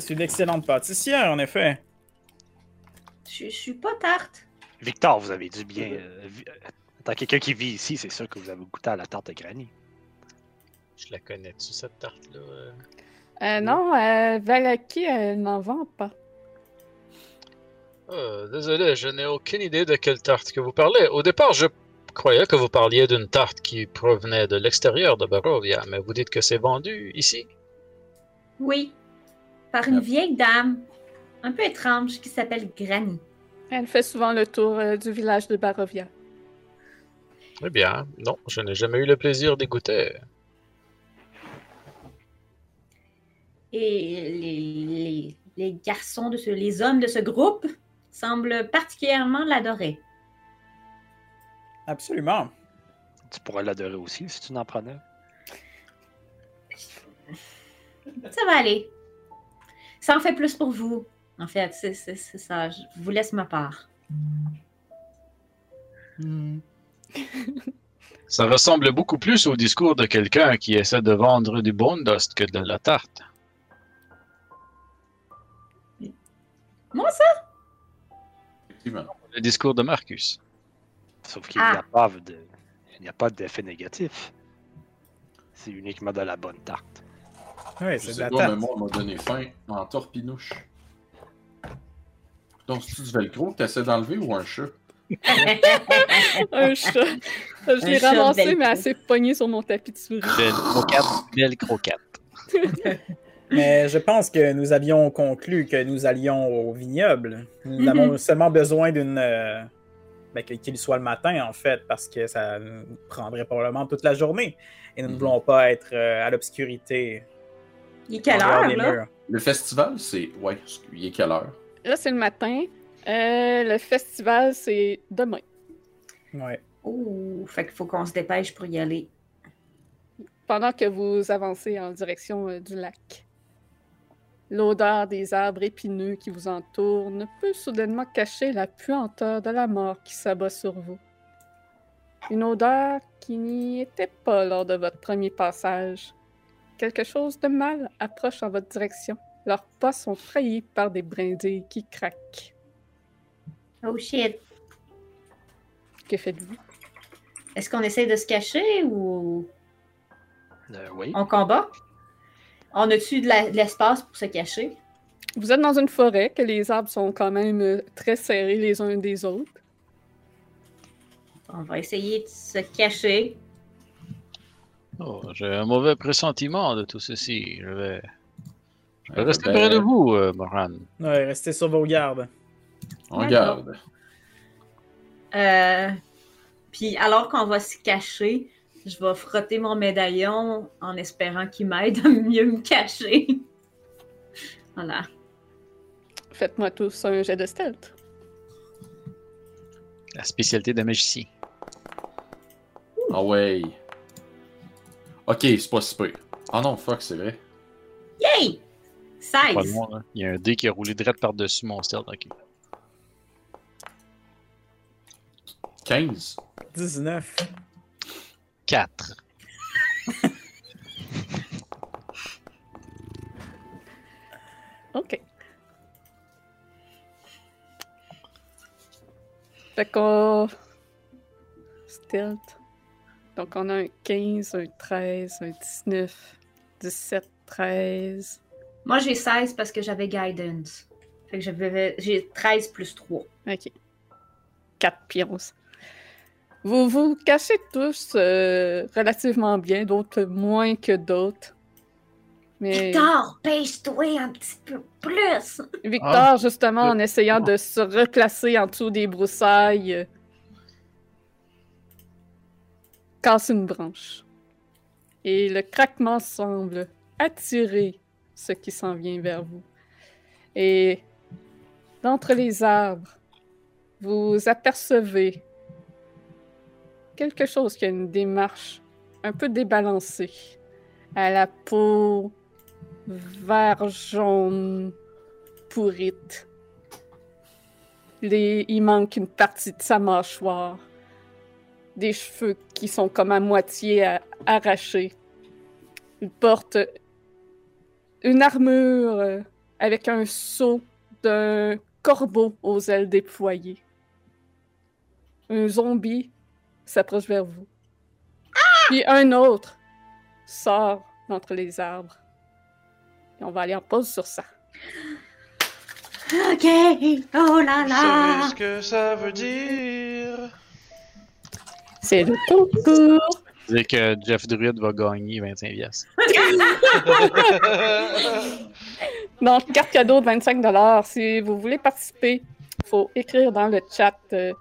C'est une excellente pâtissière, en effet. Je, je suis pas tarte. Victor, vous avez dû bien. euh, euh, Tant quelqu'un qui vit ici, c'est sûr que vous avez goûté à la tarte de Granny. Je la connais-tu, cette tarte-là? euh? Euh, non, euh, Valaki, elle n'en vend pas. Ah, désolé, je n'ai aucune idée de quelle tarte que vous parlez. Au départ, je croyais que vous parliez d'une tarte qui provenait de l'extérieur de Barovia, mais vous dites que c'est vendu ici? Oui. Par une Yep. vieille dame, un peu étrange, qui s'appelle Granny. Elle fait souvent le tour euh, du village de Barovia. Eh bien, non, je n'ai jamais eu le plaisir d'y goûter. Et les, les, les garçons, de ce, les hommes de ce groupe semblent particulièrement l'adorer. Absolument. Tu pourrais l'adorer aussi si tu n'en prenais. Ça va aller. Ça en fait plus pour vous. En fait, c'est ça. Je vous laisse ma part. Ça ressemble beaucoup plus au discours de quelqu'un qui essaie de vendre du bondost que de la tarte. Moi, ça? Effectivement. Le discours de Marcus. Sauf qu'il n'y a Ah. pas de. Il n'y a pas d'effet négatif. C'est uniquement de la bonne tarte. Ouais, c'est de la mais tarte. moi, on m'a donné faim en torpinouche. Donc, c'est-tu du velcro que t'essaies d'enlever ou un chat? Un chat. Je l'ai ramassé, mais elle s'est pognée sur mon tapis de souris. Belle croquette, belle croquette. Mais je pense que nous avions conclu que nous allions au vignoble. Nous Mhm. avons seulement besoin d'une. euh, ben, que- qu'il soit le matin, en fait, parce que ça nous prendrait probablement toute la journée. Et nous ne Mhm. voulons pas être euh, à l'obscurité. Il est quelle heure, là? murs. Le festival, c'est. Ouais, il est quelle heure? Là, c'est le matin. Euh, le festival, c'est demain. Ouais. Oh, fait qu'il faut qu'on se dépêche pour y aller. pendant que vous avancez en direction euh, du lac. L'odeur des arbres épineux qui vous entourent ne peut soudainement cacher la puanteur de la mort qui s'abat sur vous. Une odeur qui n'y était pas lors de votre premier passage. Quelque chose de mal approche en votre direction. Leurs pas sont trahis par des brindilles qui craquent. Oh shit. Que faites-vous? Est-ce qu'on essaie de se cacher ou Euh, oui. on combat? On a-tu de l'espace pour se cacher? Vous êtes dans une forêt, que les arbres sont quand même euh, très serrés les uns des autres. On va essayer de se cacher. Oh, J'ai un mauvais pressentiment de tout ceci. Je vais, je vais rester ben, près de vous, euh, Moran. Ouais, restez sur vos gardes. On. Euh, Puis alors qu'on va se cacher, je vais frotter mon médaillon en espérant qu'il m'aide à mieux me cacher. voilà. Faites-moi tous un jet de stealth. La spécialité d'un magicien. Ah ouais. Ok, c'est pas si peu. Ah non, fuck, c'est vrai. Yay! Pas 16. loin, là. Il y a un dé qui a roulé direct par-dessus mon stealth. ok. 15. 19. 4. OK. Fait qu'on... Stealth. Donc, on a un 15, un 13, un 19, 17, 13. Moi, j'ai 16 parce que j'avais guidance. Fait que j'avais- j'ai 13 plus 3. OK. 4 pions. Vous vous cachez tous euh, relativement bien, d'autres moins que d'autres. Mais Victor, pêche-toi un petit peu plus! Victor, justement, en essayant de se replacer en dessous des broussailles, euh, casse une branche. Et le craquement semble attirer ce qui s'en vient vers vous. Et d'entre les arbres, vous apercevez quelque chose qui a une démarche un peu débalancée, à la peau vert jaune pourrite. Il manque une partie de sa mâchoire. Des cheveux qui sont comme à moitié a- arrachés. Il porte une armure euh, avec un sceau d'un corbeau aux ailes déployées. Un zombie s'approche vers vous. Puis un autre sort d'entre les arbres. Et on va aller en pause sur ça. Ok, oh là Vous là. savez ce que ça veut dire? C'est le concours! C'est que Jeff Druid va gagner 25 pièces. Donc, carte cadeau de 25 Si vous voulez participer, il faut écrire dans le chat. euh,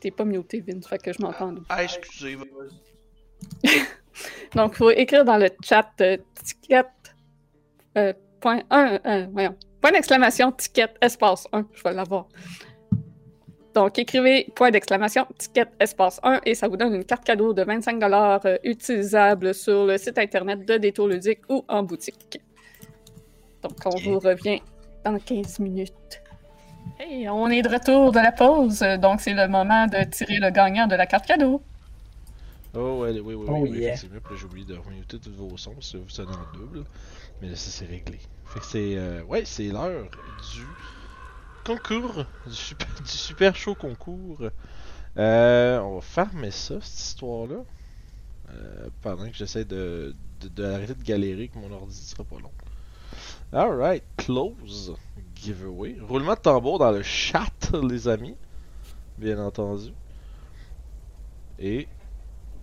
T'es pas muté, Vince, fait que je m'entends. Ah, excusez. Donc, il faut écrire dans le chat euh, ticket. euh, point 1. voyons. Point d'exclamation, ticket, espace 1. Je vais l'avoir. Donc, écrivez point d'exclamation, ticket, espace 1 et ça vous donne une carte cadeau de 25 euh, utilisable sur le site internet de Détour Ludique ou en boutique. Donc, on vous revient dans 15 minutes. Hey, on est de retour de la pause, donc c'est le moment de tirer le gagnant de la carte cadeau. Oh, ouais, oui, oui, oui, Oh, oui, yeah. effectivement. Puis j'ai oublié de remuter tous vos sons, ça vous sonne en double. Mais là, ça, c'est réglé. Fait que c'est. euh, ouais, c'est l'heure du concours. Du super, du super show concours. Euh, on va fermer ça, cette histoire-là. Euh, pendant que j'essaie de, de, de arrêter de galérer, que mon ordi sera pas long. Alright, close giveaway. Roulement de tambour dans le chat, les amis. Bien entendu. Et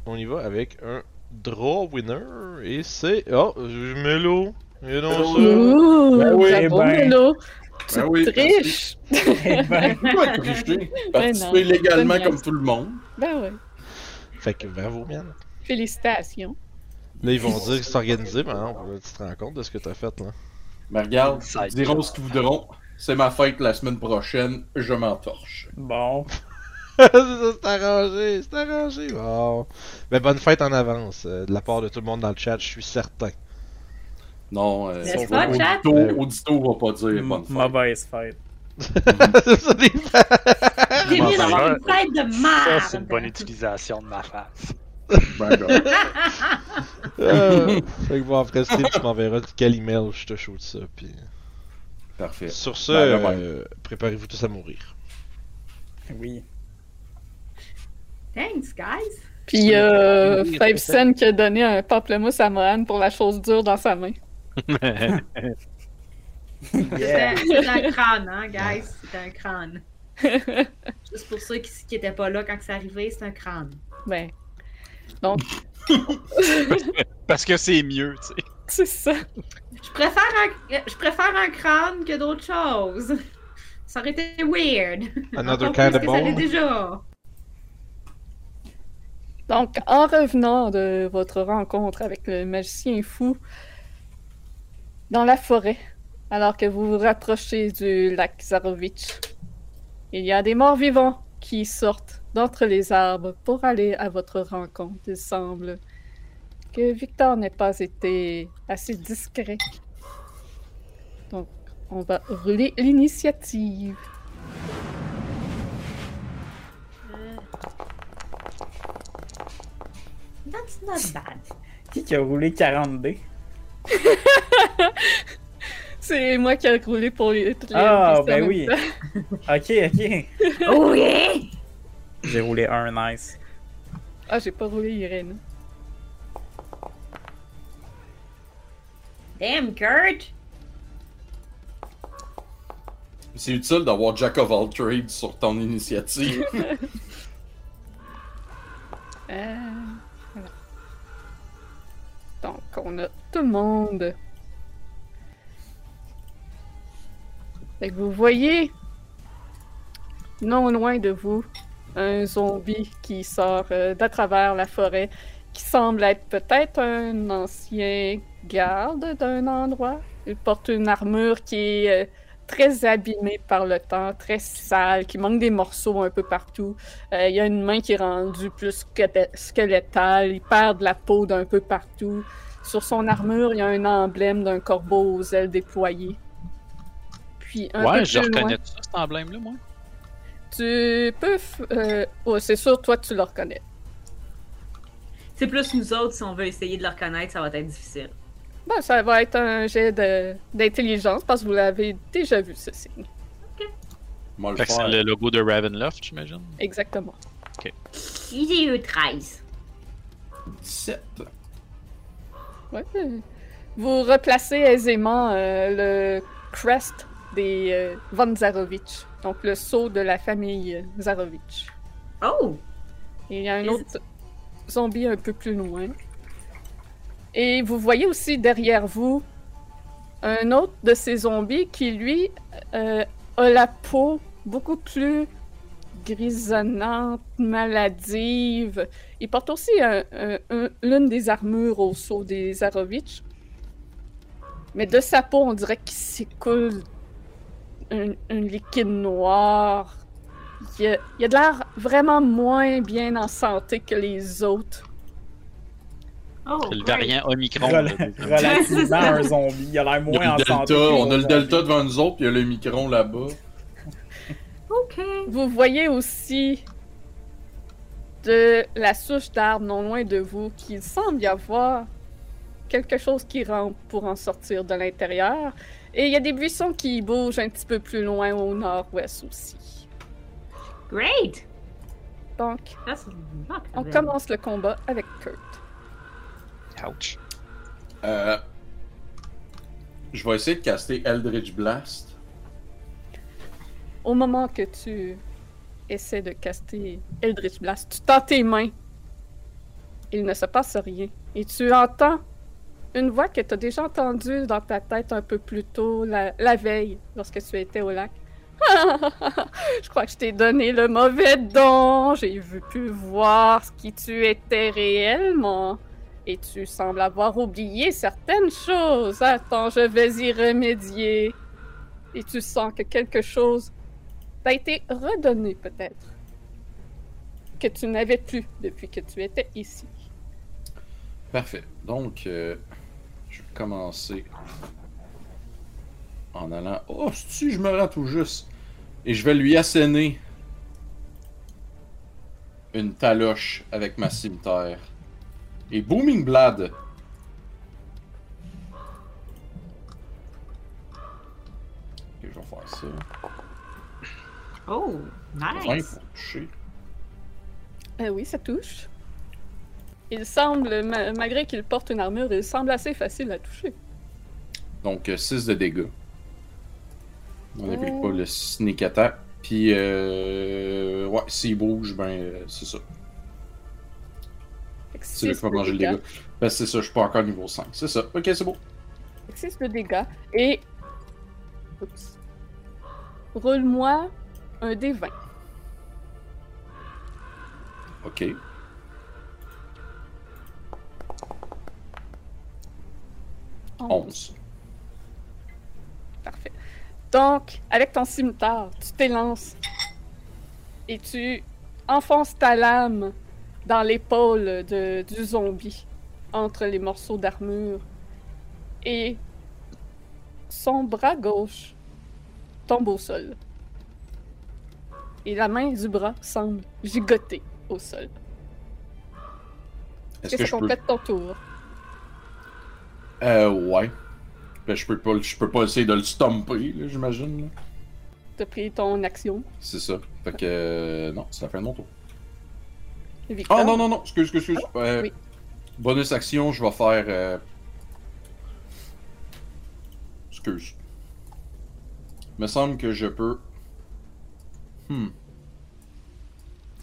on y va avec un draw winner. Et c'est. Oh, je mets l'eau. Et non, ça. Ouh, Ben oui, bravo, ben. Melo. Tu Ben oui, triches. Eh ben, Pourquoi tricher? Ben Participer non, légalement comme tout le monde. Ben ouais. Fait que bravo, Mian. Félicitations. Là, ils vont dire que c'est organisé, mais non, tu te rends compte de ce que t'as fait, là. Mais regarde, diront ce qu'ils voudront. C'est ma fête la semaine prochaine, je m'entorche. bon. c'est ça, c'est arrangé, c'est arrangé. Bon. Ben, bonne fête en avance. euh, de la part de tout le monde dans le chat, je suis certain. Non, euh, pas, chat? Audito va pas dire bonne fête. Mauvaise fête. c'est ça, d'avoir ben, une fête de Ça, c'est une bonne utilisation de ma face. Ben. Euh, fait que bon, après stream, tu m'enverras quel email je te shoot ça. Puis... Parfait. Sur ce, Ben, ben, euh, préparez-vous tous à mourir. Oui. Thanks, guys. Puis Oui, Five c'est. Cent qui a donné un pamplemousse à Mohan pour la chose dure dans sa main. Yeah. C'était un crâne, hein, guys? C'était un crâne. Juste pour ceux qui qui étaient pas là quand c'est arrivé, c'est un crâne. Ben. Donc, Parce que c'est mieux, tu sais. c'est ça. Je préfère un, je préfère un crâne que d'autres choses. Ça aurait été weird. Another kind of que ça l'est bone. déjà. Donc, en revenant de votre rencontre avec le magicien fou dans la forêt, alors que vous vous rapprochez du lac Zarovitch, il y a des morts vivants qui sortent d'entre les arbres pour aller à votre rencontre. Il semble que Victor n'ait pas été assez discret. Donc, on va rouler l'initiative. That's not bad. Qui qui a roulé 42? C'est moi qui ai roulé pour les, toutes les Ah, ben oui. Ok, ok. Oh yeah! J'ai roulé un, nice. Ah, j'ai pas roulé Irène. Damn, Kurt! C'est utile d'avoir Jack of all trades sur ton initiative. Euh, voilà. Donc, on a tout le monde. Fait que vous voyez, non loin de vous, un zombie qui sort euh, d'à travers la forêt, qui semble être peut-être un ancien garde d'un endroit. Il porte une armure qui est euh, très abîmé par le temps, très sale, qui manque des morceaux un peu partout. Euh, il y a une main qui est rendue plus squelettale, il perd de la peau d'un peu partout. Sur son armure, il y a un emblème d'un corbeau aux ailes déployées. Puis un ouais, peu je plus loin, reconnais ça, cet emblème-là, moi? Tu peux... f- euh, oh, c'est sûr, toi, tu le reconnais. C'est plus nous autres, si on veut essayer de le reconnaître, ça va être difficile. Ben, ça va être un jet de- d'intelligence parce que vous l'avez déjà vu, ce signe. Moi, le Fait que c'est le logo de Ravenloft, j'imagine? Exactement. J'ai eu 13. 17. Ouais. Vous replacez aisément euh, le crest des euh, Von Zarovich, donc le sceau de la famille Zarovich. Oh! Et il y a un Et- autre zombie un peu plus loin. Et vous voyez aussi derrière vous un autre de ces zombies qui, lui, euh, a la peau beaucoup plus grisonnante, maladive. Il porte aussi un- un- un- l'une des armures au sceau des Zarovich. Mais de sa peau, on dirait qu'il s'écoule un, un liquide noir. Il a, il a de l'air vraiment moins bien en santé que les autres. Oh! C'est le great. variant Omicron. Rel- relativement un zombie. Il a l'air Il y a moins en le santé. delta, les on a le delta devant nous autres, puis il y a le micron là-bas. Ok. Vous voyez aussi de la souche d'arbre non loin de vous qu'il semble y avoir quelque chose qui rampe pour en sortir de l'intérieur. Et il y a des buissons qui bougent un petit peu plus loin au nord-ouest aussi. Great! Donc, on commence le combat avec Kurt. Ouch. Euh, je vais essayer de caster Eldritch Blast. Au moment que tu essaies de caster Eldritch Blast, tu tends tes mains. Il ne se passe rien. Et tu entends une voix que tu as déjà entendue dans ta tête un peu plus tôt la, veille, lorsque tu étais au lac. je crois que je t'ai donné le mauvais don. J'ai pu voir ce qui tu étais réellement. Et tu sembles avoir oublié certaines choses. Attends, je vais y remédier. Et tu sens que quelque chose t'a été redonné peut-être. Que tu n'avais plus depuis que tu étais ici. Parfait. Donc, euh, je vais commencer en allant. Oh, si je me rends tout juste. Et je vais lui asséner une taloche avec ma cimetière. Et Booming Blade. Ok, je vais faire ça. Oh, 20 nice! pour toucher. Euh, oui, ça touche. Il semble, ma- malgré qu'il porte une armure, il semble assez facile à toucher. Donc 6 de dégâts. On n'applique Oh. pas le sneak attack. Puis, euh, ouais, s'il bouge, ben, euh, c'est ça. C'est six pas manger le dégâts. dégât. Ben, c'est ça, je suis pas encore niveau 5. C'est ça. Ok, c'est que six de dégâts. Et. Oups. Roule-moi un D20. Ok. 11. Parfait. Donc, avec ton cimetière, tu t'élances et tu enfonces ta lame dans l'épaule de- du zombie, entre les morceaux d'armure. Et son bras gauche tombe au sol. Et la main du bras semble gigoter au sol. Est-ce que que je ça peux. complète ton tour? Euh, ouais. Ben, je peux pas, je peux pas essayer de le stomper, là, j'imagine. T'as pris ton action. C'est ça. Fait que. euh, non, c'est la fin de mon tour. Victor? Oh non, non, non, excuse, excuse, excuse. Euh, oui. Bonus action, je vais faire. euh, Excuse. Me semble que je peux. Hmm.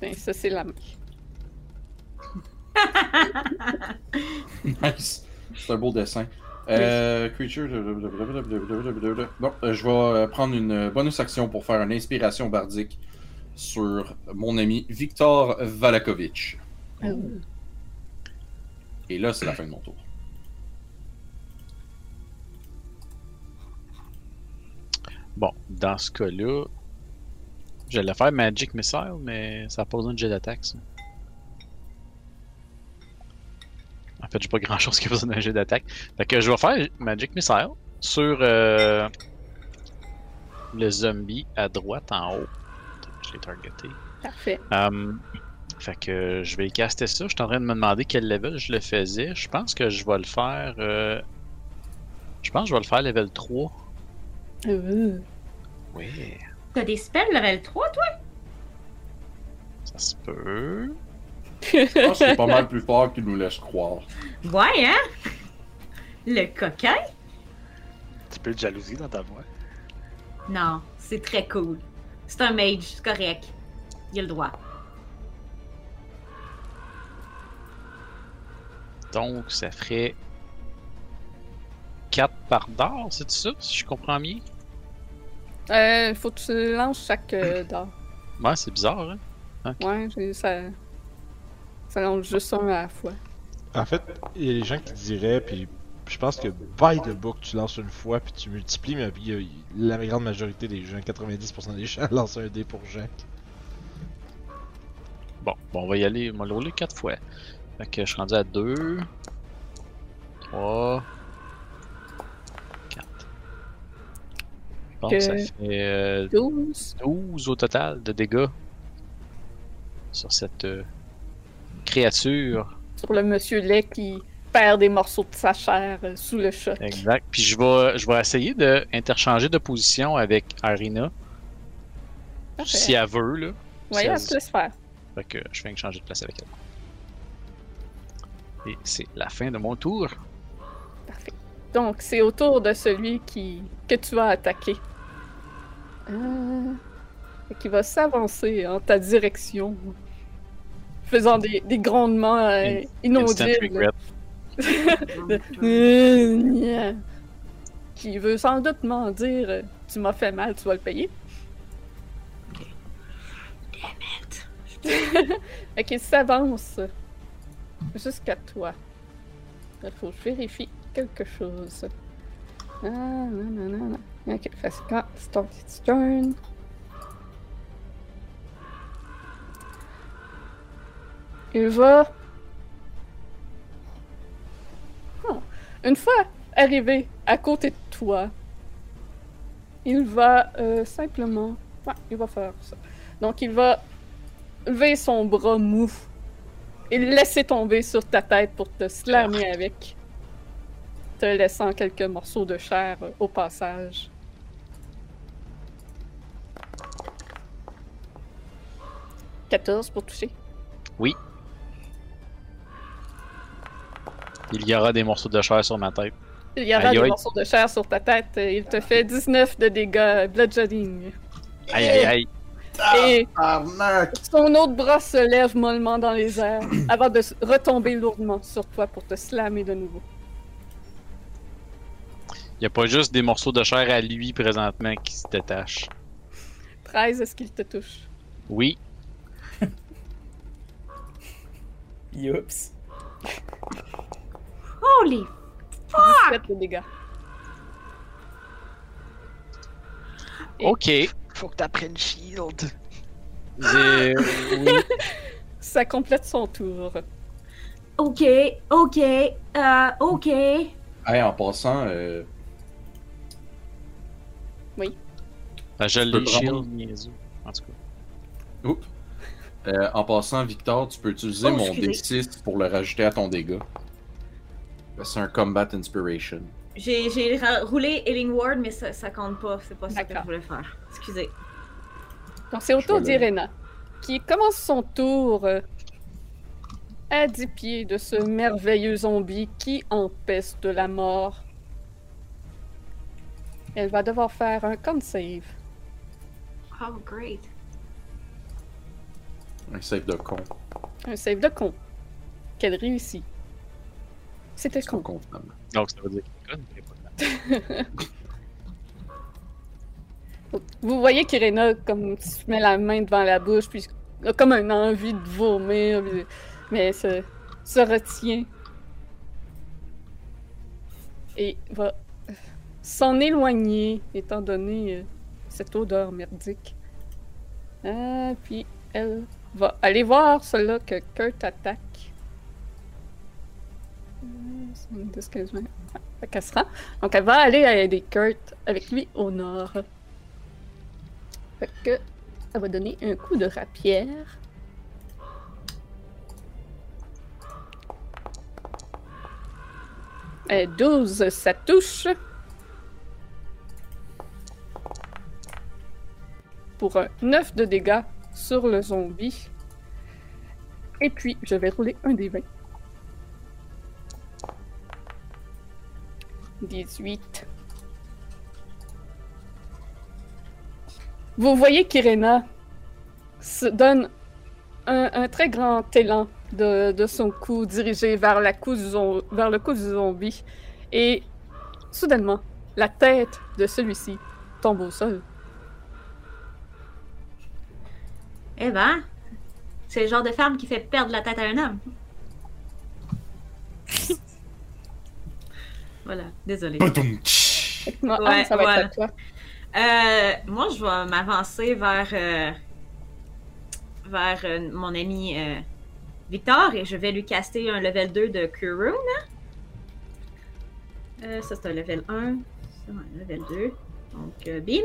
Ben, ça, c'est la main. Nice. C'est un beau dessin. Euh, creature. Bon, euh, je vais euh, prendre une bonus action pour faire une inspiration bardique sur mon ami Victor Valakovitch. Et là, c'est la fin de mon tour. Bon, dans ce cas-là, j'allais faire Magic Missile, mais ça n'a pas besoin de jet d'attaque, ça. En fait, j'ai pas grand chose qui a besoin d'un jet d'attaque. Fait que je vais faire Magic Missile sur euh, le zombie à droite en haut. Je l'ai targeté. Parfait. Um, fait que je vais caster ça. Je suis en train de me demander quel level je le faisais. Je pense que je vais le faire. euh, Je pense que je vais le faire level 3. Euh, Oui, T'as des spells level 3, toi? ça se peut. Je pense que c'est pas mal plus fort qu'il nous laisse croire. Ouais, hein? Le coquin? Un petit peu de jalousie dans ta voix. Non, c'est très cool. C'est un mage, c'est correct. Il a le droit. Donc, ça ferait 4 par d'or, c'est ça, si je comprends bien? euh, faut que tu lances chaque euh, dard. Ouais, c'est bizarre, hein? Ouais, j'ai- ça. Ça lance juste un à la fois. En fait, il y a des gens qui diraient, puis je pense que by the book, tu lances une fois, puis tu multiplies, mais y a- la grande majorité des gens, 90% des gens, lancent un dé pour Jacques. Bon, bon, on va y aller. On va le rouler 4 fois. Fait que je suis rendu à 2, 3, 4. Donc, Que- ça fait euh, 12. 12 au total de dégâts sur cette euh, créature. Sur le monsieur lait qui perd des morceaux de sa chair euh, sous le choc. Exact. Puis je vais, je vais essayer de interchanger de position avec Arina. Parfait. Si elle veut, là. Ouais, si elle se laisse faire. Fait que je viens de changer de place avec elle. Et c'est la fin de mon tour. Parfait. Donc, c'est au tour de celui qui que tu vas attaquer. Euh... qu'il va s'avancer en ta direction. Faisant des, des grondements euh, inaudibles. Qui veut sans doute m'en dire euh, Tu m'as fait mal, tu vas le payer. fait qu'il s'avance jusqu'à toi. Il faut que je vérifie quelque chose. Ah, non, non, non, non. Ok, que quand start its turn. Il va. Oh. Une fois arrivé à côté de toi, il va euh, simplement. Ouais, il va faire ça. Donc, il va lever son bras mou et le laisser tomber sur ta tête pour te slammer avec, te laissant quelques morceaux de chair euh, au passage. « 14 pour toucher. Il y aura des morceaux de chair sur ma tête. Il y aura Aïe, des aïe. morceaux de chair sur ta tête. Il te fait 19 de dégâts bludgeoning. Aïe aïe aïe. Et Arnaque! son autre bras se lève mollement dans les airs avant de retomber lourdement sur toi pour te slammer de nouveau. Il n'y a pas juste des morceaux de chair à lui présentement qui se détachent. 13, est-ce qu'il te touche? Oui, Youps. Holy! 17 de dégâts. Et- ok. Faut que t'apprennes Shield. Oui. Ça complète son tour. Ok, ok, euh, ok. Hey, en passant, euh, Ben, je l'ai shield, niaiseux. En tout cas. oups. Euh, en passant, Victor, tu peux utiliser Oh, mon excusez. D6 pour le rajouter à ton dégât. C'est un Combat Inspiration. J'ai roulé Healing Ward, mais ça, ça compte pas. C'est pas ça que je voulais faire. Excusez. Donc c'est au tour d'Irena, qui commence son tour euh, à 10 pieds de ce merveilleux zombie qui empeste de la mort. Elle va devoir faire un con save. Oh, great. Un save de con. Un save de con. Qu'elle réussit. C'était Son con. comptable. Donc, ça veut dire qu'il est conne, Vous voyez qu'Irena comme se met la main devant la bouche, puis a comme une envie de vomir, mais se, se retient. Et va s'en éloigner, étant donné euh, cette odeur merdique. Euh, puis elle va aller voir celui-là que Kurt attaque. Rend. Donc elle va aller aider Kurt avec lui au nord. Fait que elle va donner un coup de rapière. Euh, 12, ça touche. Pour un 9 de dégâts sur le zombie. Et puis, je vais rouler un des 20. 18. Vous voyez qu'Irena se donne un, un très grand élan de, de son cou dirigé vers, la cou du zom- vers le cou du zombie. Et soudainement, la tête de celui-ci tombe au sol. Eh ben, c'est le genre de femme qui fait perdre la tête à un homme. voilà, désolée. Badum. Non, Ouais, ah, ça va voilà. être toi. Euh, moi, je vais m'avancer vers, euh, vers euh, mon ami euh, Victor et je vais lui caster un level 2 de. Euh, ça, c'est un level 1. Ça, un level 2. Donc, euh, bim.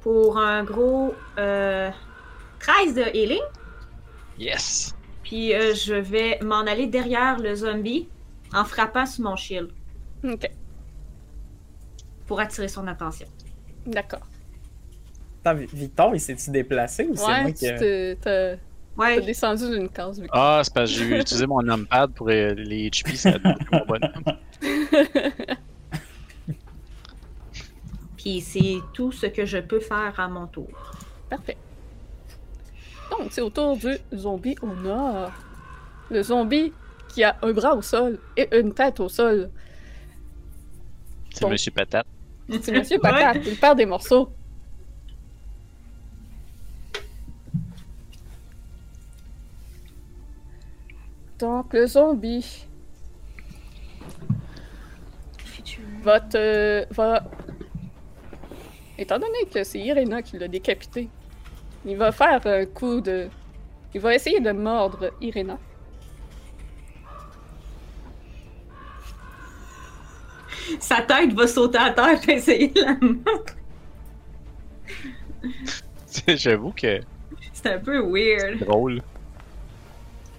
Pour un gros euh, 13 de healing. Yes! Puis euh, je vais m'en aller derrière le zombie en frappant sur mon shield Ok, pour attirer son attention. d'accord. Attends, Vi- Victor, il s'est-tu déplacé ou c'est moi Ouais, qui. tu t'es- t'as t'as Ouais, descendu d'une case. Victor. Ah, c'est parce que j'ai utilisé mon numpad pour euh, les HP, ça a donné mon bonhomme. puis c'est tout ce que je peux faire à mon tour. Parfait. Donc, c'est au tour du zombie au nord. Le zombie qui a un bras au sol et une tête au sol. C'est Bon. Monsieur Patate. C'est Monsieur Patate, il perd des morceaux. Donc, le zombie va te. va. Étant donné que c'est Irena qui l'a décapité, il va faire un coup de. Il va essayer de mordre Irena. Sa tête va sauter à terre et essayer de la mordre. J'avoue que C'est un peu weird. c'est drôle.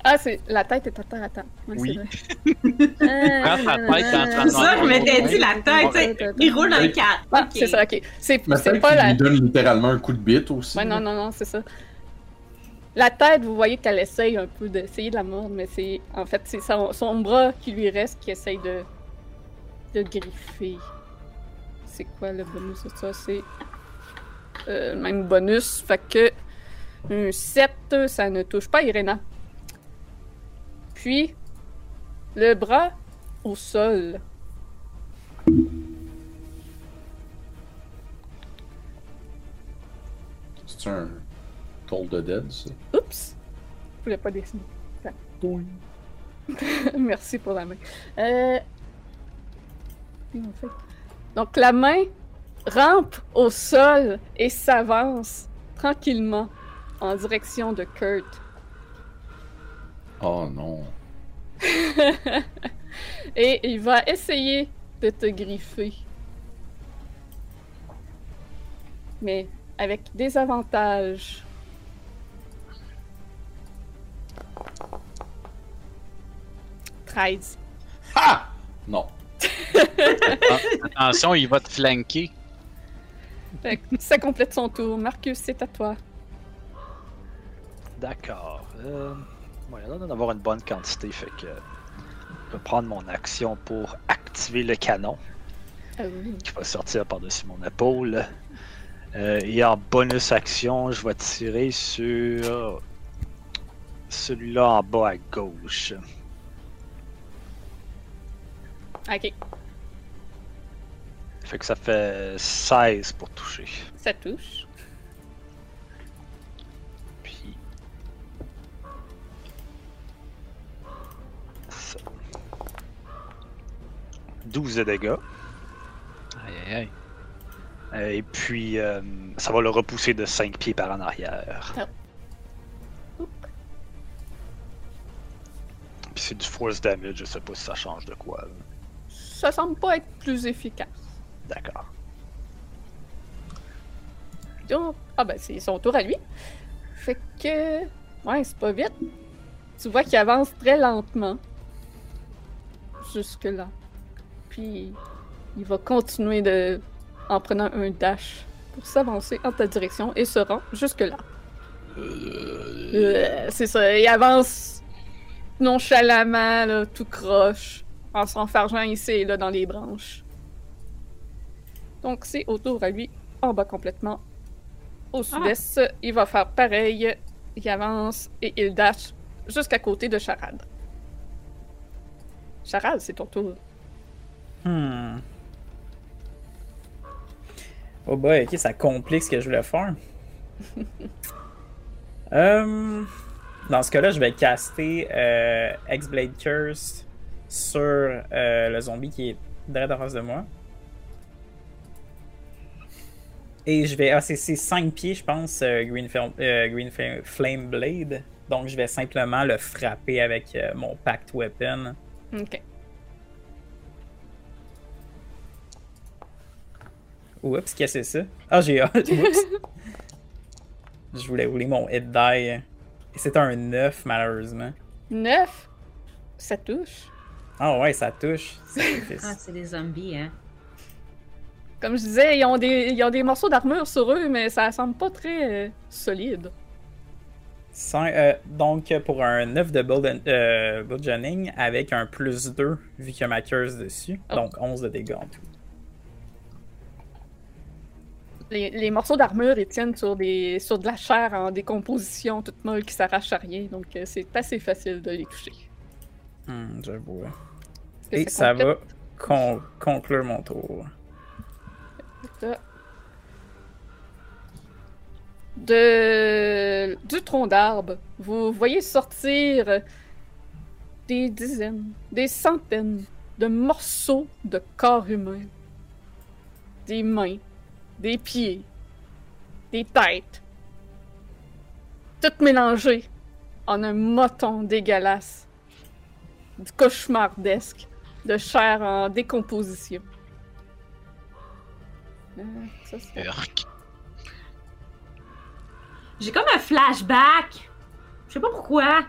Ah, c'est. La tête est à terre, attends. Ouais, Oui. c'est vrai. Prends ta tête C'est ça, je m'étais dit la tête, tu sais. Il roule un 4. Ah, c'est ça, ok. C'est Mais c'est pas la. lui donne littéralement un coup de bite aussi. Ouais, non, non, non, c'est ça. La tête, vous voyez qu'elle essaye un peu d'essayer de la mordre, mais c'est. En fait, c'est son, son bras qui lui reste qui essaye de. De griffer. C'est quoi le bonus de ça? C'est. euh, le même bonus. Fait que. Un 7, ça ne touche pas Irena. Puis. Le bras au sol. C'est un Toll de Dead, ça. Oups! Je voulais pas dessiner. Merci pour la main. Euh... Donc la main rampe au sol et s'avance tranquillement en direction de Kurt. Oh non. et il va essayer de te griffer. Mais avec des avantages. Treize. Ha! Non. Attention, il va te flanquer. Fait que ça complète son tour. Marcus, c'est à toi. D'accord. Euh, ouais, il a l'air d'en avoir une bonne quantité, fait que je vais prendre mon action pour activer le canon Ah oui. qui va sortir par-dessus mon épaule. Euh, et en bonus action, je vais tirer sur celui-là en bas à gauche. Ok, Fait que ça fait 16 pour toucher. ça touche. Puis. Ça. 12 de dégâts. Aïe, aïe, aïe. Euh, et puis, euh, ça va le repousser de 5 pieds par en arrière. Oups. Puis c'est du force damage, je sais pas si ça change de quoi. là. Ça semble pas être plus efficace. D'accord. Donc, ah ben, c'est son tour à lui. Fait que. Ouais, c'est pas vite. Tu vois qu'il avance très lentement. Jusque-là. Puis, il va continuer de. en prenant un dash pour s'avancer en ta direction et se rend jusque-là. Euh, c'est ça, il avance nonchalamment, là, tout croche, en s'enfargeant ici et là dans les branches. Donc, c'est au tour à lui, en bas complètement. Au sud-est, il va faire pareil. Il avance et il dash jusqu'à côté de Charade. Charade, c'est ton tour. Hmm. Oh boy, ok, ça complique ce que je voulais faire. Euh, dans ce cas-là, je vais caster euh, X-Blade Curse sur euh, le zombie qui est direct en face de moi. Et je vais. Ah, c'est 5 pieds, je pense, euh, Green, euh, Green Flame Blade. Donc, je vais simplement le frapper avec euh, mon Pact Weapon. Ok. Oups, qu'est-ce que c'est ça? Ah, j'ai. ah, oups. Je voulais rouler mon hit die. Et c'est un 9, malheureusement. 9. Ça touche. Ah ouais, ça touche. Ah, c'est des zombies, hein. Comme je disais, ils ont des, ils ont des morceaux d'armure sur eux, mais ça semble pas très euh, solide. Cin- euh, donc, pour un 9 de build- euh, avec un plus 2 vu qu'il y a ma curse dessus. Oh. Donc, 11 de dégâts en tout. Les, les morceaux d'armure, ils tiennent sur, des, sur de la chair en décomposition toute molle qui s'arrache à rien, donc euh, c'est assez facile de les toucher. Hmm, J'avoue. Est-ce que Et ça va con- conclure mon tour. De... Du tronc d'arbre, vous voyez sortir des dizaines, des centaines de morceaux de corps humain. Des mains, des pieds, des têtes. Tout mélangé en un moton dégueulasse. Du cauchemardesque, de chair en décomposition. Euh, ça. J'ai comme un flashback. Je sais pas pourquoi.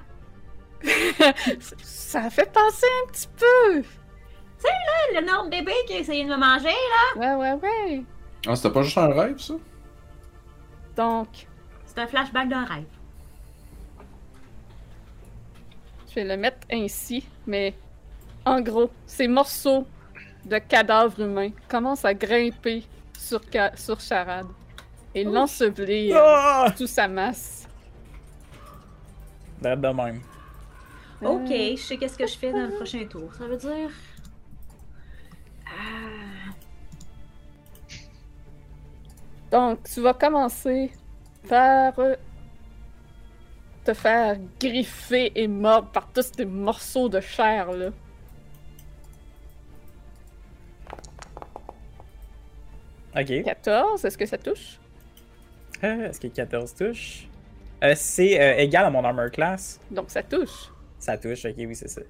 Ça fait penser un petit peu. L'énorme bébé qui a essayé de me manger, là. Ouais, ouais, ouais. Ah, c'était pas juste un rêve, ça? Donc, C'est un flashback d'un rêve. je vais le mettre ainsi, mais en gros, ces morceaux de cadavres humains commencent à grimper sur, Ca- sur Charade et l'ensevelir Ah! sous sa masse. D'être de même. Ok, je sais qu'est-ce que je fais dans le prochain tour. Ça veut dire? Ah, Donc, tu vas commencer par euh, te faire griffer et mordre par tous ces morceaux de chair là. Ok. 14, est-ce que ça touche? Euh, Est-ce que 14 touche? Euh, c'est euh, égal à mon armor class. Donc ça touche. Ça touche, ok, oui, c'est ça.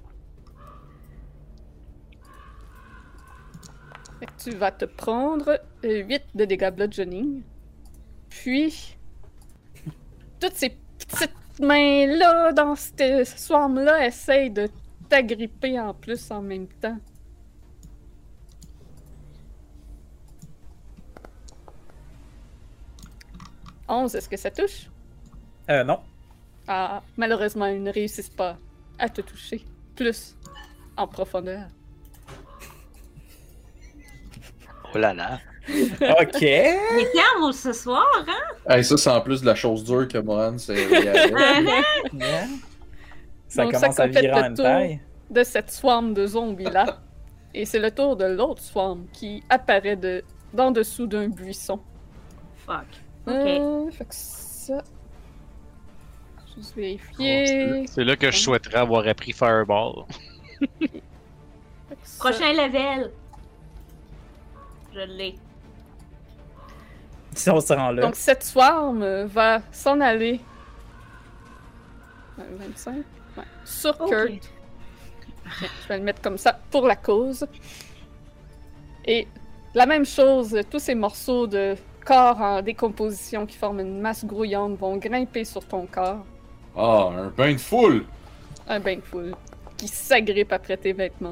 Tu vas te prendre 8 de dégâts bludgeoning. Puis, toutes ces petites mains-là, dans cette swarm-là, essayent de t'agripper en plus en même temps. Onze, est-ce que ça touche? Euh, non. Ah, malheureusement, ils ne réussissent pas à te toucher. Plus en profondeur. Oh là là. Ok. Il est calme ce soir, hein? Hey, ça, c'est en plus de la chose dure que Mohan, c'est. Yeah. Ça Donc, ça commence à complète virer le en tour. taille. de cette swarm de zombies-là. Et c'est le tour de l'autre swarm qui apparaît de, d'en dessous d'un buisson. Fuck. Ok. Euh, fait que ça. Juste vérifier. C'est là que je souhaiterais avoir appris Fireball. Prochain level. Je l'ai. Si on se rend là. Donc, cette swarm euh, va s'en aller. Euh, 25? Ouais. Sur Ok. Kurt. Je vais le mettre comme ça pour la cause. Et la même chose, tous ces morceaux de corps en décomposition qui forment une masse grouillante vont grimper sur ton corps. Ah, un bain de foule! Un bain de foule qui s'agrippe après tes vêtements.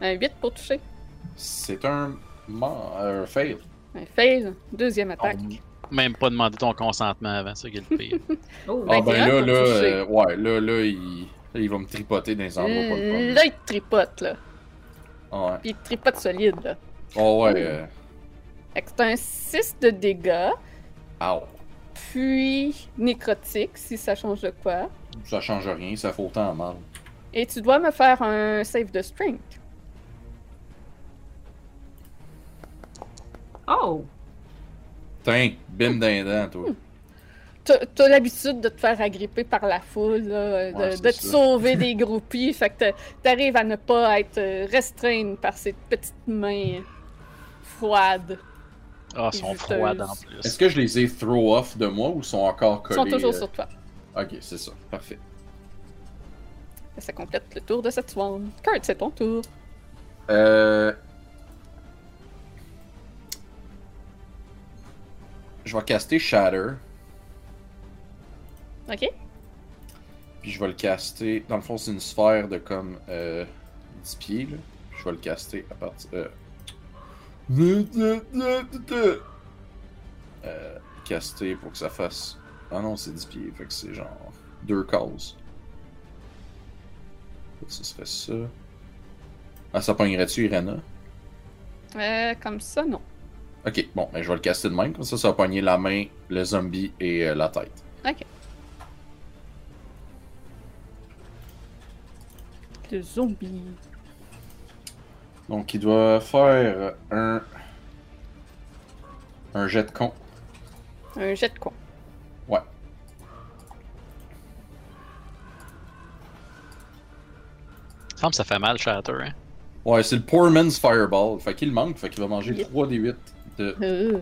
Un 8 pour toucher. C'est un, un fail. Un fail. Deuxième attaque. Même pas demander ton consentement avant, ça qui est le pire. Oh, Ah ben 21 là, là, euh, ouais, là, là, il, là, il va me tripoter dans les endroits le fun. Là, il te tripote, là. Ah ouais. Puis il te tripote solide, là. Oh ouais, euh, c'est un 6 de dégâts, ow. puis nécrotique, si ça change de quoi. Ça change rien, ça fait autant mal. Et tu dois me faire un save de strength. Oh! Tiens, bim d'un dent, toi. T'as t'as l'habitude de te faire agripper par la foule, là, de, Ouais, de c'est te ça. sauver des groupies, fait que t'a- t'arrives à ne pas être restreinte par ces petites mains froides. Ah, ils sont froides en plus. Est-ce que je les ai throw off de moi ou sont encore Ils collés? sont toujours euh, sur toi. Ok, c'est ça. Parfait. Ça complète le tour de cette swarm. Kurt, c'est ton tour. Euh... Je vais caster Shatter, Ok? puis je vais le caster. Dans le fond, c'est une sphère de comme euh, 10 pieds. Là. Je vais le caster à partir. Euh... Euh, caster pour que ça fasse. Ah non, c'est 10 pieds, fait que c'est genre deux cases. Ce serait ça. Ah, ça pognerait-tu Irena? Euh, comme ça, non. Ok, bon, ben, je vais le caster de même, comme ça, ça va pogner la main, le zombie et euh, la tête. Ok. Le zombie. Donc, il doit faire un. Un jet de con. Un jet de con. Ouais. Semble que ça fait mal, Shatter. Hein? Ouais, c'est le Poor Man's Fireball. Fait qu'il manque, fait qu'il va manger Yep. 3 des 8 de. Euh,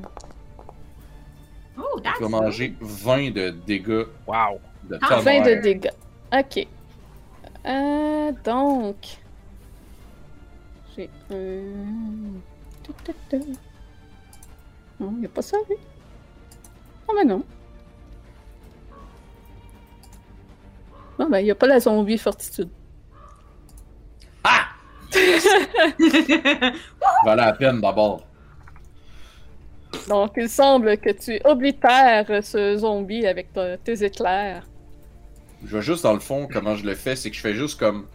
Oh, that's Il va manger 20 de dégâts Wow! de Ah, 20 de dégâts. Ok. Euh, donc. J'ai un. Tu. Non, il a pas ça, lui. Ah, ben non. Non, ben, il a pas la zombie fortitude. Valait la peine d'abord. Donc, il semble que tu oblitères ce zombie avec tes éclairs. Je vais juste, dans le fond, comment je le fais, c'est que je fais juste comme.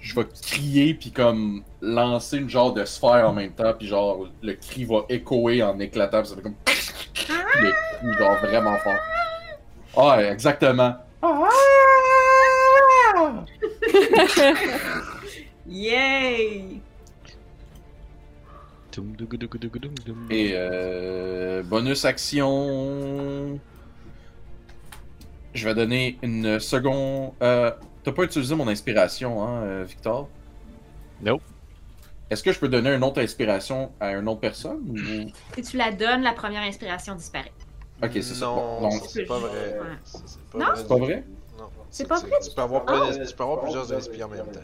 Je vais crier, puis comme lancer une genre de sphère en même temps, puis genre le cri va échoer en éclatant, puis ça fait comme. Le cri, genre vraiment fort. Ah, exactement. Yay! Et euh, bonus action. Je vais donner une seconde. Euh, T'as pas utilisé mon inspiration, hein, euh, Victor? Nope. Est-ce que je peux donner une autre inspiration à une autre personne? ou- Si tu la donnes, la première inspiration disparaît. Ok, c'est ça. Non, c'est pas vrai. Non? vrai. c'est pas vrai? Non. C'est pas vrai? Tu peux avoir, Ah. plein- tu peux avoir plusieurs esprits en même temps.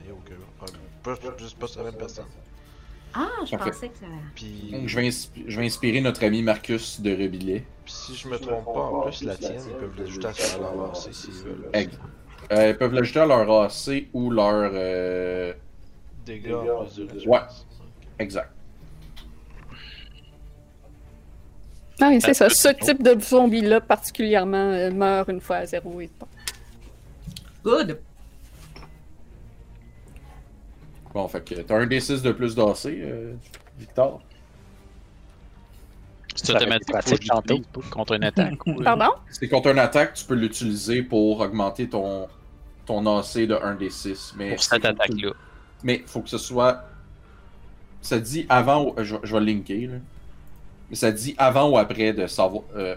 Pas, pas- juste pas sur la même personne. Ah, je pensais que ça. Puis, Donc, je vais, inspi- je vais inspirer notre ami Marcus de Rebillet. puis si je me trompe pas, en plus, la tienne, ils peuvent l'ajouter à s'ils veulent. Euh, ils peuvent l'ajouter à leur AC ou leur. euh, Dégâts. Ouais. Exact. Ah, oui, c'est ça. Ce bon. type de zombie-là, particulièrement, euh, meurt une fois à zéro et bon. Good! Bon, fait que t'as un D6 de plus d'AC, euh, Victor. C'est automatique faut que contre une attaque. ou, Pardon? C'est contre une attaque, tu peux l'utiliser pour augmenter ton, ton AC de 1 D6. Mais Pour cette faut que tu- attaque-là. Mais faut que ce soit. Ça dit avant ou. Je, je vais le linker, là. Mais ça dit avant ou après de savoir. euh,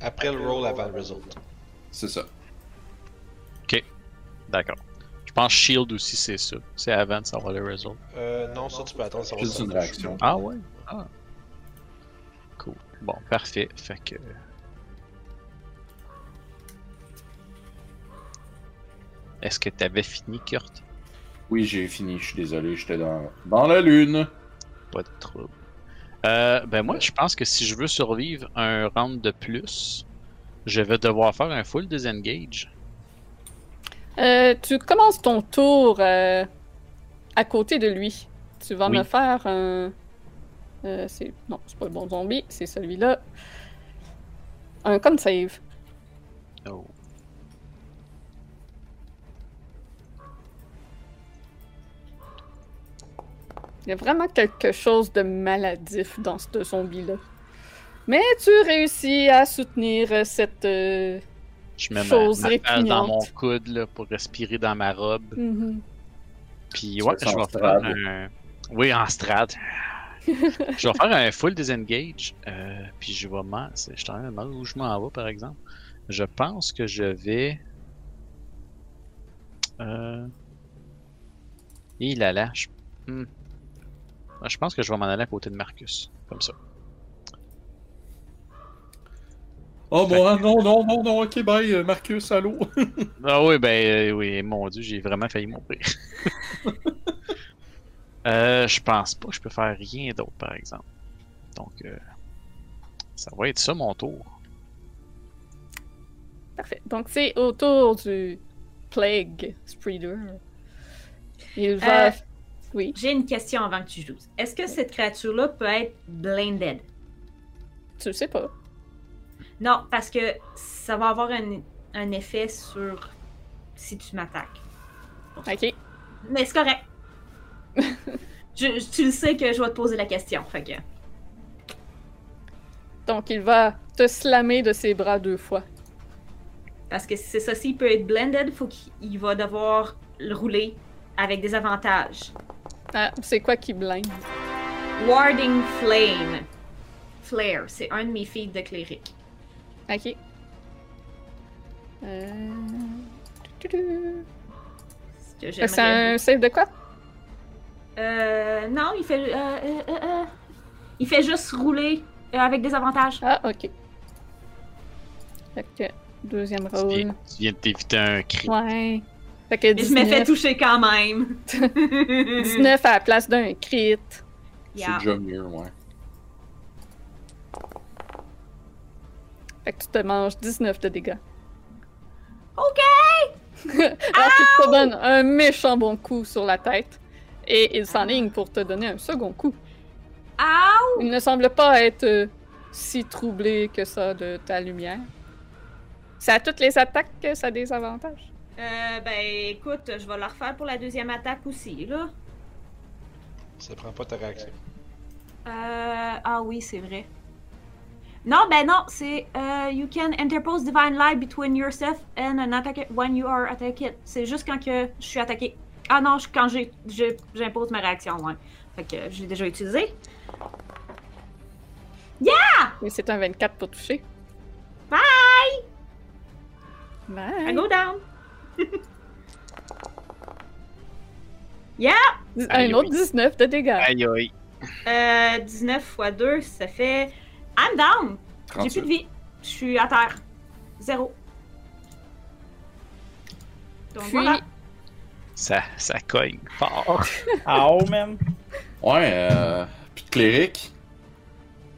Après le roll, avant le result. c'est ça. D'accord. Je pense Shield aussi, c'est ça. C'est avant de savoir le result. Euh, non, ça tu peux attendre. ça va Juste une réaction. Ah ouais? Bon, parfait. Fait que. Est-ce que t'avais fini, Kurt? Oui, j'ai fini, je suis désolé, j'étais dans... dans la lune. Pas de trouble. Euh, ben moi, je pense que si je veux survivre un round de plus, je vais devoir faire un full disengage. Euh, tu commences ton tour euh, à côté de lui. Tu vas Oui. me faire un. euh, c'est... Non, c'est pas le bon zombie, c'est celui-là. Un con save. Oh. Il y a vraiment quelque chose de maladif dans ce zombie-là. Mais tu réussis à soutenir cette. Je mets ma, Chose ma face dans mon coude là, pour respirer dans ma robe. mhm. Puis ouais, je vais faire un. Oui, en strad. je vais faire un full disengage. Euh, puis je vais m'en. Je suis en train de me demander où je m'en vais, par exemple. Je pense que je vais. Euh. Et là là. Je... hmm. Je pense que je vais m'en aller à côté de Marcus. Comme ça. Oh bon, ah, non, non, non, non, ok, bye, euh, Marcus, allô? Ah oui, ben euh, oui, mon dieu, j'ai vraiment failli mourir. euh, je pense pas que je peux faire rien d'autre, par exemple. Donc, euh, ça va être ça mon tour. Parfait. Donc, c'est au tour du Plague Spreader. Il va. Euh, Oui. J'ai une question avant que tu joues. Est-ce que cette créature-là peut être blinded? Tu le sais pas. Non, parce que ça va avoir un, un effet sur si tu m'attaques. Ok. Mais c'est correct. Je- tu le sais que je vais te poser la question. Fait que. Donc, il va te slammer de ses bras deux fois. Parce que c'est ça, s'il peut être blended, faut qu'il va devoir le rouler avec des avantages. Ah, c'est quoi qui blinde? Warding Flame. Flare, c'est un de mes filles de cléric. Ok. Euh... Ce C'est un save de quoi? Euh, non, il fait. euh, euh, euh, euh, il fait juste rouler euh, avec des avantages. Ah, ok. Fait que, deuxième Tu viens, tu viens de t'éviter un cri. Ouais. Fait que Mais je me fais 19, toucher quand même. 19 à la place d'un crit. Yeah. C'est déjà mieux, ouais. Fait que tu te manges 19 de dégâts. Ok! Alors qu'il te donne un méchant bon coup sur la tête. Et il s'enligne pour te donner un second coup. Ow! Il ne semble pas être euh, si troublé que ça de ta lumière. C'est à toutes les attaques que ça a des avantages. Euh, ben écoute, je vais le refaire pour la deuxième attaque aussi, là. Ça prend pas ta réaction. Euh, ah oui, c'est vrai. Non, ben non, c'est euh, You can interpose divine light between yourself and an attacker when you are attacked. C'est juste quand que je suis attaqué. Ah non, je- quand j'impose ma réaction, ouais. Fait que j'ai déjà utilisé. Mais c'est un 24 pour toucher. Bye! Bye. I go down. yeah! Un Aïe, autre oui. 19 de dégâts. Aïe aïe. Euh, 19 x 2, ça fait. I'm down! J'ai plus de 38. vie. Je suis à terre. Zéro. Donc Puis, voilà. Ça, ça cogne fort. Oh, man. Ouais, euh. Puis de cléric.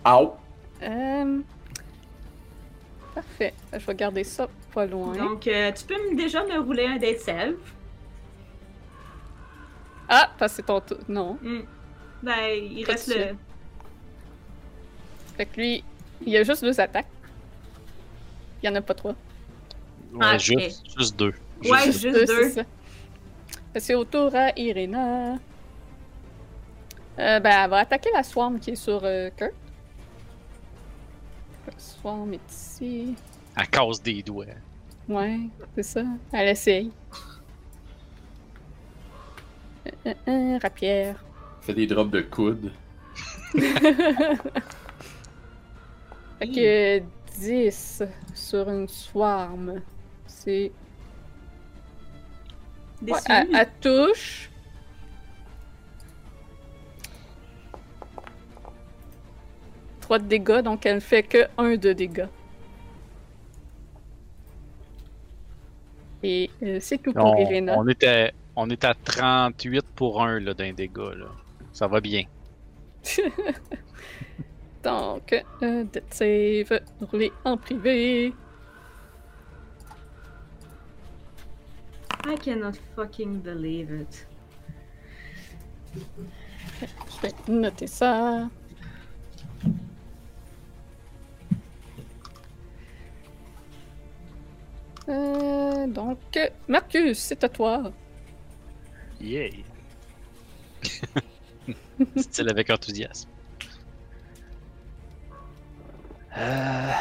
Ow! euh, Parfait. Je vais garder ça pas loin. Donc, euh, tu peux déjà me rouler un date self. Ah, parce que c'est ton tour. Non. Hmm. Ben, il Pas reste le. Fait que lui, il y a juste deux attaques. Il y en a pas trois. Ouais, Ah, juste, juste deux. Ouais, Juste juste deux. c'est ça. Fait que C'est au tour à Irena. Euh, ben, elle va attaquer la swarm qui est sur euh, Kurt. La swarm est ici. À cause des doigts. Ouais, c'est ça. Elle essaye. Euh, euh, euh, rapière. Fait des drops de coude. Fait que 10 sur une swarm. C'est. Ouais, elle touche. 3 de dégâts, donc elle fait que 1 de dégâts. Et euh, c'est tout pour On, Irena. on est à, on est à 38 pour 1 là, d'un dégât. Là. Ça va bien. Donc, euh, Death Save, rouler en privé. I cannot fucking believe it. Je vais noter ça. Euh, donc, Marcus, c'est à toi. Yeah. Style avec enthousiasme. Euh...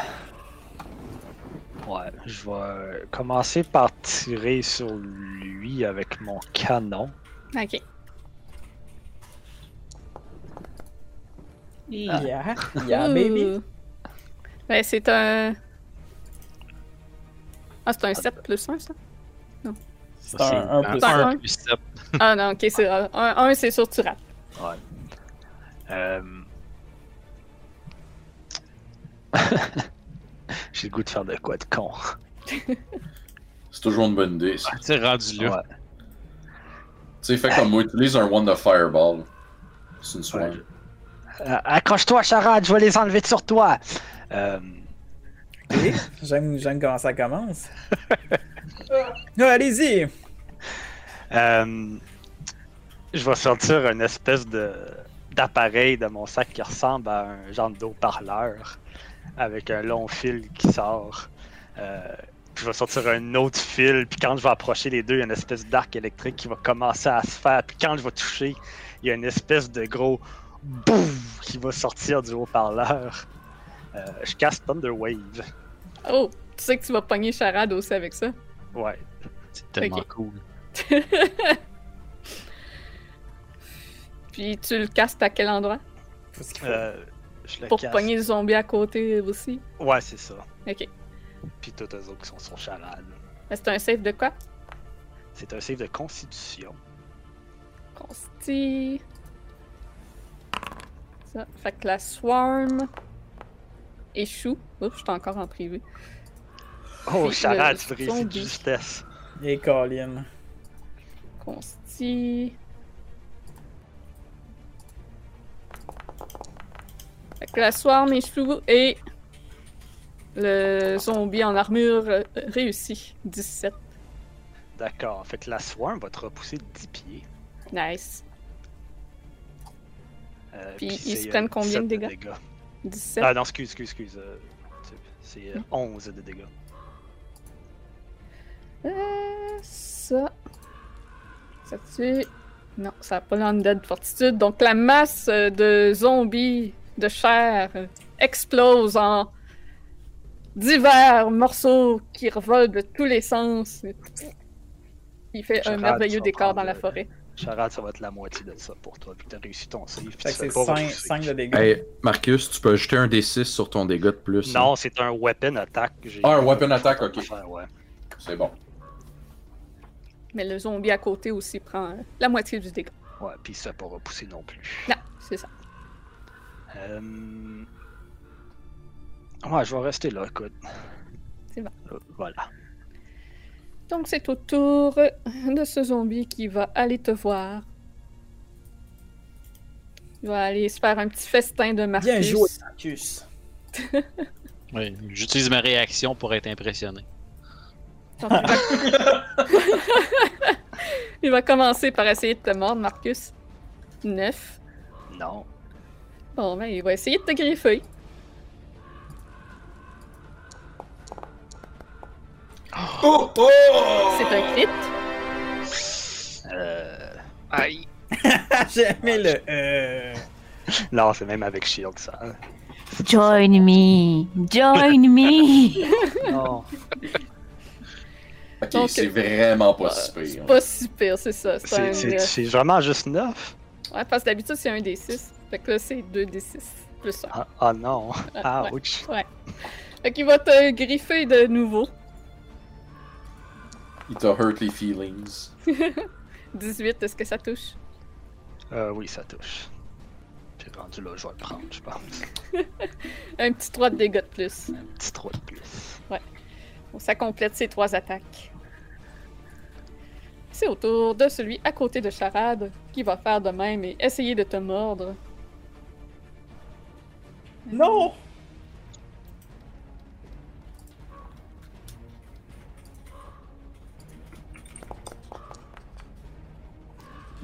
Ouais, je vais commencer par tirer sur lui avec mon canon. Ok. Yeah, yeah, baby. Ben, c'est un. Ah, c'est un 7 plus 1, ça? C'est un, un plus un. un. un plus sept. Ah non, ok, c'est un, un c'est sûr, tu rates. Euh... J'ai le goût de faire de quoi de con. C'est toujours une bonne idée. ça. Tu sais, rendu là. Ouais. Tu sais, fais comme moi, utilise un of Fireball. C'est une Ouais, je- Euh, Accroche-toi, charade, je vais les enlever sur toi. Euh... J'aime, comment ça commence. Non, allez-y. Euh, je vais sortir une espèce de d'appareil de mon sac qui ressemble à un genre d'eau-parleur avec un long fil qui sort. Euh, puis je vais sortir un autre fil, puis quand je vais approcher les deux, il y a une espèce d'arc électrique qui va commencer à se faire. Puis quand je vais toucher, il y a une espèce de gros bouf qui va sortir du haut-parleur. Euh, je casse Thunder Wave. Oh, tu sais que tu vas pogner Charade aussi avec ça? Ouais. C'est tellement cool. Puis tu le castes à quel endroit? Faut ce qu'il faut. Euh, je le Pour casse. pogner le zombie à côté aussi. Ouais, c'est ça. Ok. Puis tous les autres qui sont sur charade. Ben, C'est un save de quoi? C'est un save de constitution. Consti. Ça. Fait que la swarm échoue. Oups, je suis encore en privé. Oh, Puis charade, tu réussis de justesse. Et Colin. Consti. Fait que la swarm échoue et le zombie en armure réussit. 17. D'accord. Fait que la swarm va te repousser de 10 pieds. Nice. Euh, Puis ils se euh, prennent combien de 17 dégâts? 17. Ah non, excuse, excuse, excuse. euh, c'est c'est, euh, 11 de dégâts. Euh, ça. Ça tue. Non, ça n'a pas l'undead fortitude. Donc la masse de zombies de chair explose en divers morceaux qui revolent de tous les sens. Il fait un merveilleux décor dans la forêt. Charade, ça va être la moitié de ça pour toi. Puis t'as réussi ton save. Fait c'est pas 5, repousser. de dégâts. Hey, Marcus, tu peux ajouter un D6 sur ton dégât de plus. hein? Non, c'est un weapon attack. Ah, un weapon attack, ok. Ouais. C'est bon. Mais le zombie à côté aussi prend la moitié du dégât. Ouais, puis ça pas repousser non plus. Non, c'est ça. Euh... Ouais, je vais rester là, écoute. C'est bon. Euh, Voilà. Donc c'est au tour de ce zombie qui va aller te voir. Il va aller se faire un petit festin de Marcus. Bien joué, Marcus. Oui, j'utilise ma réaction pour être impressionné. Il, va... il va commencer par essayer de te mordre, Marcus. 9. Non. Bon, ben, il va essayer de te griffer. Oh, oh! C'est un crit. Euh... Aïe! J'ai aimé le. Euh... Non, c'est même avec Shield, ça. Join me! Join me! Non. Ok, Donc, c'est vraiment pas si pire. C'est pas si pire, c'est ça. C'est un. C'est c'est- c'est vraiment juste 9? Ouais, parce que d'habitude, c'est un D6. Fait que là, c'est 2D6 plus 1. Ah, ah non. Ah, ouais. Ouch. Fait qu'il va te griffer de nouveau. Il t'a hurt les feelings. 18, est-ce que ça touche? Euh, oui, ça touche. rendu là, je vais le prendre, je pense. Un petit 3 de dégâts de plus. Un petit 3 de plus. Bon, ça complète ses trois attaques. C'est au tour de celui à côté de Charade qui va faire de même et essayer de te mordre. Non! «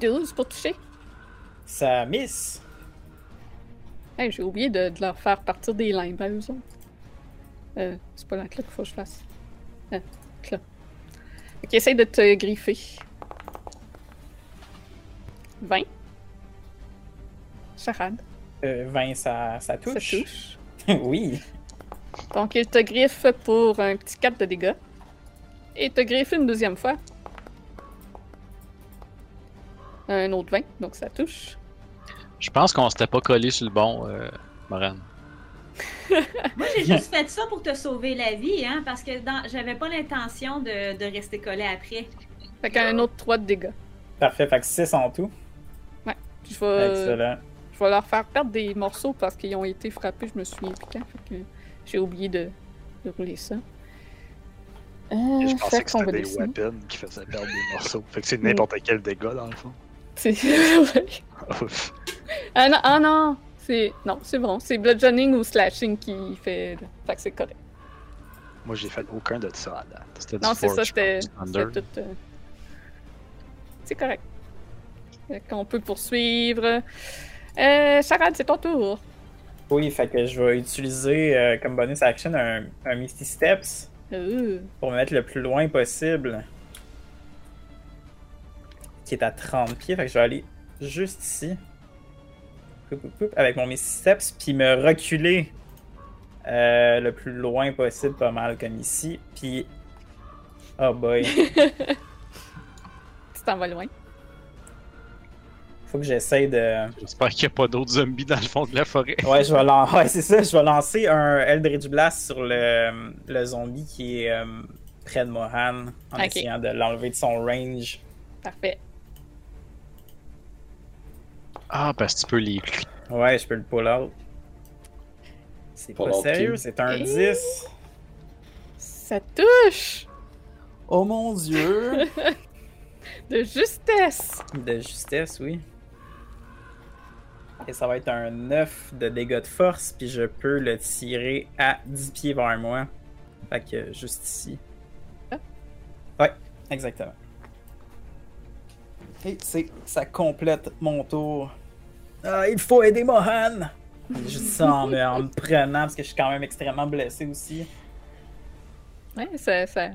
12 pour toucher. Ça miss. Hey, j'ai oublié de, de leur faire partir des limbes à eux autres. Euh, c'est pas là qu'il faut que je fasse. Euh, là. Ok, essaye de te griffer. 20. Charade, Euh, 20, ça, ça ça touche? touche. oui. Donc, il te griffe pour un petit 4 de dégâts. Et te griffe une deuxième fois. Un autre 20, donc ça touche. Je pense qu'on s'était pas collé sur le bon, euh, Morane. Moi, j'ai juste fait ça pour te sauver la vie, hein, parce que dans... j'avais pas l'intention de, de rester collé après. Fait qu'un autre 3 de dégâts. Parfait, fait que 6 en tout. Je vais, Excellent. Vais leur faire perdre des morceaux parce qu'ils ont été frappés, je me souviens plus quand. J'ai oublié de, de rouler ça. Euh, je pensais que c'était des dessiner. weapons qui faisaient perdre des morceaux. Fait que c'est n'importe quel dégât dans le fond. C'est- ah non, ah non! C'est... Non, c'est bon. C'est bludgeoning ou slashing qui fait... Fait que c'est correct. Moi, j'ai fait aucun de ça à date. C'était Non, c'est ça, c'était tout... euh, C'est correct. Fait qu'on peut poursuivre. Euh, Charade, c'est ton tour. Oui, fait que je vais utiliser euh, comme bonus action un, un Misty Steps pour me mettre le plus loin possible. Qui est à 30 pieds, fait que je vais aller juste ici. Avec mon Misty Steps, puis me reculer euh, le plus loin possible, pas mal comme ici. Puis. Oh boy. tu t'en vas loin. Faut que j'essaye de. J'espère qu'il n'y a pas d'autres zombies dans le fond de la forêt. Ouais, je vais lan- ouais, c'est ça. Je vais lancer un Eldritch Blast sur le, le zombie qui est euh, près de Mohan en essayant de l'enlever de son range. Parfait. Ah, parce que tu peux les. Ouais, je peux le pull out. C'est pas sérieux, c'est un Et- 10. Ça touche! Oh mon dieu! De justesse! de justesse, oui. Et ça va être un 9 de dégâts de force, puis je peux le tirer à 10 pieds vers moi. Fait que juste ici. Ah. Ouais, exactement. Et c'est ça complète mon tour. Ah, il faut aider Mohan! Juste ça en me, en me prenant, parce que je suis quand même extrêmement blessé aussi. Ouais, ça, ça,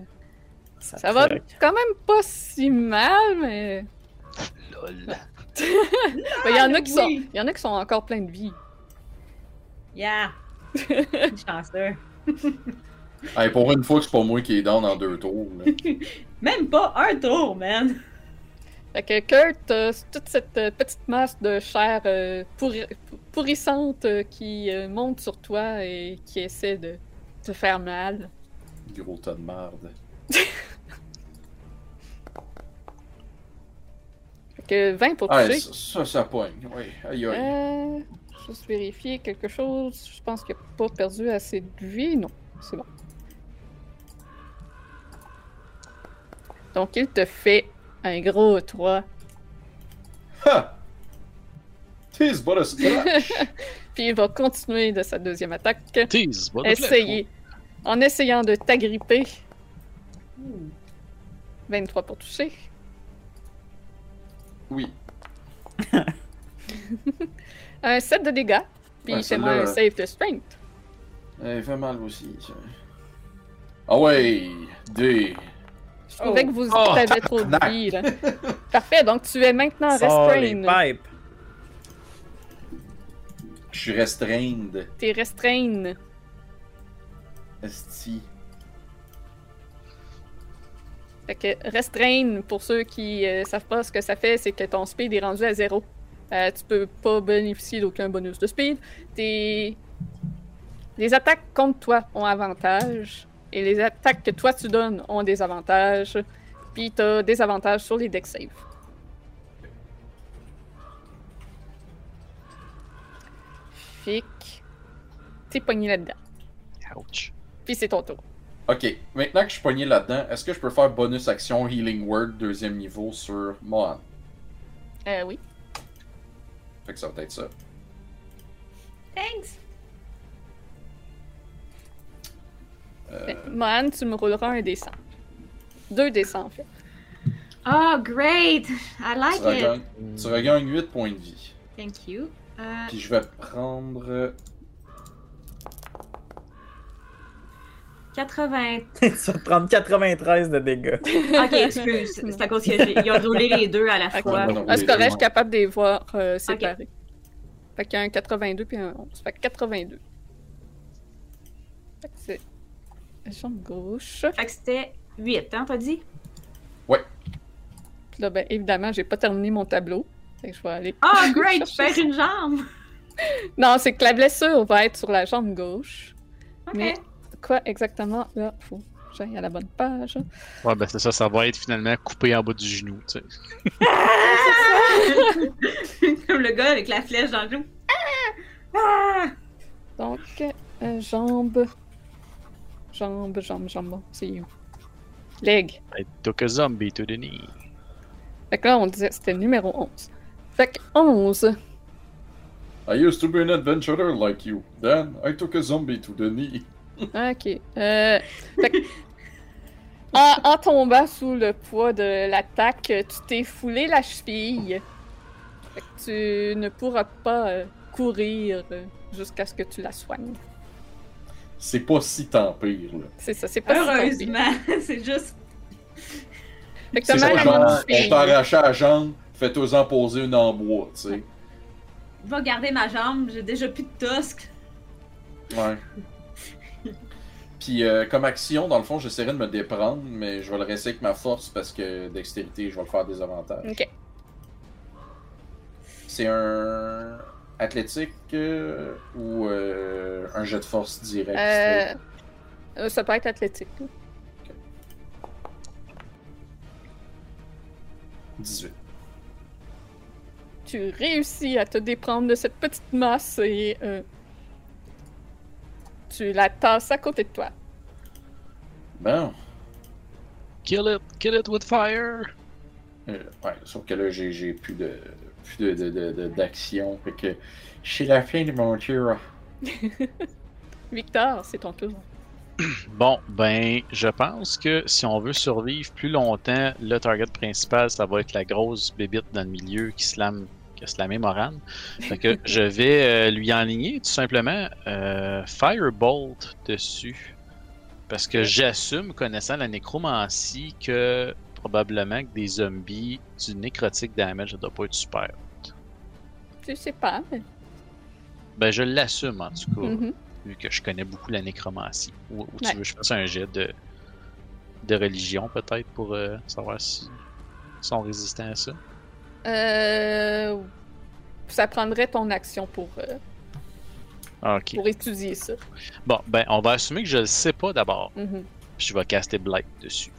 Ça, ça va quand même pas si mal, mais. Lol. Il y en a qui sont. oui. Il y en a qui sont encore pleins de vie. Yeah! Chanceux. Hey, pour une fois que c'est pas moi qui est down en deux tours. là. Même pas un tour, man! Fait que Kurt, t'as toute cette euh, petite masse de chair euh, pourri- pourrissante euh, qui euh, monte sur toi et qui essaie de te faire mal. Gros tas de merde. Que 20 pour Ah, toucher. ça, ça, ça poigne. Oui, aïe aïe. Euh, juste vérifier quelque chose. Je pense qu'il n'a pas perdu assez de vie. Non, c'est bon. Donc, il te fait un gros 3. Ha! A scratch. Puis il va continuer de sa deuxième attaque. Tease, what. Essayer. En essayant de t'agripper. 23 pour toucher. Oui. Un 7 de dégâts. Puis Ouais, fais-moi un save de strength. Elle fait mal aussi. ça. Ah ouais! Des. Je trouvais Oh. que vous Oh, avez trop de vie. là. Parfait, donc tu es maintenant restrained. pipes. Je suis restreint. T'es restreint. Esti. Fait que pour ceux qui euh, savent pas ce que ça fait, c'est que ton speed est rendu à zéro. Euh, tu peux pas bénéficier d'aucun bonus de speed. Tes... Les attaques contre toi ont avantage. Et les attaques que toi tu donnes ont des avantages. Puis t'as des avantages sur les deck save. Magnifique. T'es pogné là-dedans. Ouch. Puis c'est ton tour. Ok, maintenant que je suis pogné là-dedans, est-ce que je peux faire bonus action Healing Word deuxième niveau sur Mohan? Euh, oui. Fait que ça va être ça. Thanks! Euh, Mohan, tu me rouleras un dessin. Deux dessins, en fait. Oh, great! I like tu, it! regagnes, tu regagnes 8 points de vie. Thank you. Euh, Puis je vais prendre. 80. ça va te prendre 93 de dégâts. Ok, excuse. C'est à cause qu'ils ont roulé les deux à la fois. Ouais, Ah, c'est les correct, deux, je suis capable de les voir euh, séparés. Fait qu'il y a un 82 puis un 11. Fait que 82. Fait que c'est la jambe gauche. Fait que c'était 8, hein, t'as dit? Puis là, ben, évidemment, j'ai pas terminé mon tableau. Fait que je vais aller. Oh, great! Perds une jambe! Non, c'est que la blessure va être sur la jambe gauche. Ok. Mais quoi exactement? Là, faut que j'aille à la bonne page. Ouais, ben c'est ça, ça va être finalement coupé en bas du genou, tu sais. Comme le gars avec la flèche dans le genou. Ah! Ah! Donc, euh, jambe. Jambe, jambe, jambe. C'est où? Leg. I took a zombie to the knee. Fait que là, on disait c'était le numéro 11. Fait que 11. I used to be an adventurer like you. Then I took a zombie to the knee. Ok. Euh, fait que, en, en tombant sous le poids de l'attaque, tu t'es foulé la cheville. Fait que tu ne pourras pas euh, courir euh, jusqu'à ce que tu la soignes. C'est pas si tant pire, là. C'est ça, c'est pas si tant pire. Heureusement, c'est juste. Fait que t'as mal à on t'a arraché la jambe, faites-en poser une en bois, tu sais. Va garder ma jambe, j'ai déjà plus de tosque. Ouais. Puis euh, comme action, dans le fond, j'essaierai de me déprendre, mais je vais le rester avec ma force parce que dextérité, je vais le faire des avantages. Ok. C'est un athlétique euh, ou euh, un jet de force direct? Ça peut être athlétique. là. 18. Tu réussis à te déprendre de cette petite masse et tu la tasses à côté de toi. Bon. Kill it, kill it with fire! Euh, ouais, sauf que là, j'ai, j'ai plus de plus de, de, de- de- d'action. Fait que c'est la fin de mon tour. Victor, c'est ton tour. Bon, ben, je pense que si on veut survivre plus longtemps, le target principal, ça va être la grosse bébite dans le milieu qui slame, qui a slamé Moran. Fait que je vais euh, lui enligner tout simplement euh, Firebolt dessus. Parce que j'assume, connaissant la nécromancie, que probablement que des zombies, du nécrotique damage, ça doit pas être super. Tu sais pas, mais. Ben, je l'assume en tout cas. Mhm. vu que je connais beaucoup la nécromancie. Ou, ou tu Ouais. veux que je fasse un jet de, de religion peut-être pour euh, savoir si ils sont résistants à ça. Euh... Ça prendrait ton action pour, euh, pour étudier ça. Bon, ben, on va assumer que je le sais pas d'abord. Mm-hmm. Puis je vais caster Blight dessus.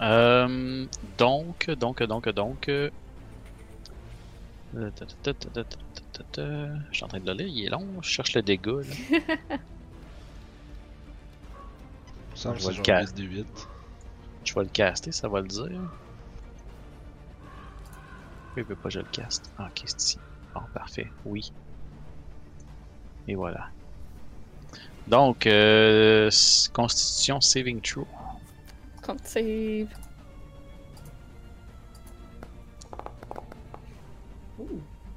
Euh, donc, donc, donc, donc. Je suis en train de le lire, il est long, je cherche le dégât. Ça me 4 je vais le caster, ça va le dire. Oui, mais pas je le caste. Ah, ok, c'est ici. Bon, parfait. Oui. Et voilà. Donc, euh, Constitution Saving Throw. Compte save.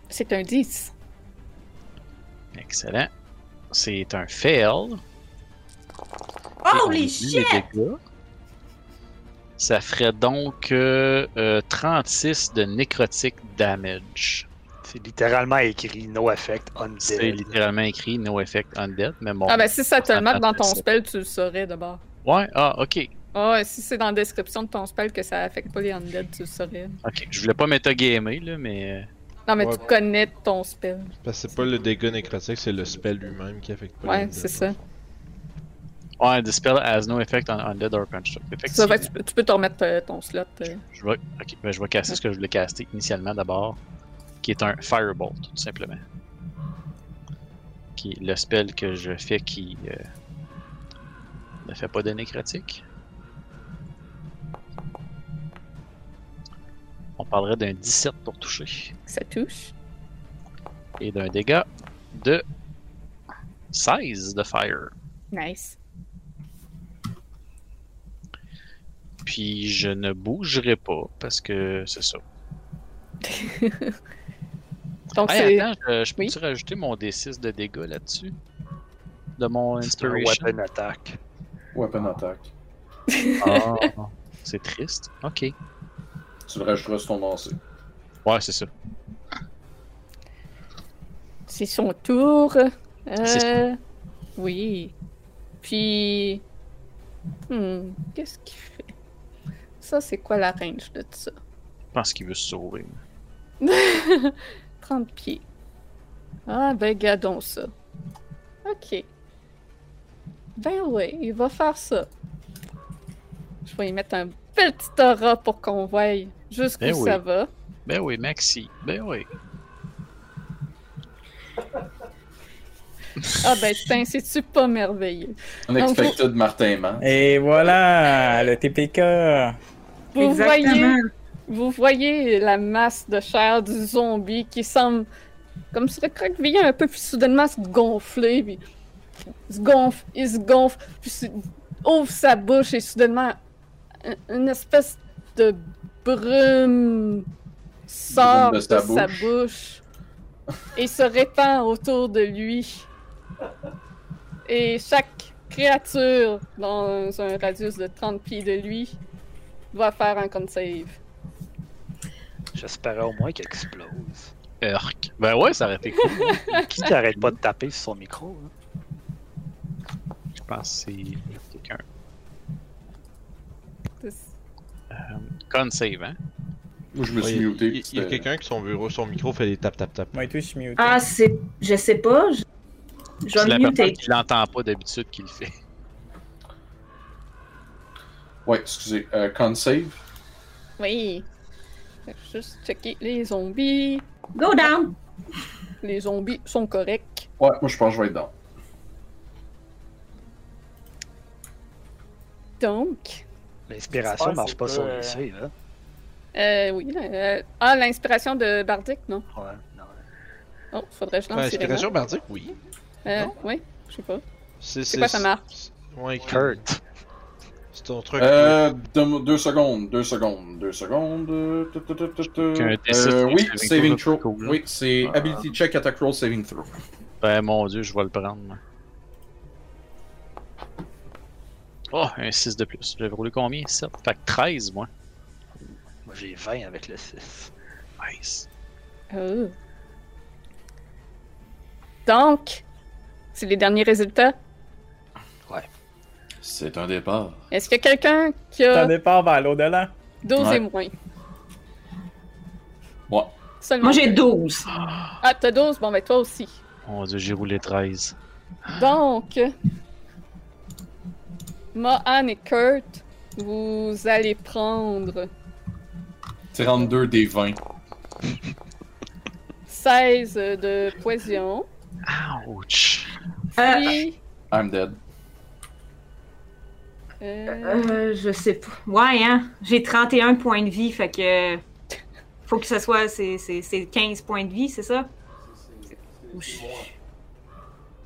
C'est un 10. Excellent. C'est un fail. Holy shit! les dégâts. Ça ferait donc euh, euh, 36 de nécrotic damage. C'est littéralement écrit No Effect C'est Undead. littéralement écrit No Effect Undead, mais bon. Ah, ben si ça te le marque dans ton spell, tu le saurais d'abord. Ouais, ah, ok. Ah, si c'est dans la description de ton spell que ça affecte pas les undead, tu le saurais. Ok, je voulais pas metagamer, là, mais. euh, Non, mais Ouais. tu connais ton spell. Parce que c'est pas le dégât nécrotique, c'est le spell lui-même qui affecte pas les Ouais, c'est ça. Ouais, the spell has no effect on undead or construct. Ça tu peux, tu peux te remettre euh, ton slot. euh. Je vais, ben, je vais casser ce que je voulais caster initialement d'abord. qui est un Firebolt, tout simplement. Qui est le spell que je fais qui euh, ne fait pas de nécrotique. On parlerait d'un 17 pour toucher Ça touche. et d'un dégât de 16 de fire. Nice. Puis je ne bougerai pas parce que c'est ça. Donc, Hey, c'est. attends, je, je Oui? peux-tu rajouter mon D6 de dégâts là-dessus? De mon un inspiration? weapon attack. Weapon attack. Ah, c'est triste. Ok. Tu le rajouteras sur ton lancé. Ouais, c'est ça. C'est son tour. C'est Euh, oui. Puis. Hmm, qu'est-ce qu'il fait? Ça, c'est quoi la range de ça? Je pense qu'il veut se sauver. 30 pieds. Ah, ben, gardons ça. Ok. Ben ouais, il va faire ça. Je vais y mettre un petit aura pour qu'on voie jusqu'où Ben oui. ça va. Ben oui, Maxi. Ben oui. Ah ben, tiens, c'est-tu pas merveilleux? Unexpected Martin Man. Et voilà, le TPK. Vous voyez, vous voyez la masse de chair du zombie qui semble comme se recroqueviller un peu, puis soudainement se gonfler, puis il se gonfle, il se gonfle, puis se- ouvre sa bouche et soudainement un- une espèce de brume sort de de, sa sa bouche. bouche et se répand autour de lui. Et chaque créature dans un radius de 30 pieds de lui va faire un con save. J'espérais au moins qu'il explose. Urk. Ben ouais, ça aurait été cool. Qui n'arrête pas de taper sur son micro? hein? Je pense que c'est quelqu'un. Euh, con save, hein? Moi, je me suis muté. Il, y a quelqu'un qui son bureau, son micro fait des tap tap tap. Je suis muté. Ah, c'est. Je sais pas. Je, je vais muter. l'entend pas d'habitude qui le fait. Ouais, excusez. Euh, con save. Oui. Fait que Juste checker les zombies. Go down! Les zombies sont corrects. Ouais, moi, je pense que je vais être dans. Donc, L'inspiration marche c'est pas sur euh, les seuils, hein? euh, oui. euh, ah, l'inspiration de Bardic, non? Ouais, non. Oh, faudrait que je lance Ouais, les inspiration bardique, oui. Euh, Non? oui, je sais pas. C'est C'est quoi ça marque? Ouais, Kurt. C'est ton truc. Euh, deux, deux secondes, deux secondes, deux secondes. euh, tu, tu, tu, tu, tu. Qu'un D6 oui, saving throw, cool. Oui, c'est Ah. ability check, attack roll, saving throw. Ben mon dieu, je vais le prendre. moi. Oh, un 6 de plus. J'avais roulé combien? 7 Fait que 13, moi. Moi, j'ai 20 avec le 6. Nice. Oh. Donc, c'est les derniers résultats? C'est un départ. Est-ce qu'il y a quelqu'un qui a départ vers l'au-delà? 12 Ouais. et moins? Ouais. Seulement Moi, j'ai deux. 12. Ah, t'as 12? Bon, ben toi aussi. Mon dieu, j'ai roulé 13. Donc, Mohan et Kurt, vous allez prendre 32 des 20. 16 de poison. Ouch. Puis, I'm dead. Euh, je sais pas. Ouais, hein? J'ai 31 points de vie, fait que. Faut que ce soit. C'est c'est- c'est 15 points de vie, c'est ça? Ou je-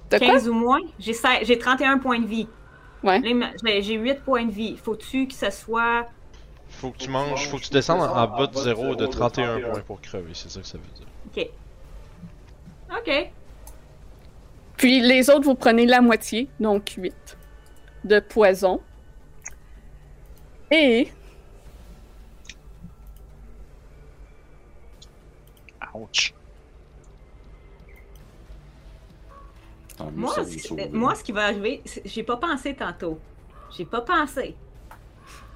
t'as quoi? 15 ou moins? J'ai seize- j'ai 31 points de vie. Ouais. J'ai j'ai 8 points de vie. Faut-tu que ce soit. Faut que tu manges, faut que tu descendes en, en bas de 0 de 31 points pour crever, c'est ça que ça veut dire. Ok. Ok. Puis les autres, vous prenez la moitié, donc 8 de poison. Et Ouch. Moi, ce- moi, ce qui va arriver, j'ai pas pensé tantôt. J'ai pas pensé.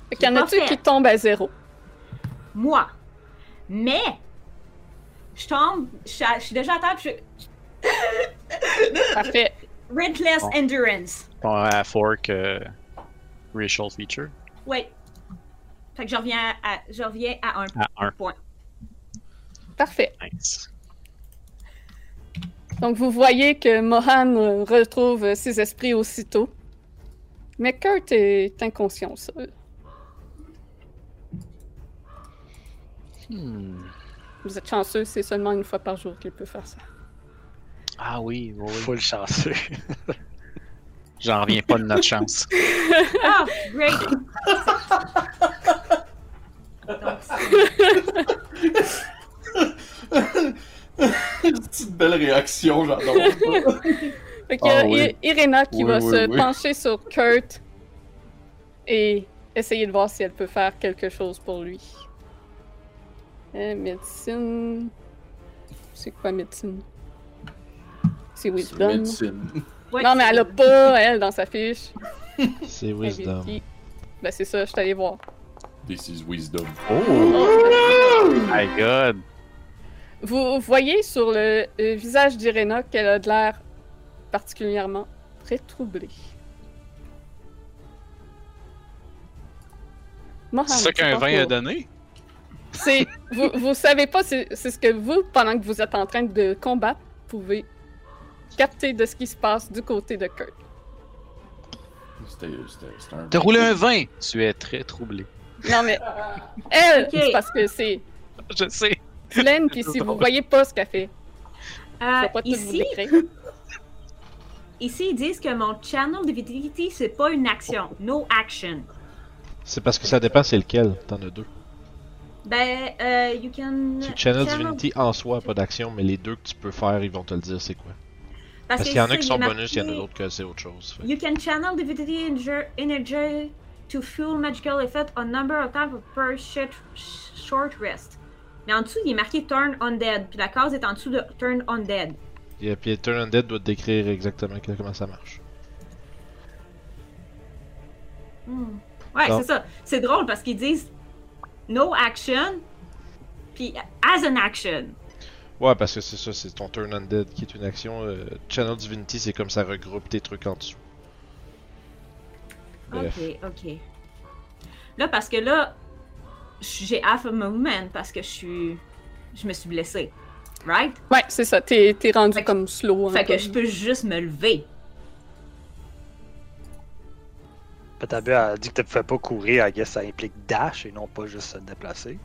fait qu'il y en a-tu qui tombent à zéro? Moi. Mais. Je tombe. Je suis à- je suis déjà à table. Je... Parfait. Relentless Bon. Endurance. Bon, à fork, euh, racial feature? Ouais. Fait que je reviens à, je reviens à un À 1. point. Parfait. Nice. Donc, vous voyez que Mohan retrouve ses esprits aussitôt. Mais Kurt est inconscient, ça. Hmm. Vous êtes chanceux, c'est seulement une fois par jour qu'il peut faire ça. Ah oui, oui, oui. Full chanceux. J'en reviens pas de notre chance. Ah, great! Petite belle réaction, j'adore. Fait qu'il y a Ah oui. Irena qui Oui, va oui, se oui. pencher sur Kurt et essayer de voir si elle peut faire quelque chose pour lui. Euh, médecine. C'est quoi médecine? C'est Wisdom. Médecine. Non, mais elle a pas, elle, dans sa fiche. C'est Wisdom. Ben, c'est ça, je suis allé voir. This is wisdom. Oh my god. Vous voyez sur le, visage d'Irena qu'elle a de l'air particulièrement très troublée. C'est ça qu'un vin a donné? C'est, vous, vous savez pas, c'est, c'est ce que vous, pendant que vous êtes en train de combattre, pouvez capter de ce qui se passe du côté de Kurt. T'as roulé un vin? Tu es très troublé. Non mais, elle, Ok. c'est parce que c'est Je sais. pleine, puis si vous voyez pas ce qu'elle fait, je Euh, vais pas tout vous ici, décrire. ici, ils disent que mon channel divinity, c'est pas une action. No action. C'est parce que ça dépend c'est lequel. T'en as deux. Ben, euh, you can. C'est Channel Divinity en soi, pas d'action, mais les deux que tu peux faire, ils vont te le dire c'est quoi. Parce qu'il y en a qui sont bonus, il y en a d'autres que c'est autre chose. fait. You can channel divinity ener- energy to fuel magical effect on number of times per short, rest. Mais en dessous, il est marqué turn undead. Puis la case est en dessous de turn undead. Et puis Turn Undead doit te décrire exactement comment ça marche. Hmm. Ouais, c'est ça. C'est drôle parce qu'ils disent no action, puis as an action. Ouais, parce que c'est ça, c'est ton Turn Undead qui est une action. euh, Channel Divinity, c'est comme ça regroupe tes trucs en dessous. Bref. Ok, ok. Là, parce que là, j'ai half a movement parce que je suis. Je me suis blessée. Right? Ouais, c'est ça, t'es, t'es rendu Fait que- comme slow. Fait peu. que je peux juste me lever. Patabu a dit que tu ne pouvais pas courir, I guess ça implique dash et non pas juste se déplacer.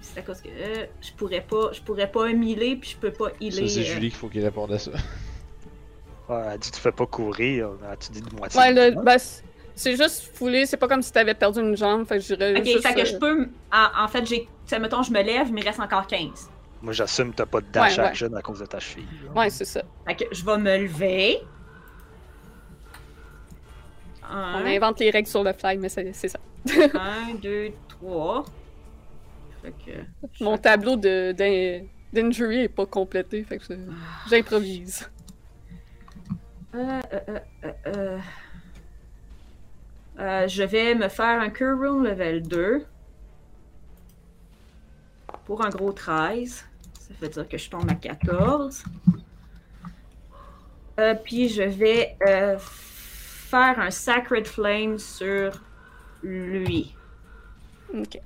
C'est à cause que euh, je pourrais pas. Je pourrais pas healer puis je peux pas Ça, healer. c'est euh, Julie qu'il faut qu'il réponde à ça. Ouais, elle a dit tu fais pas courir, as-tu dit de moitié? Ouais, le- ben, c'est- juste foulé, c'est pas comme si t'avais perdu une jambe, fait que je dirais Ok, juste, fait que euh, je peux. En, en fait, j'ai. mettons, je me lève, il me reste encore 15. Moi j'assume que t'as pas de dash Ouais, à cause de ta cheville. là. Ouais, c'est ça. Fait que je vais me lever. On invente les règles sur le fly, mais c'est, c'est ça. un, deux, trois. Fait que. Mon tableau de, d'in- d'injury est pas complété, fait que je- j'improvise. Euh, euh, euh, je vais me faire un Cure Room level 2. Pour un gros 13. Ça veut dire que je tombe à 14. Euh, puis je vais faire un Sacred Flame sur lui. Ok.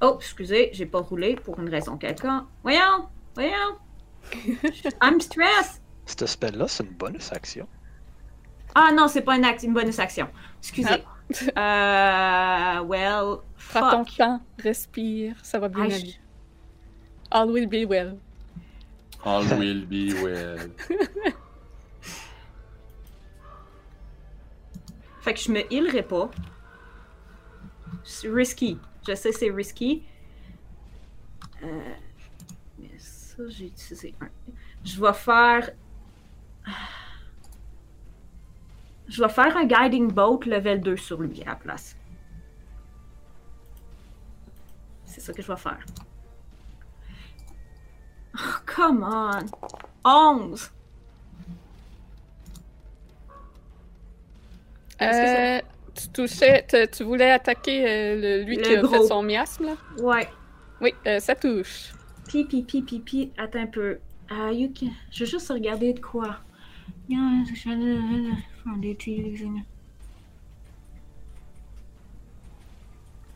Oh, excusez, j'ai pas roulé pour une raison quelconque. Voyons, voyons. I'm stressed. Ce spell-là, c'est une bonus action. Ah non, c'est pas une, act- une bonus action. Excusez. Euh, well, Prends ton temps, respire, ça va bien Ah, je- aller. All will be well. All will be well. Fait que je me healerai pas. C'est risky. Je sais c'est risky. Euh, ça, j'ai utilisé un. Je vais faire. Je vais faire un Guiding Boat level 2 sur lui à la place. C'est ça que je vais faire. Oh, come on! 11! Est-ce que ça- Euh, tu touchais, tu voulais attaquer euh, le- lui Le qui a fait son miasme, là? Ouais. Oui, euh, ça touche. Pi, pi, pi, pi, pi. Attends un peu. Ah, you can- Je veux juste regarder de quoi.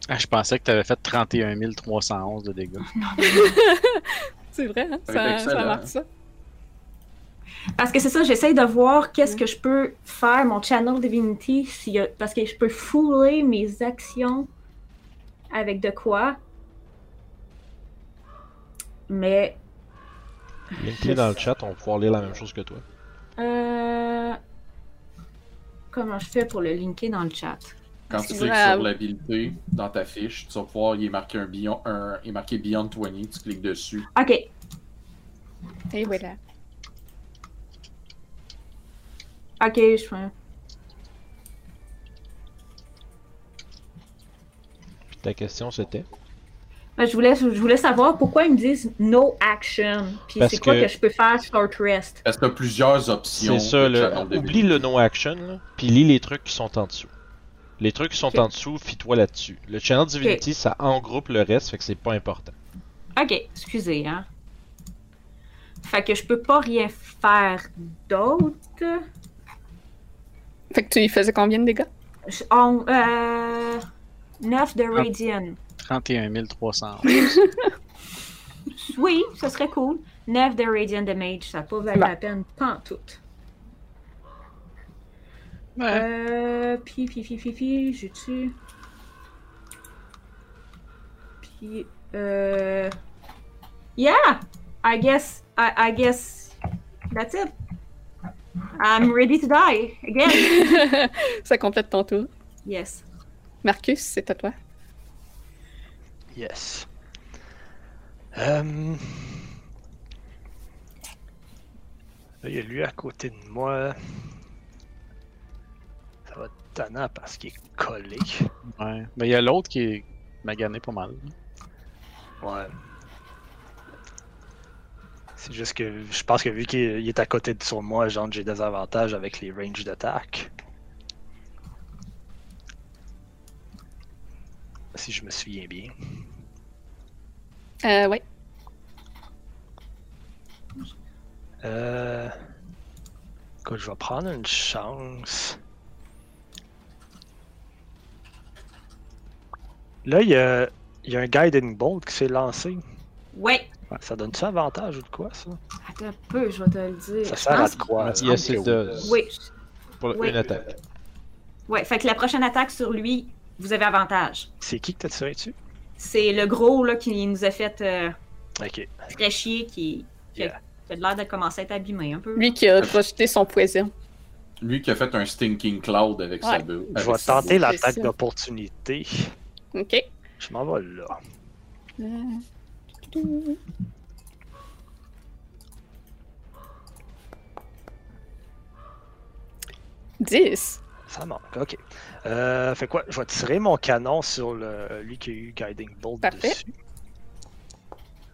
Ah, je pensais que tu avais fait 31 311 de dégâts. C'est vrai, hein? Ça Ça, être ça. Parce que c'est ça, j'essaye de voir qu'est-ce que je peux faire, mon Channel Divinity, a- parce que je peux fouler mes actions avec de quoi. Mais. Linkez dans le chat, on va pouvoir lire la même chose que toi. Euh... Comment je fais pour le linker dans le chat? Quand tu cliques sur l'habilité dans ta fiche, tu vas pouvoir, il est marqué un Beyond, un, il est marqué Beyond 20, tu cliques dessus. Ok, Et voilà. ok, je fais. Puis ta question c'était? Je, voulais, je voulais savoir pourquoi ils me disent no action. Puis c'est quoi que- que je peux faire short rest? Parce que plusieurs options. C'est ça, le... oublie le no action, là, puis lis les trucs qui sont en dessous. Les trucs qui sont en dessous, fie-toi là-dessus. Le Channel Divinity, ça engroupe le reste, fait que c'est pas important. Ok, excusez, hein. Fait que je peux pas rien faire d'autre. Fait que tu y faisais combien de dégâts? Je- on- euh, 9 de Radiant. 31 311. Oui, ça serait cool. 9 de Radiant Damage, ça pas valu Bon. la peine, pas en tout. Ouais. Euh, puis, puis, puis, puis, puis, j'ai tu. Puis, euh. Yeah! I guess, I, I guess that's it. I'm ready to die again. ça complète ton tour. Yes. Marcus, c'est à toi. Yes. Euh... Là, il y a lui à côté de moi. Ça va être tannant parce qu'il est collé. Ouais. Mais il y a l'autre qui est magané pas mal. Ouais. C'est juste que je pense que vu qu'il il est à côté de sur moi, genre j'ai des avantages avec les ranges d'attaque. Si je me souviens bien. Euh, ouais. Euh... Écoute, je vais prendre une chance. Là, il y a, y a un Guiding Bolt qui s'est lancé. Ouais. Ça donne-tu avantage ou de quoi, ça? Attends un peu, je vais te le dire. Ça sert à de quoi? Il y a ces deux que- Oui. pour Oui. une attaque. Ouais, fait que la prochaine attaque sur lui, vous avez avantage. C'est qui que t'as tiré dessus? C'est le gros là qui nous a fait euh, très chier, qui, qui, a, Yeah. a l'air de commencer à être abîmé un peu. Lui qui a projeté son poison. Lui qui a fait un Stinking Cloud avec sa Ouais. bulle. Je vais sa tenter l'attaque d'opportunité. Ok. Je m'en vais là. Euh, 10. Ça manque, ok. Euh, fait quoi? Je vais tirer mon canon sur le, lui qui a eu Guiding Bolt Parfait. dessus.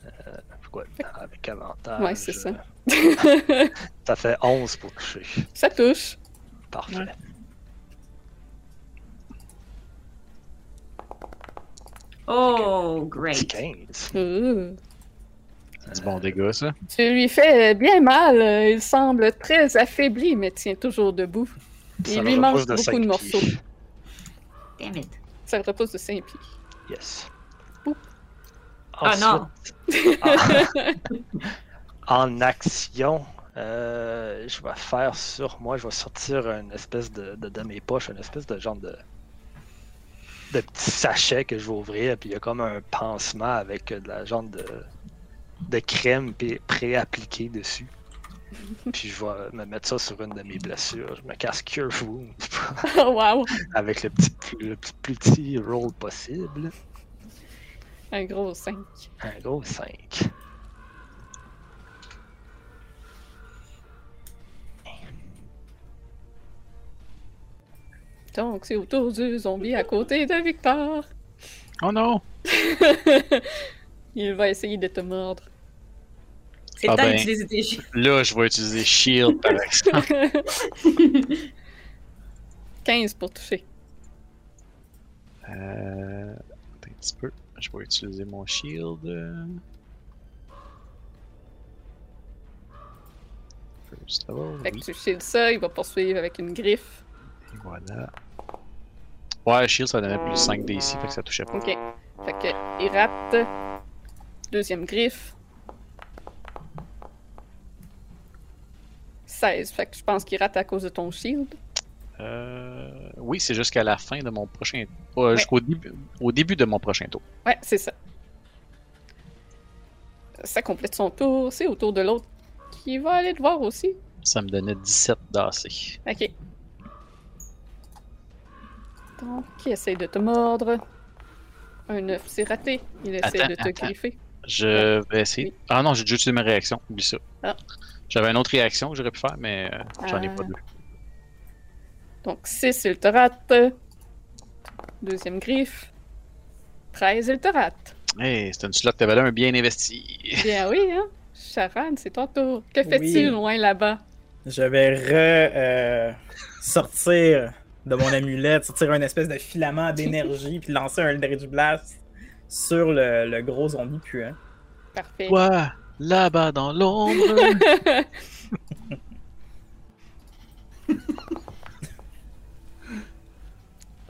Euh, fait quoi? Avec avantage. Ouais, c'est ça. euh, ça fait 11 pour toucher. ça touche. Parfait. Ouais. Oh, great. 15. Ouh. C'est du bon dégât, ça. Tu lui fais bien mal. euh, Il semble très affaibli, mais tient toujours debout. Me lui manque repousse de beaucoup cinq de morceaux. Damn it. Ça le repose de 5 pieds. Yes. Ah non. En, en action, euh, je vais faire sur moi, je vais sortir une espèce de, de, de mes poches, une espèce de genre de, de petit sachet que je vais ouvrir, puis il y a comme un pansement avec de la genre de, de crème puis pré-appliquée dessus. Puis je vais me mettre ça sur une de mes blessures. Je me casse Cure Wound Oh, wow. avec le petit, le petit, plus petit roll possible. Un gros 5. Un gros 5. Donc, c'est autour du zombie à côté de Victor. Oh non! Il va essayer de te mordre. C'est le Ah temps ben. d'utiliser tes chiens. Là, je vais utiliser Shield par exemple. 15 pour toucher. Euh, attends un petit peu. Je vais utiliser mon Shield. First level, Fait que tu shields ça, il va poursuivre avec une griffe. Et voilà. Ouais, Shield, ça donnait plus 5 d'ici, fait que ça touchait pas. Ok. Fait que il rate. Deuxième griffe. 16. Fait que je pense qu'il rate à cause de ton shield. Euh, oui, c'est jusqu'à la fin de mon prochain. euh, Jusqu'au début, au début de mon prochain tour. Ouais, c'est ça. Ça complète son tour. C'est au tour de l'autre qui va aller te voir aussi. Ça me donnait 17 d'AC. Ok. Donc, il essaye de te mordre. Un 9, c'est raté. Il essaie Attends, de te attends. griffer. Je vais essayer. Ah non, j'ai déjà utilisé ma réaction. Oublie ça. Ah. J'avais une autre réaction que j'aurais pu faire, mais euh, j'en ai pas Ah. deux. Donc, 6, il te rate. Deuxième griffe. 13, il te rate. Hey, c'est une slot de valeur bien investie. Bien oui, hein? Charan, c'est ton tour. Que fais-tu Oui. loin là-bas? Je vais re euh, sortir de mon amulette, sortir une espèce de filament d'énergie, puis lancer un Eldritch Blast sur le, le gros zombie puant. Parfait. Quoi? Là-bas dans l'ombre.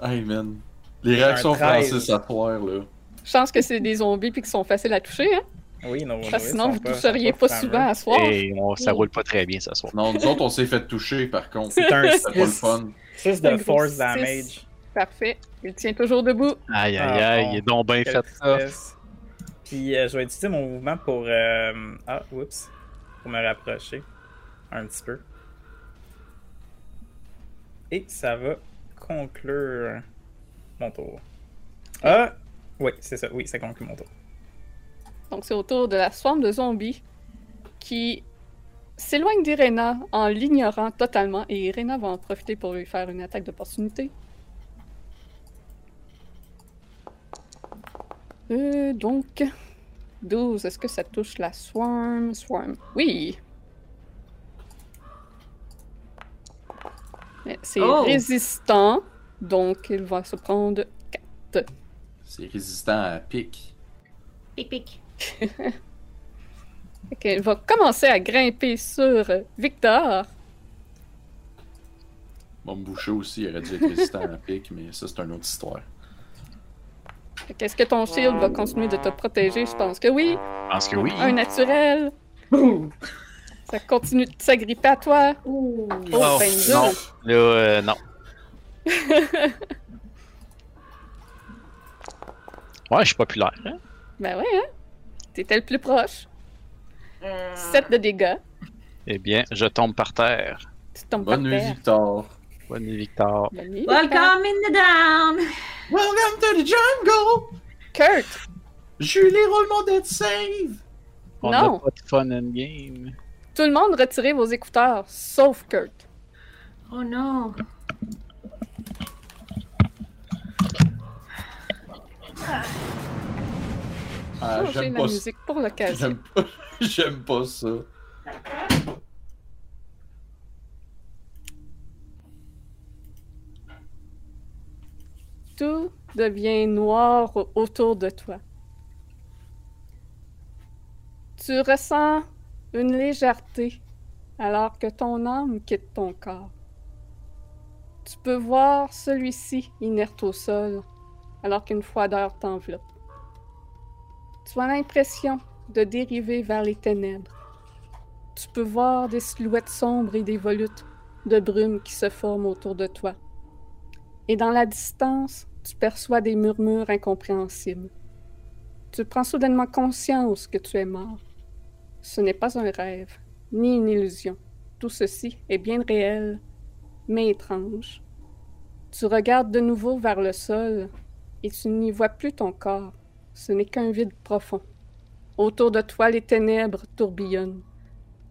Hey man. Les réactions 13. Francis à soir, là. Chance que c'est des zombies puis qu'ils sont faciles à toucher, hein? Oui, non, Parce oui, sinon, vous pas- toucheriez pas fameux. souvent à soir. Et on- ça roule pas très bien ce soir. Non, nous autres, on s'est fait toucher, par contre. C'est un pas le 6, fun. 6 Un de force damage. Parfait. Il tient toujours debout. Aïe, aïe, Ah, aïe, bon. il est donc bien Quelle fait ça. Puis euh, je vais utiliser mon mouvement pour. euh, Ah, oups. Pour me rapprocher. Un petit peu. Et ça va conclure mon tour. Ah! Oui, c'est ça. Oui, ça conclut mon tour. Donc, c'est au tour de la swarm de zombies qui s'éloigne d'Irena en l'ignorant totalement. Et Irena va en profiter pour lui faire une attaque d'opportunité. Euh, donc, 12. Est-ce que ça touche la swarm? Swarm? Oui! C'est Oh! résistant, donc il va se prendre 4. C'est résistant à pic. Pic, pic. Fait qu'elle va commencer à grimper sur Victor. Bon, me boucher aussi, il aurait dû être résistant à pic, mais ça, c'est une autre histoire. Est-ce que ton shield va continuer de te protéger? Je pense que oui. Je pense que oui. Un naturel. Ça continue de s'agripper à toi. Ouh. Oh, Oh, 22. non. Là, euh, non. Ouais, je suis populaire. Hein? Ben ouais, hein? T'étais le plus proche. Euh, 7 de dégâts. Eh bien, je tombe par terre. Tu tombes Bonne par nuit, terre. Victor. Bonne nuit, Victor. Bonne nuit, Victor. Welcome in the down! Welcome to the jungle! Kurt! Julie, roule mon dead save! On Non. n'a pas de fun in game. Tout le monde retirez vos écouteurs, sauf Kurt. Oh non! Ah, j'aime la pas, musique pour l'occasion. j'aime pas, j'aime pas ça. Tout devient noir au- autour de toi. Tu ressens une légèreté alors que ton âme quitte ton corps. Tu peux voir celui-ci inerte au sol alors qu'une froideur t'enveloppe. Tu as l'impression de dériver vers les ténèbres. Tu peux voir des silhouettes sombres et des volutes de brume qui se forment autour de toi et dans la distance, tu perçois des murmures incompréhensibles. Tu prends soudainement conscience que tu es mort. Ce n'est pas un rêve, ni une illusion. Tout ceci est bien réel, mais étrange. Tu regardes de nouveau vers le sol et tu n'y vois plus ton corps. Ce n'est qu'un vide profond. Autour de toi, les ténèbres tourbillonnent.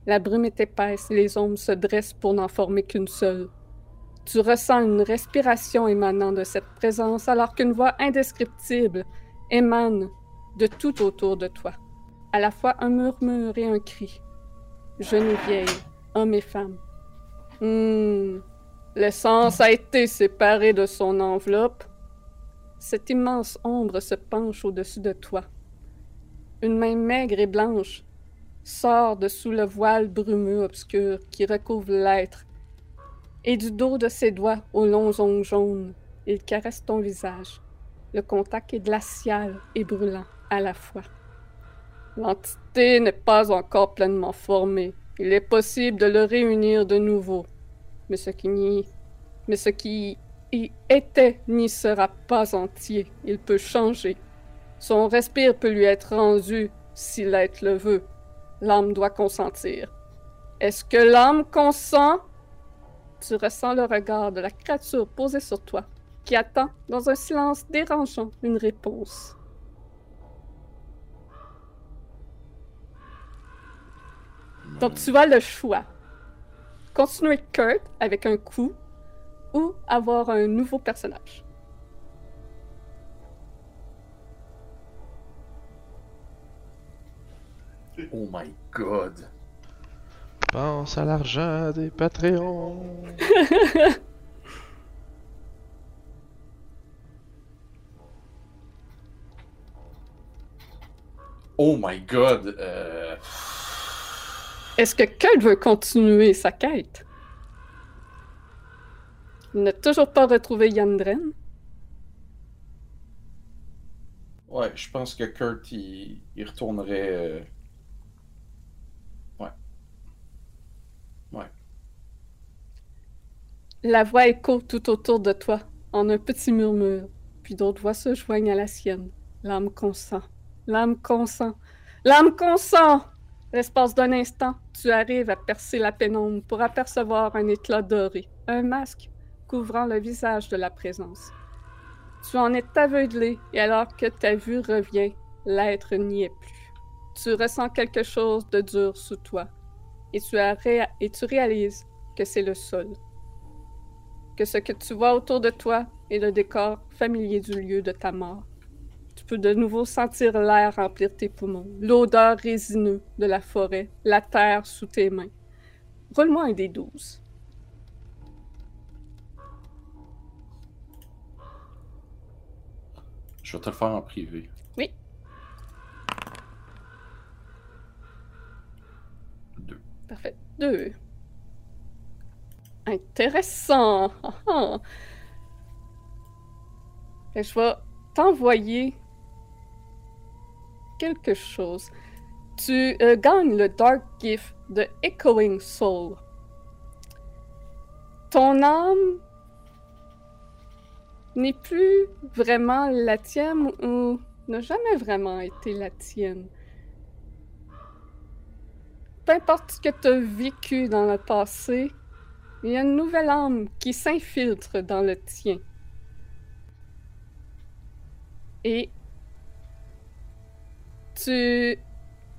La brume est épaisse et les ombres se dressent pour n'en former qu'une seule. Tu ressens une respiration émanant de cette présence alors qu'une voix indescriptible émane de tout autour de toi. À la fois un murmure et un cri. Jeune et vieille, hommes et femmes. Hmm. L'essence a été séparée de son enveloppe. Cette immense ombre se penche au-dessus de toi. Une main maigre et blanche sort de sous le voile brumeux obscur qui recouvre l'être et du dos de ses doigts aux longs ongles jaunes Il caresse ton visage. Le contact est glacial et brûlant à la fois. L'entité n'est pas encore pleinement formée. Il est possible de le réunir de nouveau. Mais ce qui n'y... Mais ce qui y était n'y sera pas entier. Il peut changer. Son respire peut lui être rendu si l'être le veut. L'âme doit consentir. Est-ce que l'âme consent? Tu ressens le regard de la créature posée sur toi, qui attend, dans un silence dérangeant, une réponse. Donc tu as le choix. Continuer Kurt avec un coup ou avoir un nouveau personnage. Oh my god. Pense à l'argent des Patreons. Oh my god. Euh... Est-ce que Kurt veut continuer sa quête? Il n'a toujours pas retrouvé Yandren. Ouais, je pense que Kurt, il, il retournerait. euh, Ouais. Ouais. La voix écho tout autour de toi, en un petit murmure, puis d'autres voix se joignent à la sienne. L'âme consent. L'âme consent. L'âme consent! L'espace d'un instant, tu arrives à percer la pénombre pour apercevoir un éclat doré, un masque couvrant le visage de la présence. Tu en es aveuglé, et alors que ta vue revient, l'être n'y est plus. Tu ressens quelque chose de dur sous toi, et tu, et tu réalises que c'est le sol que ce que tu vois autour de toi est le décor familier du lieu de ta mort. Tu peux de nouveau sentir l'air remplir tes poumons, l'odeur résineuse de la forêt, la terre sous tes mains. Roule-moi un des douze. Je vais te le faire en privé. Oui. Deux. Parfait. Deux. Intéressant. Je vais t'envoyer quelque chose. Tu euh, gagnes le Dark Gift de Echoing Soul. Ton âme n'est plus vraiment la tienne ou n'a jamais vraiment été la tienne. Peu importe ce que tu as vécu dans le passé, il y a une nouvelle âme qui s'infiltre dans le tien. Et tu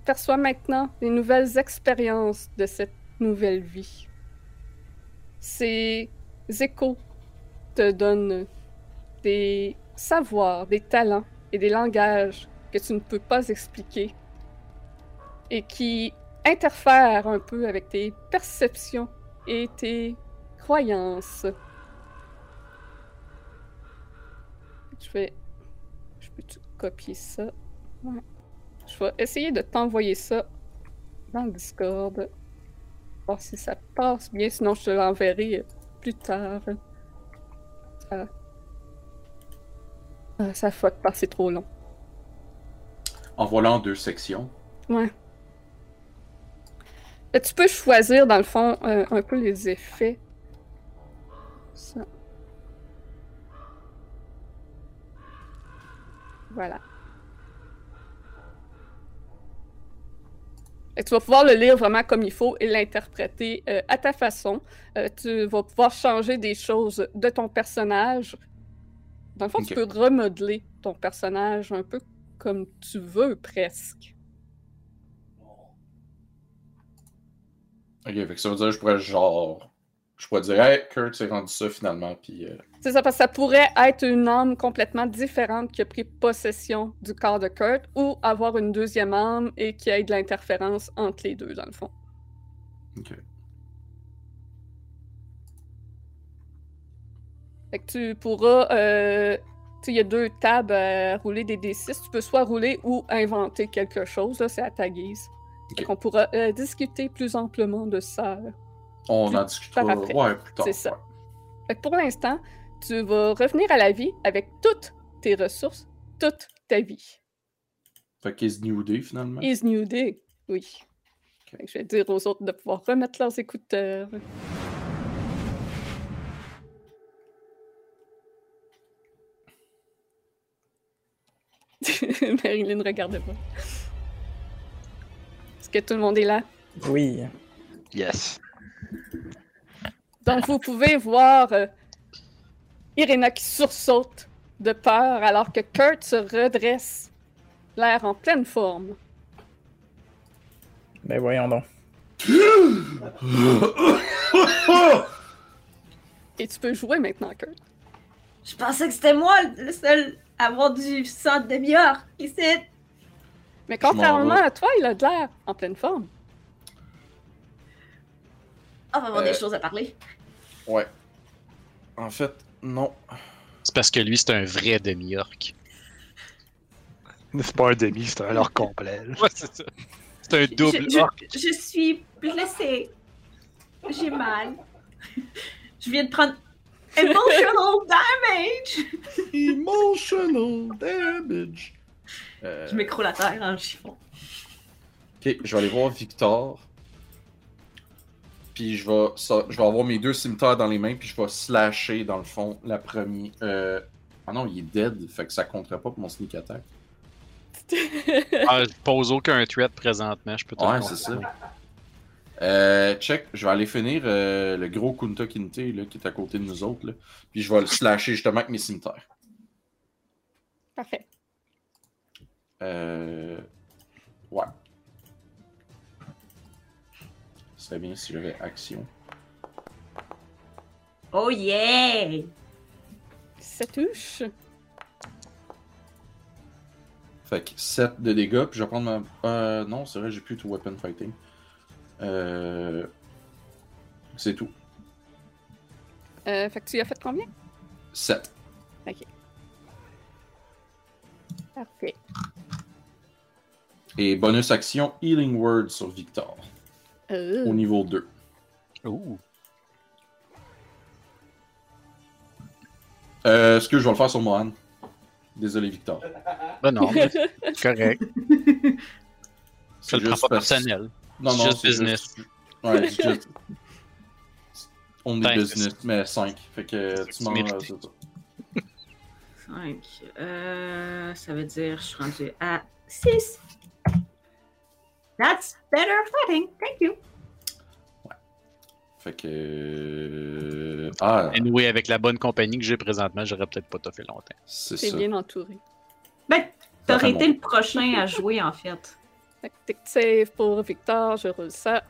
perçois maintenant les nouvelles expériences de cette nouvelle vie. Ces échos te donnent des savoirs, des talents et des langages que tu ne peux pas expliquer et qui interfèrent un peu avec tes perceptions et tes croyances. Je vais. Je peux copier ça. Ouais. Je vais essayer de t'envoyer ça dans le Discord. Voir si ça passe bien, sinon je te l'enverrai plus tard. Ça. Ah, ça fuck pas, c'est trop long. En voilà en deux sections. Ouais. Et tu peux choisir, dans le fond, euh, un peu les effets. Ça. Voilà. Et tu vas pouvoir le lire vraiment comme il faut et l'interpréter euh, à ta façon. Euh, tu vas pouvoir changer des choses de ton personnage. Dans le fond, tu peux remodeler ton personnage un peu comme tu veux, presque. Ok, fait que ça veut dire que je pourrais genre. Je pourrais dire, hey, Kurt s'est rendu ça finalement, puis. euh, C'est ça, parce que ça pourrait être une âme complètement différente qui a pris possession du corps de Kurt ou avoir une deuxième âme et qui ait de l'interférence entre les deux, dans le fond. Ok. Fait que tu pourras. euh, il y a deux tables à rouler des D6. Tu peux soit rouler ou inventer quelque chose. C'est à ta guise. Fait Ok. qu'on pourra euh, discuter plus amplement de ça. On Plus en discutera. après. Ouais, plus tard. C'est ça. ouais. Fait que pour l'instant, tu vas revenir à la vie avec toutes tes ressources, toute ta vie. Fait qu'il est new day finalement. Is New Day, oui. Fait que je vais dire aux autres de pouvoir remettre leurs écouteurs. Marilyn ne regarde pas. Est-ce que tout le monde est là? Oui. Yes. Donc, vous pouvez voir euh, Irena qui sursaute de peur alors que Kurt se redresse, l'air en pleine forme. Ben voyons donc. Et tu peux jouer maintenant, Kurt. Je pensais que c'était moi le seul à avoir du sang de demi-heure ici. Mais contrairement à toi, il a de l'air en pleine forme. On va avoir Euh. des choses à parler. Ouais. En fait, non. C'est parce que lui, c'est un vrai demi-orc. C'est pas un demi, c'est un or complet. Ouais, c'est ça. C'est un double je, orc. je- je suis blessée. J'ai mal. Je viens de prendre emotional damage. Emotional damage. Euh, Je m'écroule à terre en chiffon. Ok, je vais aller voir Victor. Puis je vais, ça- je vais avoir mes deux cimetières dans les mains, puis je vais slasher dans le fond la première. Euh... Ah non, il est dead, fait que ça compterait pas pour mon sneak attack. Ah, je pose aucun threat présentement, je peux te le Ouais, c'est ça. Euh, check, je vais aller finir euh, le gros Kunta Kinte là, qui est à côté de nous autres. Là. Puis je vais le slasher justement avec mes cimetières. Parfait. Euh... Ouais. Ce serait bien si j'avais action. Oh yeah! Ça touche. Fait que 7 de dégâts, puis je vais prendre ma. Euh, non, c'est vrai, j'ai plus tout weapon fighting. Euh... C'est tout. Euh, fait que tu as fait combien? 7. Parfait. Et bonus action, Healing Word sur Victor, Euh, au niveau 2. Ouh. Euh, est-ce que je vais le faire sur Mohan? Désolé, Victor. Ben non, mais correct. Je C'est le prends pas personnel. Non, C'est non, juste c'est business. juste- Ouais, c'est juste. On est business, mais 5. Fait que tu m'en. mérites. c'est ça. 5. Euh, ça veut dire je suis rendu à 6. That's better fighting. Thank you. Fait que. euh, Ah, Anyway, avec la bonne compagnie que j'ai présentement, j'aurais peut-être pas toffé longtemps. c'est bien entouré. Ben, t'aurais été le prochain à jouer en fait. Fait que tic save pour Victor, je roule ça.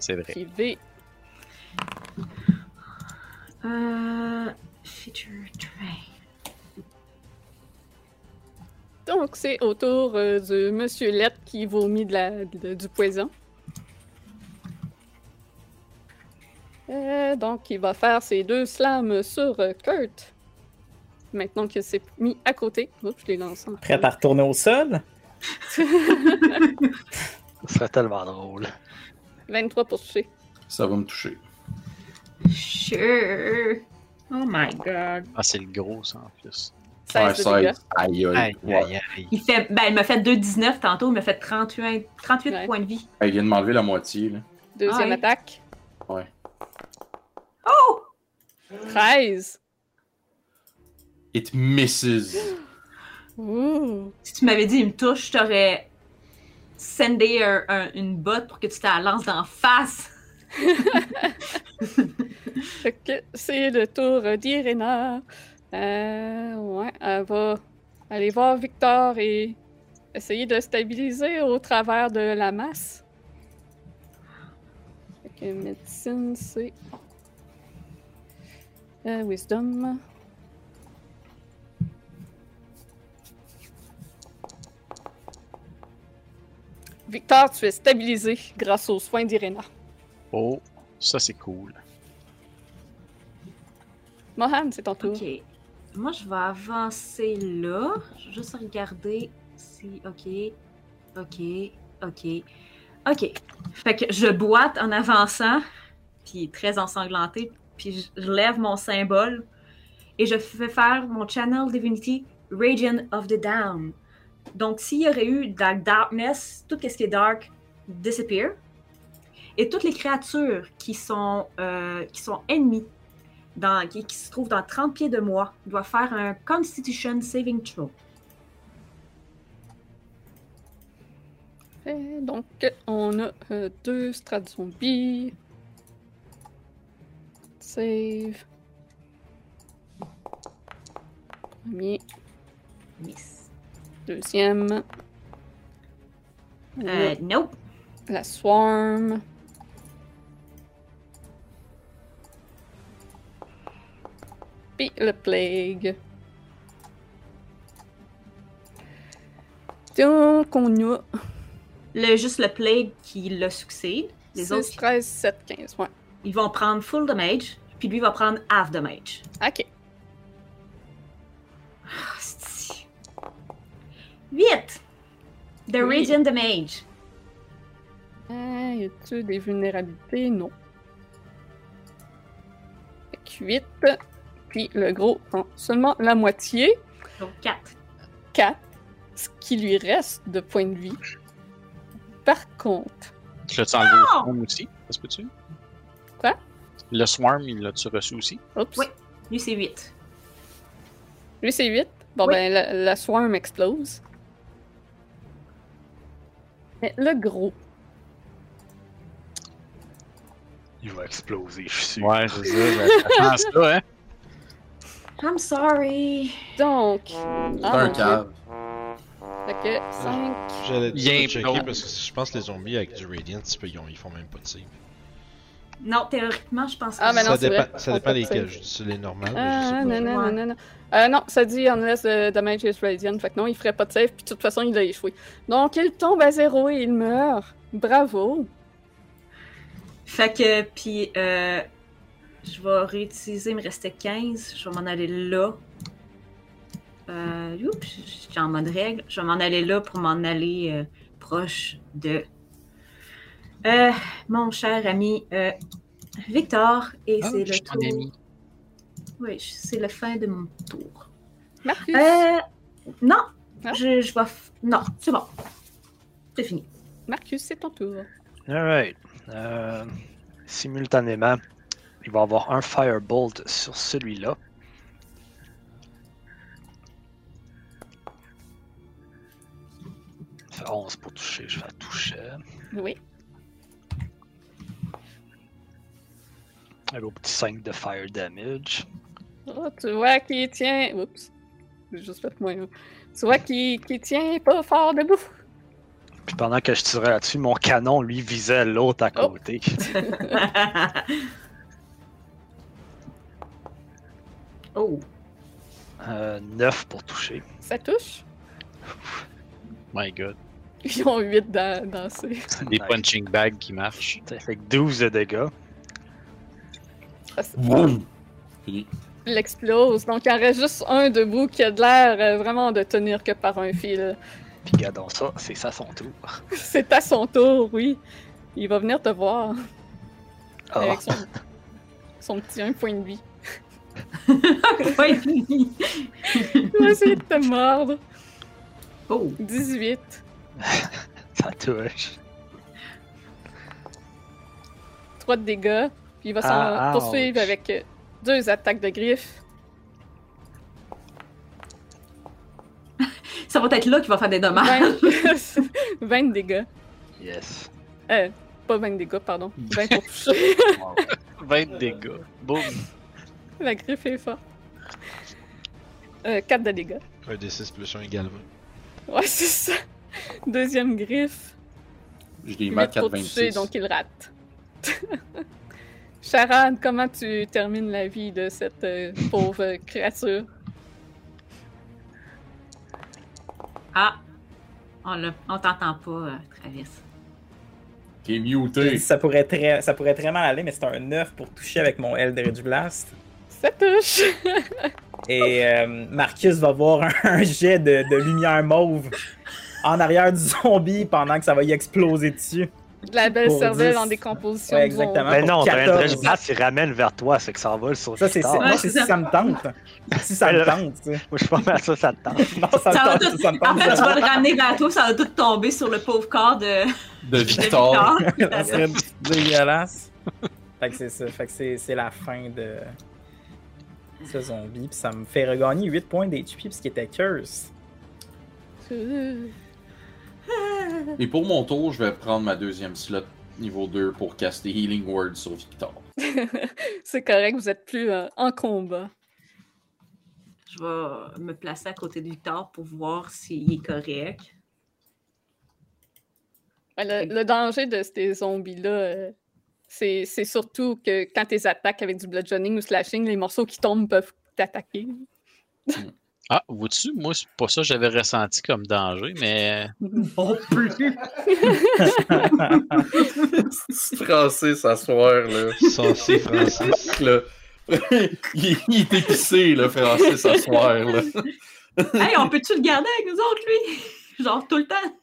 C'est vrai. Privé. Euh. Feature train. Donc, c'est au tour euh, de Monsieur Lett qui vomit de la, de- du poison. Euh, donc, il va faire ses deux slams sur euh, Kurt. Maintenant qu'il s'est mis à côté. Oups, je l'ai lancé. en Prête à retourner au sol? Ce serait tellement drôle. 23 pour toucher. Ça va me toucher. Sure. Oh my god. Ah, c'est le gros, ça, en plus. 16 de dégâts. Aïe, aïe. Aïe, Ouais. aïe, aïe. Il fait. Ben, il m'a fait 2,19 tantôt, il m'a fait 38, 38 Ouais. points de vie. Elle vient de m'enlever la moitié, là. Deuxième Ah attaque. Ouais. Oh! 13. It misses. Si tu m'avais dit il me touche, je t'aurais sendé un- un- une botte pour que tu te la lances d'en face. Que c'est le tour euh, d'Irena. Euh, ouais, elle va aller voir Victor et essayer de stabiliser au travers de la masse. Fait que médecine, c'est. Euh, wisdom. Victor, tu es stabilisé grâce aux soins d'Irena. Oh, ça, c'est cool. Mohan, c'est ton tour. Ok. Moi, je vais avancer là. Je vais juste regarder si. Ok. Ok. Ok. Ok. Fait que je boite en avançant, puis très ensanglanté, puis je, lève mon symbole et je vais faire mon Channel Divinity Radiant of the Down. Donc, s'il y aurait eu la darkness, tout ce qui est dark disappear. Et toutes les créatures qui sont, euh, qui sont ennemies, dans, qui, qui se trouvent dans 30 pieds de moi, doivent faire un Constitution Saving Throw. Et donc, on a euh, deux strats zombies. Save. Premier. Miss. Deuxième. Euh, nope. La swarm. Puis le plague. Donc, on a Le, juste le plague qui le succède. Les 6, autres, 13, 7, 15. Ouais. ils vont prendre full damage, puis lui va prendre half damage. Ok. Ah, c'est- 8! The Oui. Radiant Damage. Ah, y a-tu des vulnérabilités? Non. Fait que 8. Puis le gros prend seulement la moitié. Donc 4. 4. Ce qui lui reste de points de vie. Par contre, Tu l'as-tu enlevé au swarm aussi? Ça se peut-tu? Quoi? Le swarm, il l'a-tu reçu aussi? oups. Oui. Lui, c'est 8. Lui, c'est 8. Bon, Oui. ben, la, la swarm explose. Mais le gros, Il va exploser, je suis sûr. Ouais, c'est ça. ben, ça pense là, hein? I'm sorry. donc. C'est Ah, un cave. Fait que 5. J'allais dire un checker parce que je pense que les zombies avec du Radiant, ils font même pas de save. Non, théoriquement, je pense Ah, que mais non, ça c'est dépend, vrai. ça dépend lesquels. Je les normales, mais je Ah, sais pas. non, non, non, non, non. Euh, non, ça dit unless the damage is radiant. Fait que non, il ferait pas de save, puis de toute façon, il a échoué. Donc, il tombe à zéro et il meurt. Bravo. Fait que, puis, euh, je vais réutiliser, il me restait 15. Je vais m'en aller là. Euh, oups, je suis en mode règle. Je vais m'en aller là pour m'en aller euh, proche de euh, mon cher ami euh, Victor. Et Ah, c'est le tour. ami. Oui, c'est la fin de mon tour. Marcus. Euh, non, Ah. je, je vais. f- Non, c'est bon. C'est fini. Marcus, c'est ton tour. Alright. Euh, simultanément, il va y avoir un Firebolt sur celui-là. Ça fait 11 pour toucher, je vais toucher. Oui. Un gros petit 5 de Fire Damage. Oh, tu vois qu'il tient. Oups. J'ai juste fait moins un. Tu vois qu'il qu'il tient pas fort debout. Puis pendant que je tirais là-dessus, mon canon, lui, visait l'autre à Oh. côté. oh, Euh, 9 pour toucher. Ça touche? My god. Ils ont 8 dans, dans ces. Des Nice. punching bags qui marchent. Ça fait que 12 de dégâts. Ah, c'est- Boum! Fini. Il explose. Donc, il en reste juste un debout qui a de l'air euh, vraiment de tenir que par un fil. Puis regardons ça, c'est ça son tour. C'est à son tour, oui. Il va venir te voir Ah, avec son, son petit un point de vie. Pas fini. Il va essayer de te mordre. Oh, 18. ça touche. 3 de dégâts. Puis il va s'en Ah, poursuivre ouch. avec euh, deux attaques de griffes. ça va être là qu'il va faire des dommages. 20, 20 de dégâts. Yes. Euh, pas 20 de dégâts, pardon. 20 pour toucher. 20 dégâts. Boum. La griffe est forte. Euh, 4 de dégâts. Un des 6 plus 1 égale 20. Ouais, c'est ça. Deuxième griffe. Je l'ai 8 mat pour toucher, 426. donc il rate. Charade, comment tu termines la vie de cette euh, pauvre créature? Ah, on, l'a- on t'entend pas, euh, Travis. T'es muté. Ça pourrait, très, ça pourrait très mal aller, mais c'est un 9 pour toucher avec mon Eldritch Blast. Ça touche! Et euh, Marcus va voir un, un jet de, de lumière mauve en arrière du zombie pendant que ça va y exploser dessus. De la belle cervelle 10. en décomposition. Ouais, exactement. Mais non, t'as un 14. dredge blast, il ramène vers toi, c'est que ça envole sur Ça, c'est moi, Ouais, c'est si ça. me tente. Si ça me tente, tu sais. Moi, je suis pas mal ça, ça te tente. Non, ça Ça me tente, tout- ça me En fait, tu vas le ramener vers toi, ça va tout tomber sur le pauvre corps de, De de Victor. Victor. Ça serait dégueulasse. Fait que c'est ça. Fait que c'est c'est la fin de ce zombie. Puis ça me fait regagner 8 points d'HP parce qu'il était curse. Et pour mon tour, je vais prendre ma deuxième slot niveau 2 pour caster Healing Word sur Victor. C'est correct, vous êtes plus euh, en combat. Je vais me placer à côté de Victor pour voir s'il est correct. Ouais, Le, le danger de ces zombies-là, euh, c'est surtout que quand tu les attaques avec du bludgeoning ou slashing, les morceaux qui tombent peuvent t'attaquer. Ah, vous-dessus, moi, c'est pas ça que j'avais ressenti comme danger, mais Non plus! C'est Francis à soir, là. Censé Francis. là. il, il est épicé, le Francis à soir, là. hey, on peut-tu le garder avec nous autres, lui? Genre tout le temps?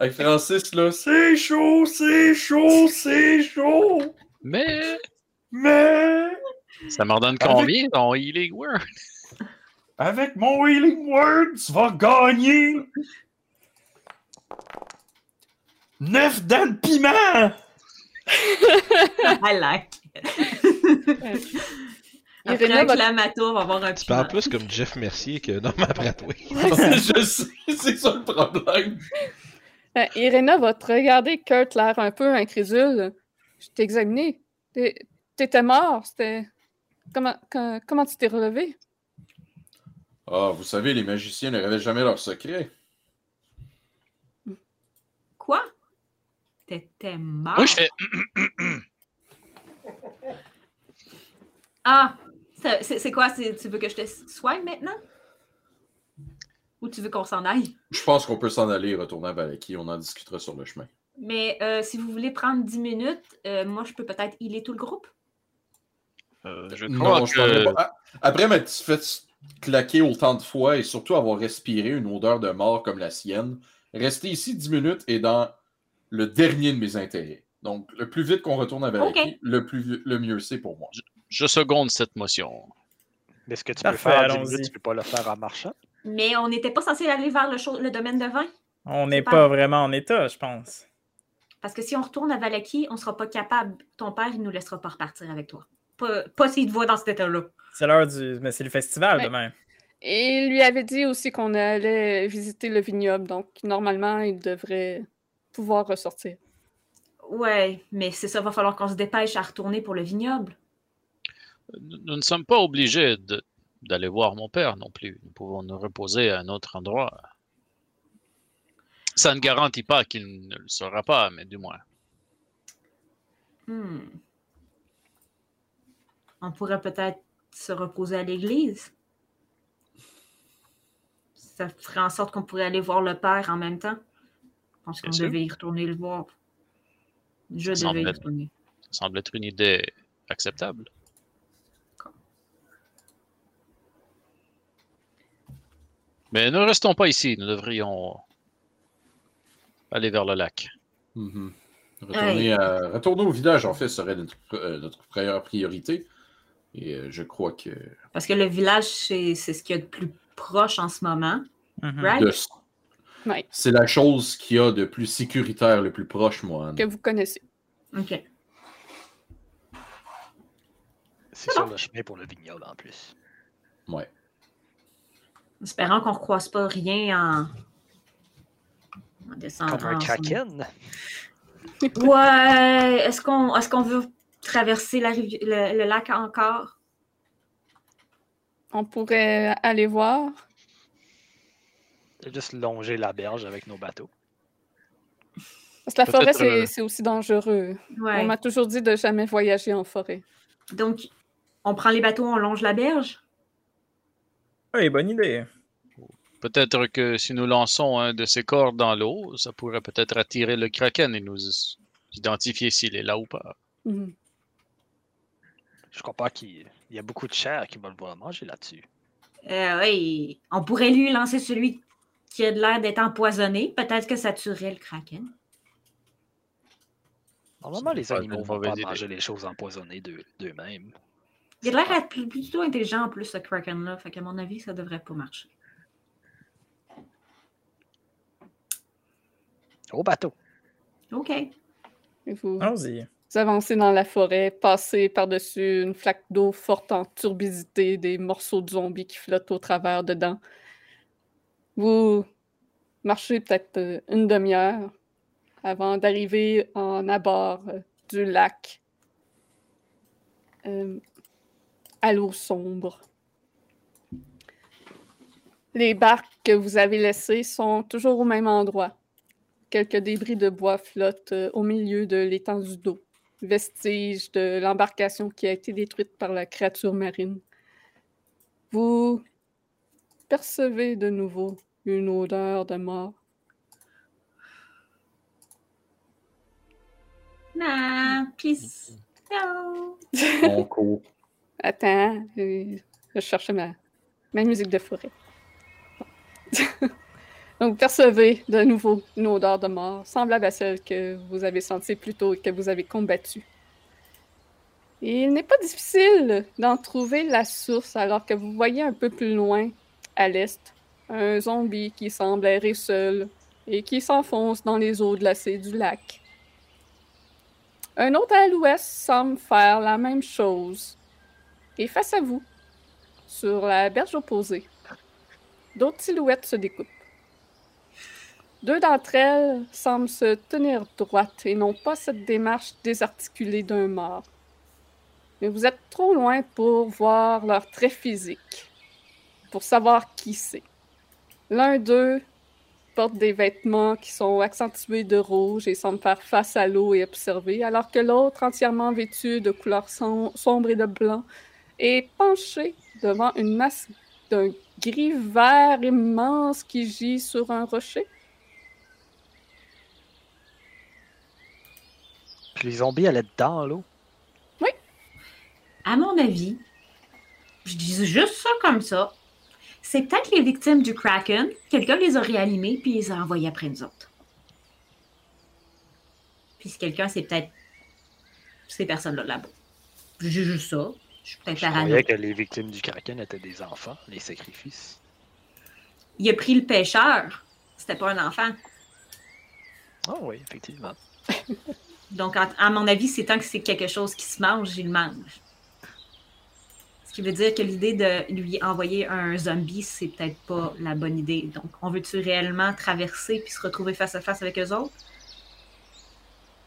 Avec Francis, là, c'est chaud, c'est chaud, c'est chaud. mais Mais ça m'en donne combien ton healing word? avec mon Healing Word, tu vas gagner 9 dents de piment. I like. Après Irina, on va avoir un Tu parles plus comme Jeff Mercier que Norman Bradway. je sais, c'est ça le problème. Euh, Irena va te regarder, Kurt, l'air un peu incrédule. Je t'ai examiné. T'étais mort. C'était. Comment, comment tu t'es relevé? Ah, vous savez, les magiciens ne révèlent jamais leurs secrets. Quoi? T'étais mort? Moi, je fais. Ah! C'est quoi? Tu veux que je te soigne maintenant? Ou tu veux qu'on s'en aille? Je pense qu'on peut s'en aller et retourner à Valaki. On en discutera sur le chemin. Mais euh, si vous voulez prendre 10 minutes, euh, moi, je peux peut-être healer tout le groupe. euh, je crois Non, je que. pas. Ah, Après m'être fait claquer autant de fois et surtout avoir respiré une odeur de mort comme la sienne, rester ici 10 minutes est dans le dernier de mes intérêts. Donc, le plus vite qu'on retourne à Valaki, le, plus, le mieux c'est pour moi. Je seconde cette motion. Mais ce que tu peux faire en 10 allons-y. minutes, tu peux pas le faire en marchant. Mais on n'était pas censé aller vers le, domaine de vin? On n'est pas- vraiment en état, je pense. Parce que si on retourne à Valaki, on sera pas capable. Ton père, il nous laissera pas repartir avec toi. Pas, pas s'il te voit dans cet état-là. C'est l'heure du. Mais c'est le festival Ouais. demain. Et il lui avait dit aussi qu'on allait visiter le vignoble, donc normalement, il devrait pouvoir ressortir. Ouais, mais c'est ça, va falloir qu'on se dépêche à retourner pour le vignoble. Nous nous ne sommes pas obligés de- d'aller voir mon père non plus. Nous pouvons nous reposer à un autre endroit. Ça ne garantit pas qu'il ne le sera pas, mais du moins. Hmm. On pourrait peut-être se reposer à l'église. Ça ferait en sorte qu'on pourrait aller voir le père en même temps. Je pense qu'on devait y retourner le voir. Je Ça devais y être- retourner. Ça semble être une idée acceptable. Mais ne restons pas ici. Nous devrions aller vers le lac. Mhm. Retourner, à- retourner au village, en fait, serait notre, euh, notre première priorité. Et euh, je crois que. Parce que le village, c'est c'est ce qu'il y a de plus proche en ce moment. Mhm. Right? de- Ouais, C'est la chose qu'il y a de plus sécuritaire, le plus proche, moi. que vous connaissez. OK. C'est sur le chemin pour le vignoble en plus. Ouais. Espérant qu'on ne croise pas rien en, en descendant. Comme un en kraken. Ouais. Est-ce qu'on est qu'on veut traverser la rivi- le, le lac encore? On pourrait aller voir. Juste longer la berge avec nos bateaux. Parce que la forêt, euh, c'est aussi dangereux. Ouais. On m'a toujours dit de jamais voyager en forêt. Donc, on prend les bateaux, on longe la berge? Oui, bonne idée. Peut-être que si nous lançons un de ces corps dans l'eau, ça pourrait peut-être attirer le kraken et nous identifier s'il est là ou pas. Mhm. Je crois pas qu'il il y a beaucoup de chair qui va le voir manger là-dessus. Euh, oui. On pourrait lui lancer celui qui a de l'air d'être empoisonné. Peut-être que ça tuerait le kraken. Normalement, les animaux vont pas manger les choses empoisonnées d'eux- d'eux-mêmes. Il a l'air d'être plutôt intelligent en plus, ce Kraken-là. Fait qu'à mon avis, ça devrait pas marcher. Au bateau. OK. Vous, Allons-y. vous avancez dans la forêt, passez par-dessus une flaque d'eau forte en turbidité, des morceaux de zombies qui flottent au travers dedans. Vous marchez peut-être euh, une demi-heure avant d'arriver en abord euh, du lac euh, à l'eau sombre. Les barques que vous avez laissées sont toujours au même endroit. Quelques débris de bois flottent euh, au milieu de l'étendue d'eau, vestiges de l'embarcation qui a été détruite par la créature marine. Vous percevez de nouveau une odeur de mort. Nah, peace. No. On court. Attends, je cherchais ma, ma musique de forêt. Donc, percevez de nouveau une odeur de mort, semblable à celle que vous avez sentie plus tôt et que vous avez combattue. Il n'est pas difficile d'en trouver la source alors que vous voyez un peu plus loin, à l'est, un zombie qui semble errer seul et qui s'enfonce dans les eaux glacées du lac. Un autre à l'ouest semble faire la même chose. Et face à vous, sur la berge opposée, d'autres silhouettes se découpent. Deux d'entre elles semblent se tenir droites et n'ont pas cette démarche désarticulée d'un mort. Mais vous êtes trop loin pour voir leur trait physique, pour savoir qui c'est. L'un d'eux porte des vêtements qui sont accentués de rouge et semble faire face à l'eau et observer, alors que l'autre, entièrement vêtu de couleurs som- sombres et de blanc, est penché devant une masse d'un gris vert immense qui gît sur un rocher. Les zombies allaient dans l'eau. À mon avis, je dis juste ça comme ça. C'est peut-être les victimes du Kraken. Quelqu'un les a réanimés puis les a envoyés après nous autres. Puis si quelqu'un, c'est peut-être ces personnes-là là-bas. Je dis juste ça. Je suis peut-être Je parano. croyais que les victimes du Kraken étaient des enfants, les sacrifices. Il a pris le pêcheur. C'était pas un enfant. Ah oui, effectivement. Donc, à, mon avis, c'est tant que c'est quelque chose qui se mange, il le mange. Ce qui veut dire que l'idée de lui envoyer un zombie, c'est peut-être pas la bonne idée. Donc, on veut-tu réellement traverser puis se retrouver face à face avec eux autres?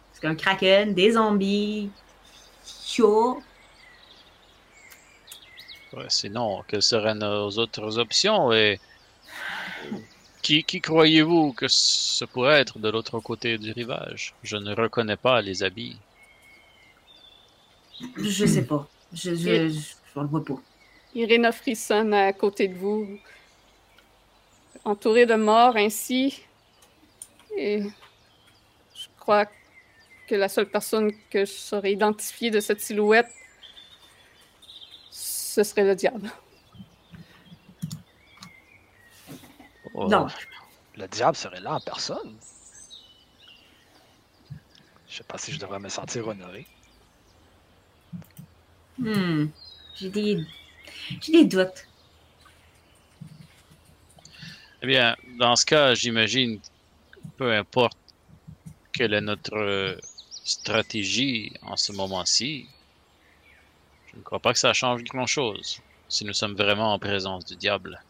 Parce qu'un kraken, des zombies, yo, sinon, quelles seraient nos autres options et qui, qui croyez-vous que ce pourrait être de l'autre côté du rivage? Je ne reconnais pas les habits. je sais pas. Je, je, je, le voit pas. Irina frissonne à côté de vous, entourée de morts ainsi. Et je crois que la seule personne que je saurais identifier de cette silhouette, ce serait le diable. Oh, Non. Le diable serait là en personne. Je sais pas si je devrais me sentir honoré. Hmm. J'ai des. J'ai des doutes. Eh bien, dans ce cas, j'imagine, peu importe quelle est notre stratégie en ce moment-ci, je ne crois pas que ça change grand-chose si nous sommes vraiment en présence du diable.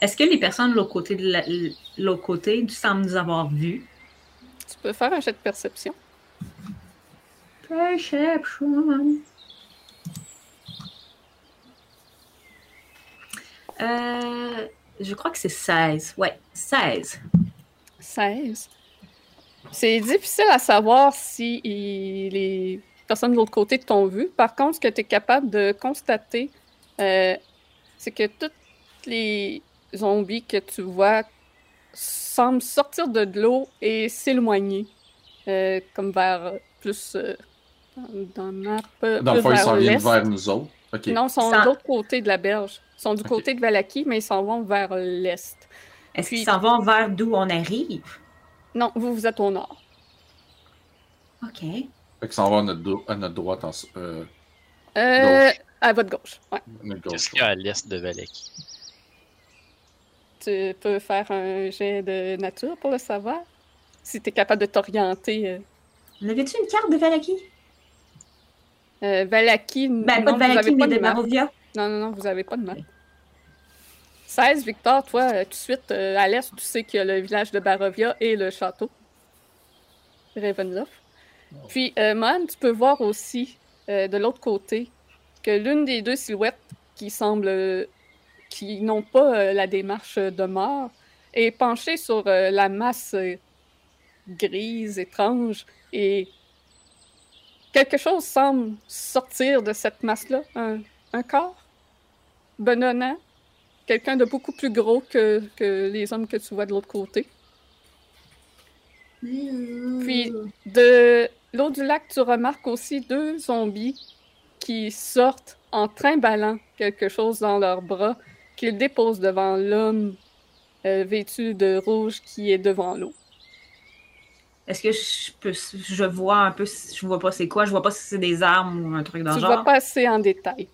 Est-ce que les personnes de l'autre côté, de la- l'autre côté semblent nous avoir vus? Tu peux faire un jet de perception. Perception. Euh, je crois que c'est 16. Ouais, 16. 16. C'est difficile à savoir si il- les personnes de l'autre côté t'ont vu. Par contre, ce que tu es capable de constater, euh, c'est que tous les zombies que tu vois semblent sortir de l'eau et s'éloigner, euh, comme vers plus euh, dans, dans la map, euh, Dans le plus fond, ils vers s'en viennent vers nous autres. Non, ils sont de l'autre côté de la berge. Ils sont du côté de Valaki, mais ils s'en vont vers l'est. Est-ce qu'ils s'en vont vers d'où on arrive? Non, vous, vous êtes au nord. OK. Fait que ça en va à notre, do- à notre droite, en, s- euh, Euh, Gauche. à votre gauche. Ouais. notre gauche. Qu'est-ce qu'il y a à l'est de Valaki? Tu peux faire un jet de nature pour le savoir. Si tu es capable de t'orienter. Euh, On avait-tu une carte de Valaki? euh, Valaki, Ben, non, pas de vous Valaki, avez mais pas de de map. Barovia. Non, non, non, vous avez pas de map. 16, Victor, toi, euh, tout de suite, euh, à l'est, tu sais qu'il y a le village de Barovia et le château. Ravenloft. Puis, euh, Man, tu peux voir aussi, euh, de l'autre côté, que l'une des deux silhouettes qui semblent... euh, qui n'ont pas la démarche de mort est penchée sur la masse grise, étrange, et quelque chose semble sortir de cette masse-là. Un, un corps? Benonnant, quelqu'un de beaucoup plus gros que, que les hommes que tu vois de l'autre côté. Puis, de l'eau du lac, tu remarques aussi deux zombies qui sortent en trimballant quelque chose dans leurs bras, qu'ils déposent devant l'homme euh, vêtu de rouge qui est devant l'eau. Est-ce que je peux. Je vois un peu. Je vois pas c'est quoi. Je vois pas si c'est des armes ou un truc dans le ne vois genre? pas assez en détail.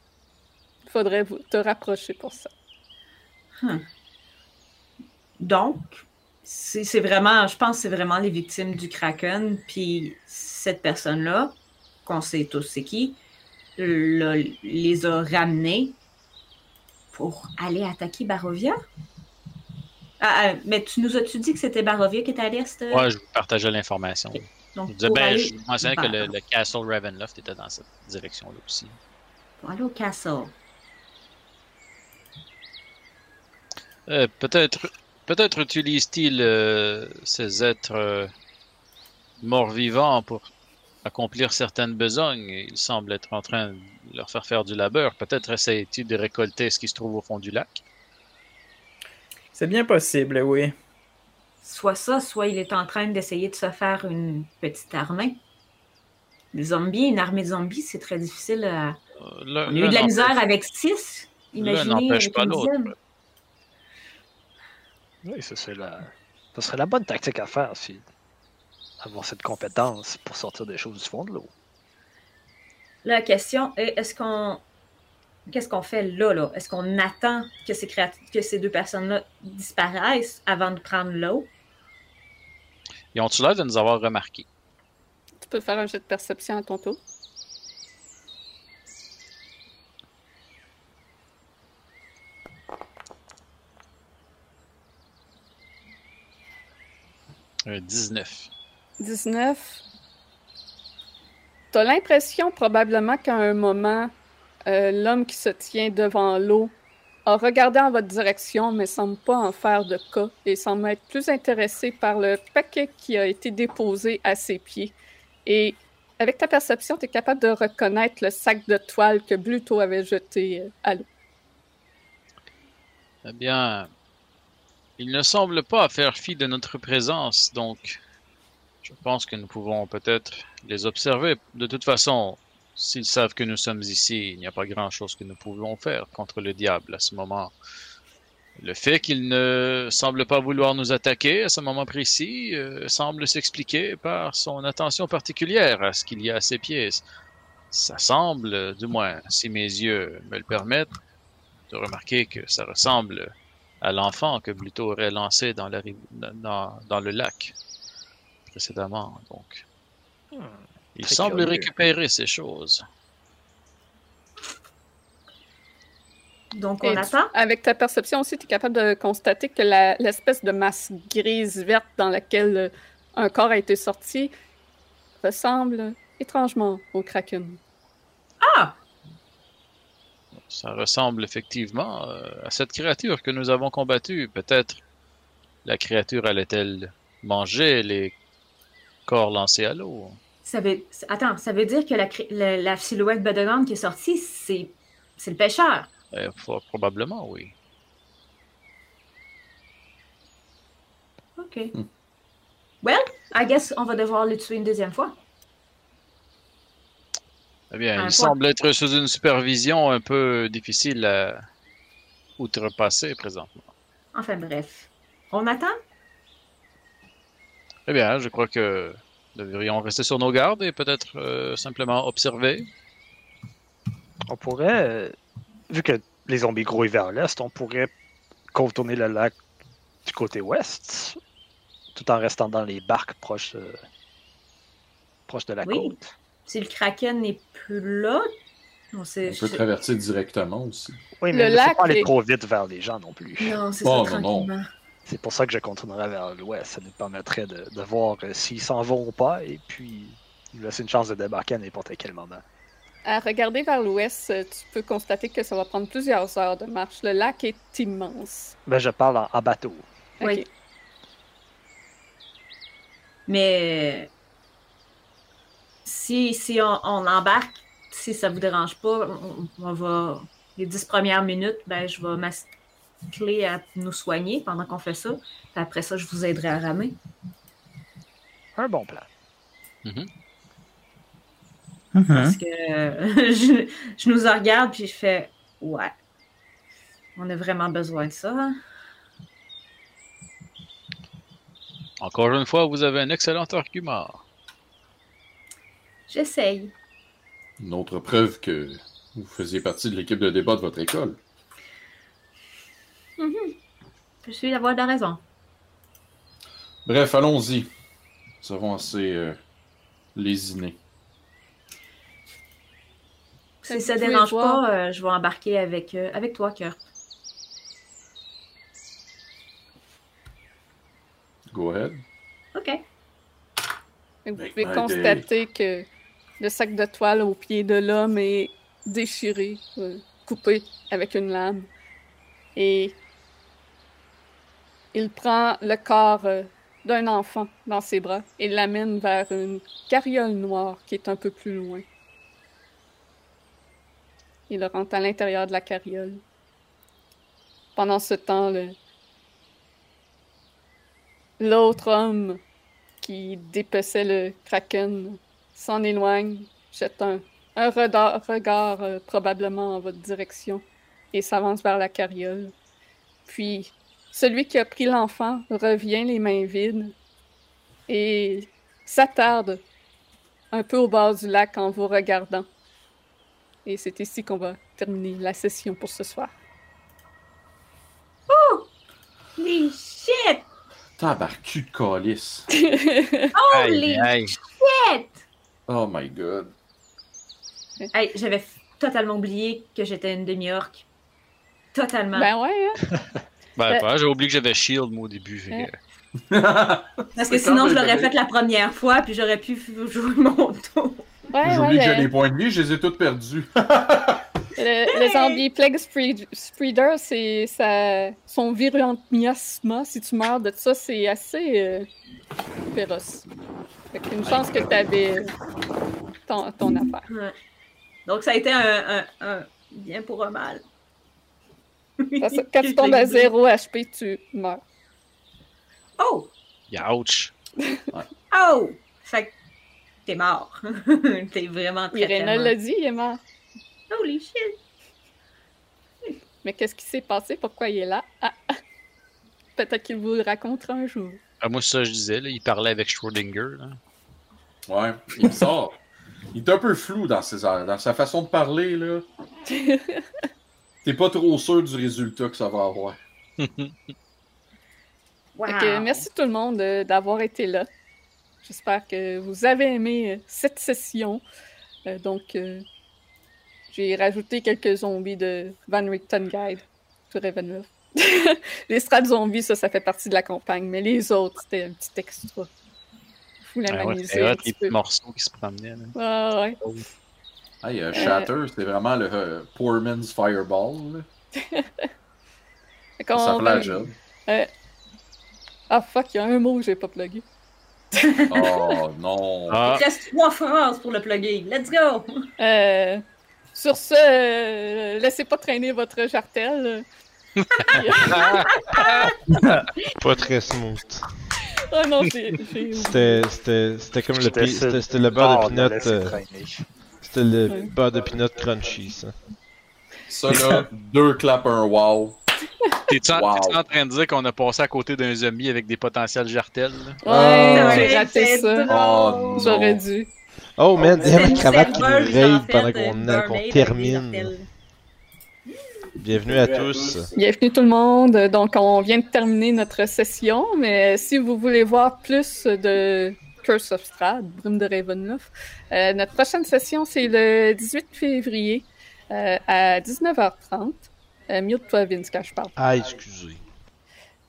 Il faudrait vous- te rapprocher pour ça. Donc, c'est vraiment. Je pense que c'est vraiment les victimes du Kraken. Puis cette personne-là, qu'on sait tous c'est qui, le- les a ramenés pour aller attaquer Barovia. Ah, ah, mais tu nous as-tu dit que c'était Barovia qui était à l'est? Ouais, je vous partageais l'information. Donc, Je disais, ben, aller- je mentionnais que le, le Castle Ravenloft était dans cette direction-là aussi. Pour aller au castle. Euh, peut-être peut-être utilise-t-il euh, ces êtres euh, morts-vivants pour accomplir certaines besognes. Il semble être en train de leur faire faire du labeur. Peut-être essaie-t-il de récolter ce qui se trouve au fond du lac. C'est bien possible, oui. Soit ça, soit il est en train d'essayer de se faire une petite armée. Des zombies, une armée de zombies, c'est très difficile à. Euh, l'un- On a eu l'un de la misère n'empêche- avec six. L'un Imaginez n'empêche avec pas une l'autre. Oui, ça serait la... ça serait la bonne tactique à faire, si avoir cette compétence pour sortir des choses du fond de l'eau. La question est est-ce qu'on. Qu'est-ce qu'on fait là, là? Est-ce qu'on attend que ces, créat- que ces deux personnes-là disparaissent avant de prendre l'eau? Ils ont-tu l'air de nous avoir remarqué? Tu peux faire un jet de perception à ton tour. Un 19. 19. T'as l'impression probablement qu'à un moment, euh, l'homme qui se tient devant l'eau a regardé en votre direction, mais semble pas en faire de cas et semble être plus intéressé par le paquet qui a été déposé à ses pieds. Et avec ta perception, tu es capable de reconnaître le sac de toile que Bluto avait jeté euh, à l'eau. Eh bien, il ne semble pas faire fi de notre présence, donc je pense que nous pouvons peut-être les observer. De toute façon, s'ils savent que nous sommes ici, il n'y a pas grand-chose que nous pouvons faire contre le diable à ce moment. Le fait qu'il ne semble pas vouloir nous attaquer à ce moment précis euh, semble s'expliquer par son attention particulière à ce qu'il y a à ses pieds. Ça semble, du moins si mes yeux me le permettent, de remarquer que ça ressemble à l'enfant que Bluto aurait lancé dans, la, ri- dans, dans le lac précédemment. Donc, Hmm, il semble curieux. récupérer ces choses. Donc, Et on tu- attend. Avec ta perception aussi, tu es capable de constater que l'espèce de masse grise-verte dans laquelle euh, un corps a été sorti ressemble étrangement au kraken. Ah! Ça ressemble effectivement euh, à cette créature que nous avons combattue. Peut-être la créature allait-elle manger les corps lancés à l'eau? Ça veut... Attends, ça veut dire que la, la, la silhouette bedonnante qui est sortie, c'est c'est le pêcheur. Eh, fort probablement, oui. OK. Hmm. Well, I guess on va devoir le tuer une deuxième fois. Eh bien, Un il point. semble être sous une supervision un peu difficile à outrepasser présentement. Enfin bref. On attend? Très bien, je crois que nous devrions rester sur nos gardes et peut-être euh, simplement observer. On pourrait, euh, vu que les zombies grouillent vers l'est, on pourrait contourner le lac du côté ouest, tout en restant dans les barques proches, euh, proches de la Oui. côte. Si le kraken n'est plus là, on sait. On peut traverser directement aussi. Oui, Le mais ne lac pas aller est- trop vite vers les gens non plus. Non, c'est Oh, ça, non, non. tranquillement. C'est pour ça que je contournerai vers l'ouest. Ça nous permettrait de, de voir euh, s'ils s'en vont ou pas, et puis nous laisser une chance de débarquer à n'importe quel moment. À regarder vers l'ouest, euh, tu peux constater que ça va prendre plusieurs heures de marche. Le lac est immense. Ben, je parle en, en bateau. Oui. Mais si, si on, on embarque, si ça vous dérange pas, on, on va. Les dix premières minutes, ben, je vais m'ascler à nous soigner pendant qu'on fait ça. Puis après ça, je vous aiderai à ramer. Un bon plan. Parce que euh, je, je nous regarde puis je fais Ouais. On a vraiment besoin de ça. hein? Encore une fois, vous avez un excellent argument. J'essaye. Une autre preuve que vous faisiez partie de l'équipe de débat de votre école. Je suis d'avoir de la raison. Bref, allons-y. Nous avons assez euh, lésiné. Si ça pouvez dérange voir. pas, euh, je vais embarquer avec, euh, avec toi, cœur. Go ahead. OK. Vous Make pouvez my constater que le sac de toile au pied de l'homme est déchiré, euh, coupé avec une lame. Et il prend le corps euh, d'un enfant dans ses bras et l'amène vers une carriole noire qui est un peu plus loin. Il rentre à l'intérieur de la carriole. Pendant ce temps, l'autre homme qui dépeçait le kraken s'en éloigne, jette un, regard euh, probablement en votre direction et s'avance vers la carriole. Puis, celui qui a pris l'enfant revient les mains vides et s'attarde un peu au bord du lac en vous regardant. Et c'est ici qu'on va terminer la session pour ce soir. Holy shit! Tabarcu de calice. Holy aïe. shit! Oh my god. Hey, j'avais totalement oublié que j'étais une demi-orque. Totalement. ben ouais, hein? Ben, Euh, pas, j'ai oublié que j'avais shield, moi, au début. Ouais. Parce que sinon, je l'aurais fait la première fois, puis j'aurais pu jouer mon tour. Ouais, J'oublie ouais, que j'ai les points de vie, je les ai tous perdus. Le, le zombie Plague Spread- Spreader, c'est ça, son virulent miasma. Si tu meurs de ça, c'est assez euh, féroce. Fait qu'une chance que t'avais euh, ton, ton affaire. Ouais. Donc, ça a été un, un- un bien pour un mal. Parce que quand tu tombes à 0 HP, tu meurs. Oh! Ouch. Oh! Fait que t'es mort. t'es vraiment très, très Irena l'a dit, il est mort. Holy shit! Mais qu'est-ce qui s'est passé? Pourquoi il est là? Ah. Peut-être qu'il vous le racontera un jour. Ah, moi, c'est ça que je disais, là, il parlait avec Schrödinger. Là. Ouais, il me sort. Il est un peu flou dans, ses, dans sa façon de parler, là. T'es pas trop sûr du résultat que ça va avoir. Wow. Fait que merci tout le monde euh, d'avoir été là. J'espère que vous avez aimé euh, cette session. Euh, donc, euh, j'ai rajouté quelques zombies de Van Richten Guide sur Ravenloft. les strats zombies, ça, ça fait partie de la campagne, mais les autres, c'était un petit extra. Je voulais Ah ouais, m'amuser c'est un hot, petit les petits morceaux qui se promenaient. Là. Ah, ouais. Hey, euh, Shatter, c'est vraiment le euh, Poor Man's Fireball. Ça va- la job. Ah, fuck, il y a un mot que j'ai pas plugué. Oh non. Ah, Il te reste trois phrases pour le plugger. Let's go! Euh, sur ce, euh, laissez pas traîner votre jartel. Pas très smooth. Oh non, j'ai- C'était, c'était, c'était comme le, pi- c'était, le beurre de laisser euh, c'était le Ouais. beurre de peanut crunchy, ça. Ça là, deux claps, un wow. T'es-tu en, Wow. en train de dire qu'on a passé à côté d'un zombie avec des potentiels jartels? là? Ouais, Ah. j'ai raté ça. Oh, J'aurais dû. Oh man, il y a ma C'est cravate qui nous raid pendant qu'on qu'on Bienvenue à tous. Bienvenue tout le monde. Donc, on vient de terminer notre session, mais si vous voulez voir plus de Curse of Strahd, Brume de Ravenloft, euh, notre prochaine session, c'est le 18 février euh, à 19h30. Euh, Mute-toi, Vince, quand je parle. Ah, excusez.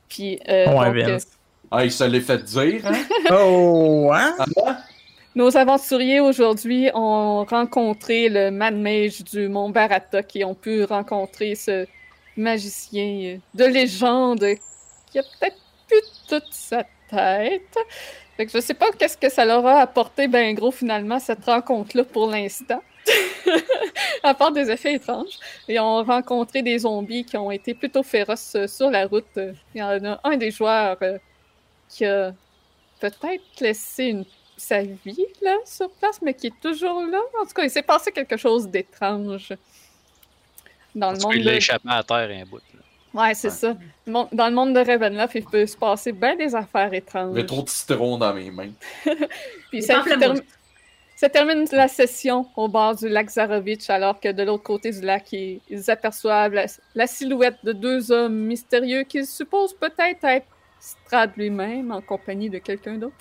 Puis, euh, Ouais, donc, euh, Vince. Ah, il se l'est fait dire, hein? Oh, hein? Nos aventuriers aujourd'hui ont rencontré le Mad Mage du Mont Barata qui ont pu rencontrer ce magicien de légende qui a peut-être plus toute sa tête. Fait que je sais pas qu'est-ce que ça leur a apporté, ben gros, finalement, cette rencontre-là pour l'instant. à part des effets étranges. Ils ont rencontré des zombies qui ont été plutôt féroces euh, sur la route. Euh, Il y en a un des joueurs euh, qui a peut-être laissé une sa vie là sur place, mais qui est toujours là. En tout cas, il s'est passé quelque chose d'étrange dans le monde. l'a De... échappé à terre un bout. là. Ouais, c'est Ouais. ça. Dans le monde de Ravenloft, il peut se passer bien des affaires étranges. trop de citron dans mes mains. Puis ça, term- ça termine la session au bord du lac Zarovitch, alors que de l'autre côté du lac, ils, ils aperçoivent la, la silhouette de deux hommes mystérieux qu'ils supposent peut-être être Strad lui-même en compagnie de quelqu'un d'autre.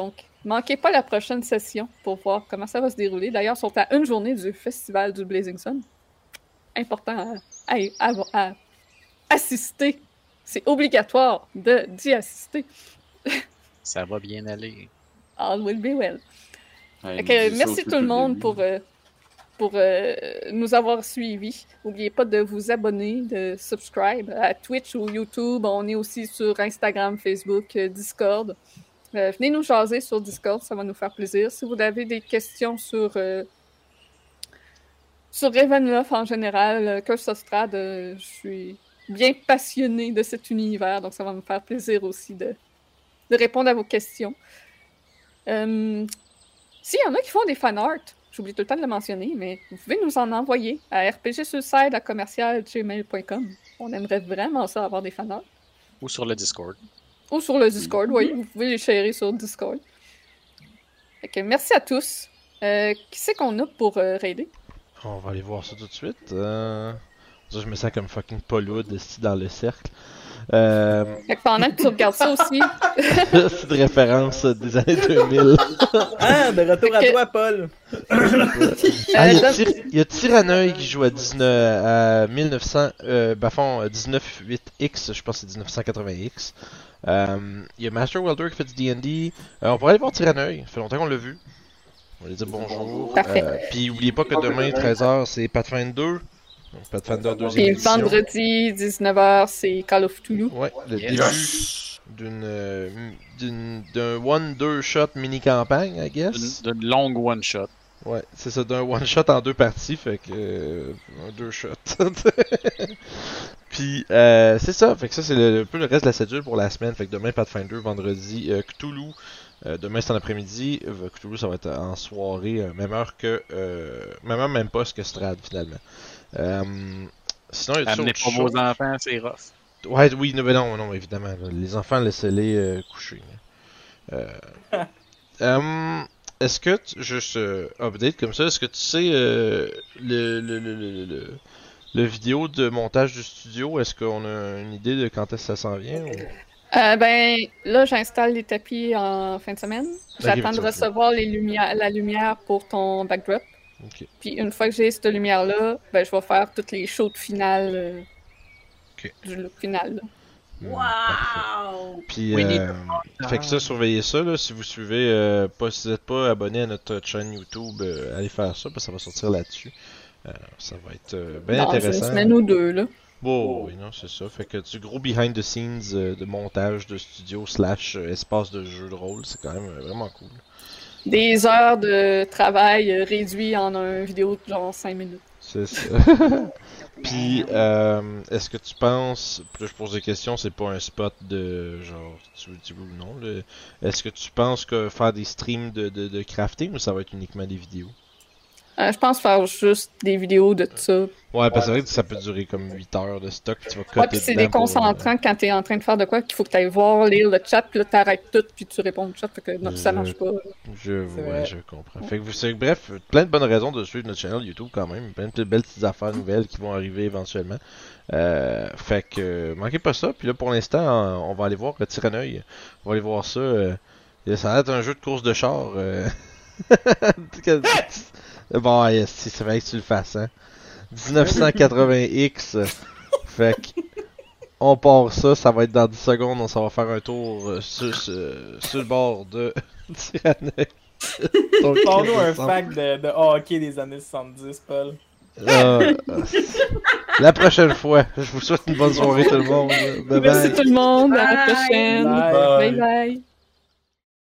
Donc, manquez pas la prochaine session pour voir comment ça va se dérouler. D'ailleurs, ils sont à une journée du festival du Blazing Sun. Important à, à- à- à assister. C'est obligatoire de- d'y assister. Ça va bien aller. All will be well. Ouais, merci tout le monde pour, euh, pour euh, nous avoir suivis. N'oubliez pas de vous abonner, de subscribe à Twitch ou YouTube. On est aussi sur Instagram, Facebook, euh, Discord. Euh, venez nous jaser sur Discord, ça va nous faire plaisir. Si vous avez des questions sur, euh, sur Ravenloft en général, euh, Curse of Strahd, euh, je suis bien passionnée de cet univers, donc ça va me faire plaisir aussi de, de répondre à vos questions. S'il y en a qui font des fan art, j'oublie tout le temps de le mentionner, mais vous pouvez nous en envoyer à rpgsuicide à commercial.gmail.com. On aimerait vraiment ça avoir des fan art. Ou sur le Discord. Ou sur le Discord, oui, vous pouvez les sharer sur Discord. Fait que merci à tous. Euh, qui c'est qu'on a pour euh, raider? On va aller voir ça tout de suite. Euh... ça, je me sens comme fucking Paul ici dans le cercle. Euh... Fait que pendant que tu regardes ça aussi, C'est de référence des années 2000. Ah, de retour à que- toi, Paul. Ah, il y a, donne- Tyr- il y a Tyranneuil qui joue à, 19, à 1900, euh, ben, fond, 19.8x, je pense que c'est 1980x. Euh, il y a Master Welder qui fait du D&D. Euh, on pourrait aller voir Tyranneuil, ça fait longtemps qu'on l'a vu. On va lui dire bonjour. Parfait. Euh, Puis oubliez pas que demain, 13h, c'est Pathfinder 2. Donc Pathfinder 2 puis édition. vendredi, 19h, c'est Call of Toulouse. Ouais, le Yes. début d'une d'une- d'un one-deux shot mini-campagne, I guess. D'une d'une longue one-shot. Ouais, c'est ça, d'un one shot en deux parties, fait que. euh, un deux shots. Puis, euh, c'est ça, fait que ça, c'est le- un peu le reste de la cédule pour la semaine. Fait que demain, Pathfinder, vendredi, euh, Cthulhu. Euh, demain, c'est en après-midi. Euh, Cthulhu, ça va être en soirée, euh, même heure que. Euh, même heure, même pas que Strad, finalement. Euh, sinon, il y a Amenez pas vos enfants, c'est rough. Ouais, oui, non, mais non, non, évidemment. Les enfants, laissez-les euh, coucher. là. Est-ce que, tu- juste euh, update comme ça, est-ce que tu sais euh, le, le, le, le, le, le vidéo de montage du studio, est-ce qu'on a une idée de quand est-ce que ça s'en vient? ou- Euh, ben, là, j'installe les tapis en fin de semaine. J'attends de recevoir les lumières, la lumière pour ton backdrop. Puis une fois que j'ai cette lumière-là, ben, je vais faire toutes les shows finales euh, du look final. là. Wow! Puis, euh, fait que ça, surveillez ça, là, si vous suivez, euh, pas, si vous n'êtes pas abonné à notre chaîne YouTube, euh, allez faire ça, parce que ça va sortir là-dessus. Euh, ça va être euh, bien Dans une intéressant. semaine ou deux, là. Bon, oui, non, c'est ça. Fait que du gros behind the scenes euh, de montage de studio slash euh, espace de jeu de rôle, c'est quand même euh, vraiment cool. Des heures de travail réduit en un vidéo de genre 5 minutes. C'est ça. Puis, euh, est-ce que tu penses, là je pose des questions, c'est pas un spot de genre, tu veux ou non. Est-ce que tu penses que faire des streams de, de, de crafting ou ça va être uniquement des vidéos? Euh, je pense faire juste des vidéos de ça. Ouais, parce que c'est vrai que ça peut durer comme 8 heures de stock. Tu vas coter Ouais, puis c'est pour, euh, déconcentrant quand t'es en train de faire de quoi qu'il faut que t'ailles voir, lire le chat, puis là t'arrêtes tout, puis tu réponds au chat, fait que non, ça marche pas. Je, ouais, je comprends. Fait que vous bref, plein de bonnes raisons de suivre notre channel YouTube quand même. Plein de belles petites affaires nouvelles qui vont arriver éventuellement. Euh, fait que manquez pas ça. Puis là, pour l'instant, on va aller voir le Tyrannoï. On va aller voir ça. ça va être un jeu de course de char. euh. bon, yes, si ça fait que tu le fasses, hein. 1980X. fait que on part ça, ça va être dans 10 secondes, on s'en va faire un tour euh, sur, sur, sur le bord de. Donc, Parle-nous un fact de, de hockey des années 70, Paul. Euh, euh, la prochaine fois, je vous souhaite une bonne soirée tout le monde. Bye Merci bye. tout le monde, à la Bye. prochaine. Bye. bye. bye.